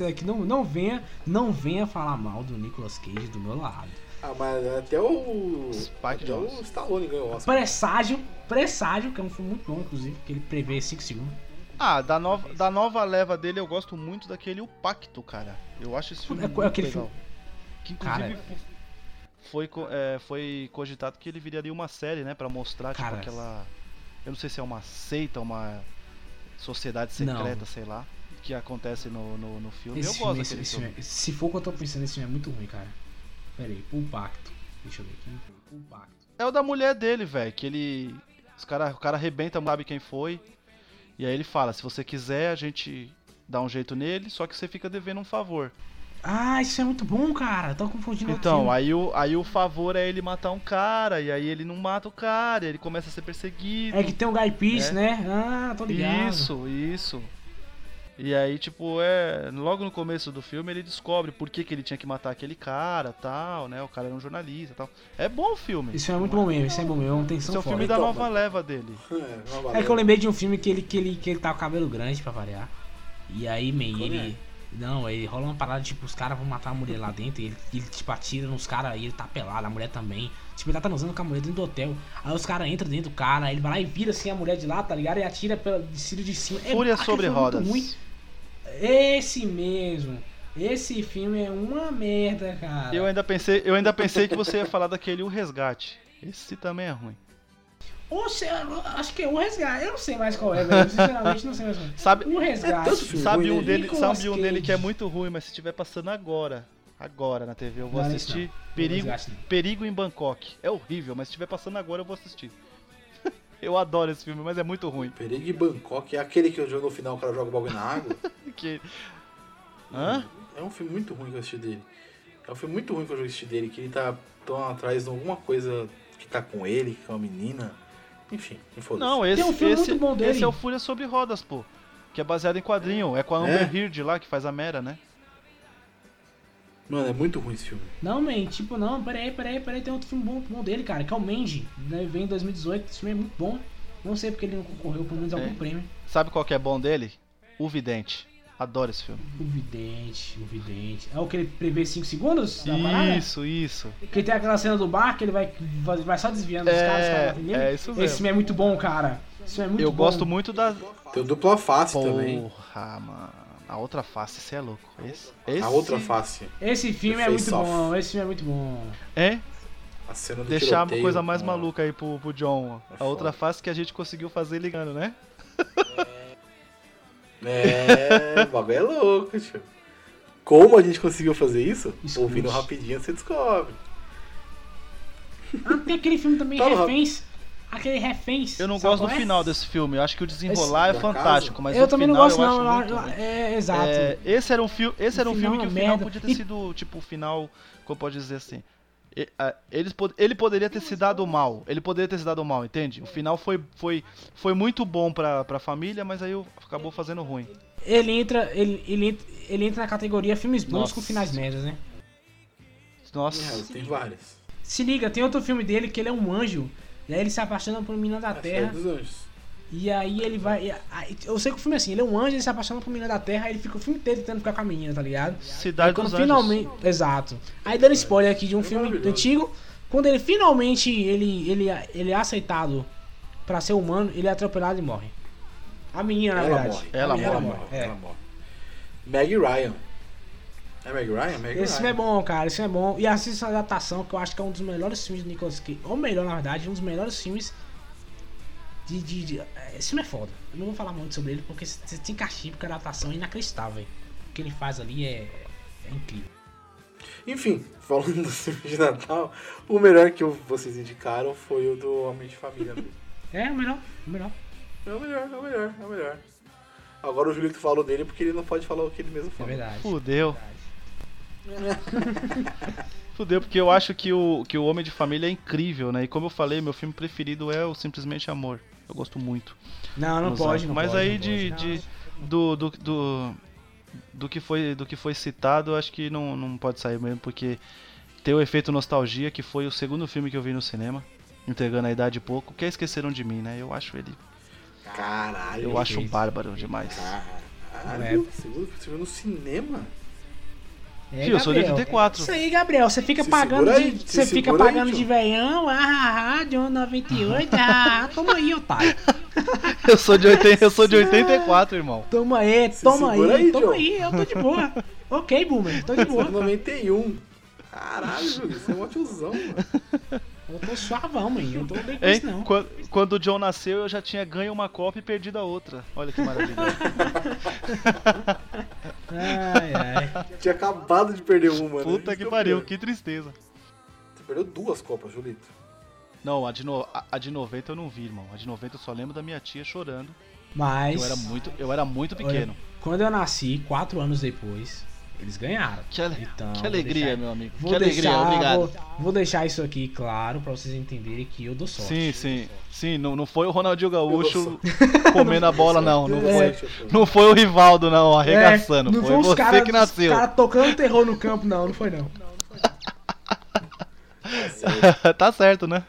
é que não, não venha, não venha falar mal do Nicolas Cage do meu lado. Ah, mas até o. Spike até Jonze. o Stallone ganhou o Oscar. Presságio, Presságio, que é um filme muito bom, inclusive, que ele prevê 5 segundos. Ah, da nova, da nova leva dele eu gosto muito daquele O Pacto, cara. Eu acho esse filme É, muito aquele legal. Que inclusive Cara, foi, é, foi cogitado que ele viraria uma série, né? Pra mostrar, Cara. tipo, aquela... Eu não sei se é uma seita, uma sociedade Não. secreta, sei lá. Que acontece no, no, no filme. Esse eu filme, gosto esse- daquele esse filme. filme- se for o que eu tô pensando, esse filme é muito ruim, cara. Pera aí, o Pacto. Deixa eu ver aqui. O Pacto. É o da mulher dele, velho. Que ele. Os cara, o cara arrebenta, não sabe quem foi. E aí ele fala: se você quiser, a gente dá um jeito nele, só que você fica devendo um favor. Ah, isso é muito bom, cara. Tô confundindo Então, aí o, aí o favor é ele matar um cara, e aí ele não mata o cara, e ele começa a ser perseguido. É que tem o Guy Pearce, É. né? Ah, tô ligado. Isso, isso. E aí, tipo, é. Logo no começo do filme ele descobre por que, que ele tinha que matar aquele cara tal, né? O cara era um jornalista tal. É bom o filme. Esse filme é muito bom mesmo, esse é bom mesmo, é uma Esse tensão é o filme da Então, nova mano. leva dele. É, uma É que eu lembrei de um filme que ele, que ele, que ele tá com o cabelo grande pra variar. E aí, man, ele. Não, aí rola uma parada, tipo, os caras vão matar a mulher lá dentro e ele, ele tipo, atira nos caras e ele tá pelado, a mulher também. Tipo, ele tá transando com a mulher dentro do hotel. Aí os caras entram dentro do cara, ele vai lá e vira assim a mulher de lá, tá ligado? E atira pela de ciro de cima. É- Fúria sobre é muito rodas. Esse mesmo. Esse filme é uma merda, cara. Eu ainda pensei, eu ainda pensei que você ia falar daquele O Resgate. Esse também é ruim. Ou se, acho que é o resgate. Eu não sei mais qual é, velho. Sinceramente, não sei mais qual é. Sabe, O resgate. tanto filme sabe um né? dele, Nicolas sabe um dele que é muito ruim, mas se estiver passando agora, agora na TV, eu vou Não, esse assistir não. Perigo, O Resgate não. Perigo em Bangkok. É horrível, mas se estiver passando agora eu vou assistir. eu adoro esse filme, mas é muito ruim. Perigo em Bangkok é aquele que eu jogo no final o cara joga o bagulho na água. Que... Hã? É um filme muito ruim que eu assisti dele. É um filme muito ruim que eu assisti dele, que ele tá tão atrás de alguma coisa que tá com ele, que é uma menina. Enfim, foda Não, esse, um filme esse, muito bom dele. esse é o Fúria sobre Rodas, pô. Que é baseado em quadrinho. É com a Amber É? Heard lá, que faz a Mera, né? Mano, é muito ruim esse filme. Não, man, tipo, não, peraí, peraí, peraí, tem outro filme bom, bom dele, cara, que é o Mandy, né? Vem em 2018, esse filme é muito bom. Não sei porque ele não concorreu, pelo menos a algum É. prêmio. Sabe qual que é bom dele? O Vidente. Adoro esse filme. O Vidente, o Vidente. É o que ele prevê 5 segundos? Isso, isso. Que tem aquela cena do bar que ele vai, vai, só desviando É, caras, os caras batem nele. é isso mesmo. Esse filme é muito bom, cara. Esse filme é muito eu bom. gosto muito da. Tem o dupla face também. Porra, mano. A outra face, você é louco. Esse, esse... A outra face. Esse filme é muito Off. bom, esse filme é muito bom. É? A cena do Deixar uma coisa mais com- maluca aí pro, pro John. É a foda. outra face que a gente conseguiu fazer ligando, né? É, o bagulho é louco, tio. Como a gente conseguiu fazer isso? Escute. Ouvindo rapidinho você descobre. Ah, tem aquele filme também, Tá Reféns. Aquele Reféns. Eu não sabe gosto do é? final desse filme. Eu acho que o desenrolar Esse é fantástico, mas eu o também final não gosto, eu não. acho muito ruim. é, exato. É, esse era um, fi esse era um filme é que o final merda. podia ter E- sido, tipo, o final, como pode dizer assim. Eles, pod- ele poderia ter se dado mal. Ele poderia ter se dado mal, entende? O final foi, foi, foi muito bom pra, pra família, mas aí acabou fazendo ruim. Ele entra, ele, ele, entra- ele entra na categoria filmes bons Nossa. com finais merdas, né? Nossa. É, tem várias. Se liga, tem outro filme dele que ele é um anjo. E aí ele se apaixona por uma menina da A Cidade Terra. dos Anjos. E aí ele vai. e Eu sei que o filme é assim, ele é um anjo, ele se apaixona por uma menina da Terra, aí ele fica o filme inteiro tentando ficar com a menina, tá ligado? Cidade quando dos Anjos. finalmente. Exato. Aí dando spoiler aqui de um filme maravilhoso. antigo. Quando ele finalmente ele, ele, ele é aceitado pra ser humano, ele é atropelado e morre. A menina, na Ela verdade. morre. Ela A menina morre. É. Ela morre. Meg Ryan. É Meg Ryan? Meg Esse Ryan. filme é bom, cara. Esse filme é bom. E assista a adaptação, que eu acho que é um dos melhores filmes do Nicolas Cage. Ou melhor, na verdade, um dos melhores filmes. De, de, de- Esse filme é foda. Eu não vou falar muito sobre ele porque você tem castigo, porque a adaptação é inacreditável. O que ele faz ali é, é incrível. Enfim, falando do filme de Natal, o melhor que vocês indicaram foi o do Homem de Família mesmo. É o melhor, o melhor. É o melhor, é o melhor, é o melhor. Agora o Julito falou dele porque ele não pode falar o que ele mesmo É fala. verdade. Fudeu. Fudeu, porque eu acho que o, que o Homem de Família é incrível, né? E como eu falei, meu filme preferido é o Simplesmente Amor. Eu gosto muito. Não, não pode, não Mas pode, aí não de, pode. de do, do, do, do que foi do que foi citado, eu acho que não, não pode sair mesmo, porque tem o efeito nostalgia, que foi o segundo filme que eu vi no cinema, entregando a idade pouco, que é Esqueceram de Mim, né? Eu acho ele, Caralho. eu acho bárbaro demais. Caralho, segundo você viu no cinema? É, Fio, eu sou de Gabriel. 84. Isso aí, Gabriel. Você fica Se pagando aí, de. se Você fica segura aí, pagando tio. de veião. Ah, ah, ah, John 98. Ah, toma aí, otário. Eu sou de 80, eu sou de 84, irmão. Toma aí, toma aí, aí, toma John. aí, eu tô de boa. ok, Boomer, tô de boa. 91. Caralho, Júlio, você é um tiozão, mano. Eu tô suavão, mãe. Eu tô bem com Hein? isso, não. Quando, quando o John nasceu, eu já tinha ganho uma Copa e perdido a outra. Olha que maravilha. Ai, ai. Tinha acabado de perder uma, né? Puta que é pariu, que tristeza. Você perdeu duas copas, Julito. Não, a de, no, a, a de 90 eu não vi, irmão. A de 90 eu só lembro da minha tia chorando. Mas. Eu era muito, eu era muito olha, pequeno. quando eu nasci, quatro anos depois, eles ganharam. Que, ale- Então, que alegria, deixar- meu amigo. Vou que alegria, deixar, obrigado. Vou, vou deixar isso aqui claro pra vocês entenderem que eu dou sorte. Sim, sim. Sim, não, não foi o Ronaldinho Gaúcho comendo a bola, não. Não É. foi, não foi o Rivaldo, não, arregaçando. É, não foi os você cara- que nasceu. Os caras tocando terror no campo, não, não foi não. tá certo, né?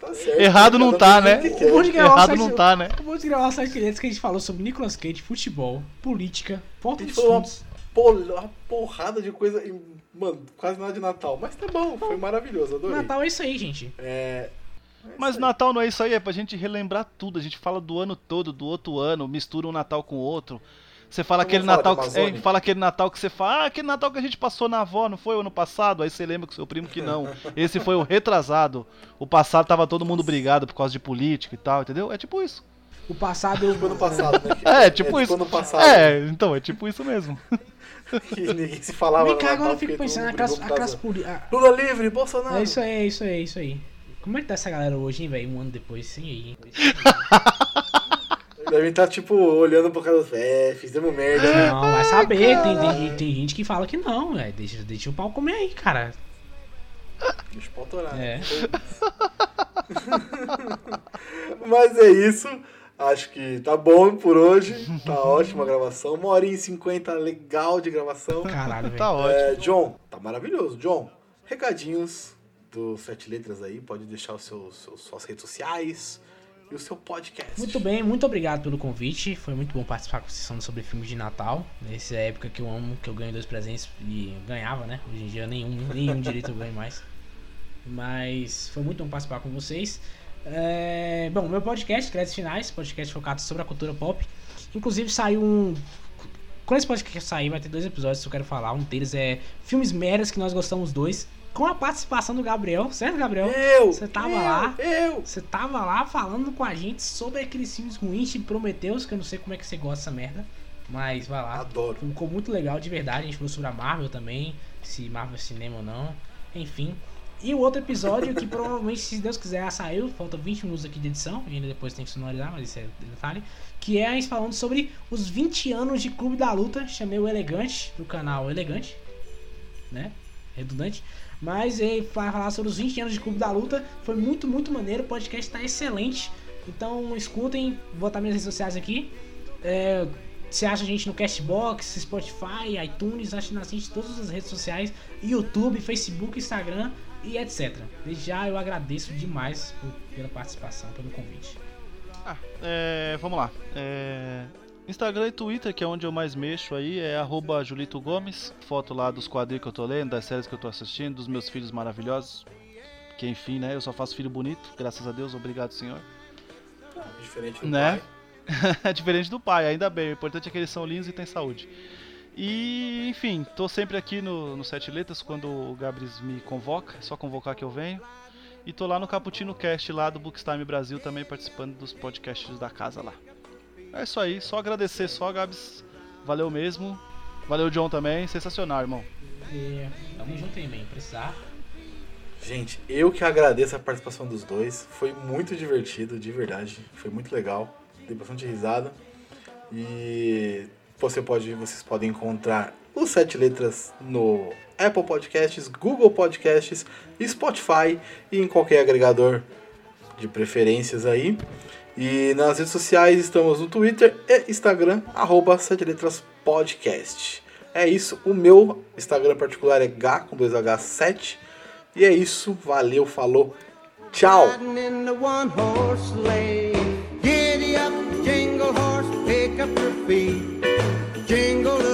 Tá certo. Errado não tá, né? o que de Errado site- não tá, né? Vamos gravar site clientes que a gente falou sobre Nicolas Cage, futebol, política, dos falou- fundos. Uma porrada de coisa. e, Mano, quase nada de Natal. Mas tá bom, foi maravilhoso, adorei. Natal é isso aí, gente. É. Mas Natal não é isso aí, é pra gente relembrar tudo. A gente fala do ano todo, do outro ano, mistura um Natal com o outro. Você fala aquele Natal que, é, fala aquele Natal que você fala, ah, aquele Natal que a gente passou na avó, não foi o ano passado? Aí você lembra com seu primo que não. Esse foi o retrasado. O passado tava todo mundo brigado por causa de política e tal, entendeu? É tipo isso. O passado eu. Tipo ano passado, né? que- É, tipo isso. ano passado. É, então, é tipo isso mesmo. Ninguém se falava. Vem cá, agora eu fico pensando, por aquelas causa- poli- ah, Lula livre, Bolsonaro. É isso aí, é isso aí, é isso aí. Como é que tá essa galera hoje, hein, velho? Um ano depois, sim aí, hein? Devem estar, tipo, olhando pro cara. É, fizemos merda. né? Não, vai saber. Tem, tem, tem gente que fala que não, velho. Deixa, deixa o pau comer aí, cara. Deixa o pau torar, né? É. Mas é isso. Acho que tá bom por hoje. Tá ótima a gravação. Uma horinha e cinquenta, legal de gravação. Caralho, velho. Tá ótimo. É, John, tá maravilhoso. John, recadinhos do Sete Letras aí. Pode deixar os seus, seus- suas redes sociais e o seu podcast. Muito bem, muito obrigado pelo convite. Foi muito bom participar com vocês falando sobre filmes de Natal. Nessa época que eu amo, que eu ganho dois presentes e ganhava, né? Hoje em dia nenhum, nenhum direito eu ganho mais. Mas foi muito bom participar com vocês. É, bom, meu podcast, Créditos Finais, podcast focado sobre a cultura pop. Inclusive saiu um. Quando esse podcast sair, vai ter dois episódios que eu quero falar. Um deles é filmes meras que nós gostamos dois. Com a participação do Gabriel, certo, Gabriel? Eu! Você tava eu, lá? Eu! Você tava lá falando com a gente sobre aqueles filmes ruins de Prometheus, que eu não sei como é que você gosta dessa merda. Mas vai lá. Adoro. Ficou muito legal, de verdade. A gente falou sobre a Marvel também, se Marvel é cinema ou não. Enfim. E o outro episódio, que provavelmente, se Deus quiser, saiu. Falta 20 minutos aqui de edição. Ainda depois tem que sonorizar, mas isso é detalhe. Que é a gente falando sobre os 20 anos de Clube da Luta. Chamei o Elegante, do canal Elegante. Né? Redundante. Mas ele vai falar sobre os 20 anos de Clube da Luta. Foi muito, muito maneiro. O podcast tá excelente. Então escutem. Vou botar minhas redes sociais aqui. É, você acha a gente no Castbox, Spotify, iTunes, acha na gente em todas as redes sociais, YouTube, Facebook, Instagram e etc. Desde já eu agradeço demais por- pela participação, pelo convite. Ah, é, vamos lá. É, Instagram e Twitter, que é onde eu mais mexo aí, é arroba Julito Gomes. Foto lá dos quadrinhos que eu tô lendo, das séries que eu tô assistindo, dos meus filhos maravilhosos. Que enfim, né? Eu só faço filho bonito, graças a Deus, obrigado, senhor. Diferente do Né? pai. É diferente do pai, ainda bem. O importante é que eles são lindos e têm saúde. E, enfim, tô sempre aqui no, no Sete Letras quando o Gabris me convoca. É só convocar que eu venho. E tô lá no Caputino Cast, lá do Bookstime Brasil, também participando dos podcasts da casa lá. É isso aí, só agradecer só, Gabs. Valeu mesmo. Valeu, John, também. Sensacional, irmão. E tamo junto aí, man. Precisar. Gente, eu que agradeço a participação dos dois. Foi muito divertido, de verdade. Foi muito legal. Dei bastante risada. E você pode, vocês podem encontrar os Sete Letras no Apple Podcasts, Google Podcasts, Spotify e em qualquer agregador de preferências aí. E nas redes sociais estamos no Twitter e Instagram, arroba Sete Letras Podcast. É isso, o meu Instagram particular é G com 2H7. E é isso, valeu, falou, tchau! Feet. jingle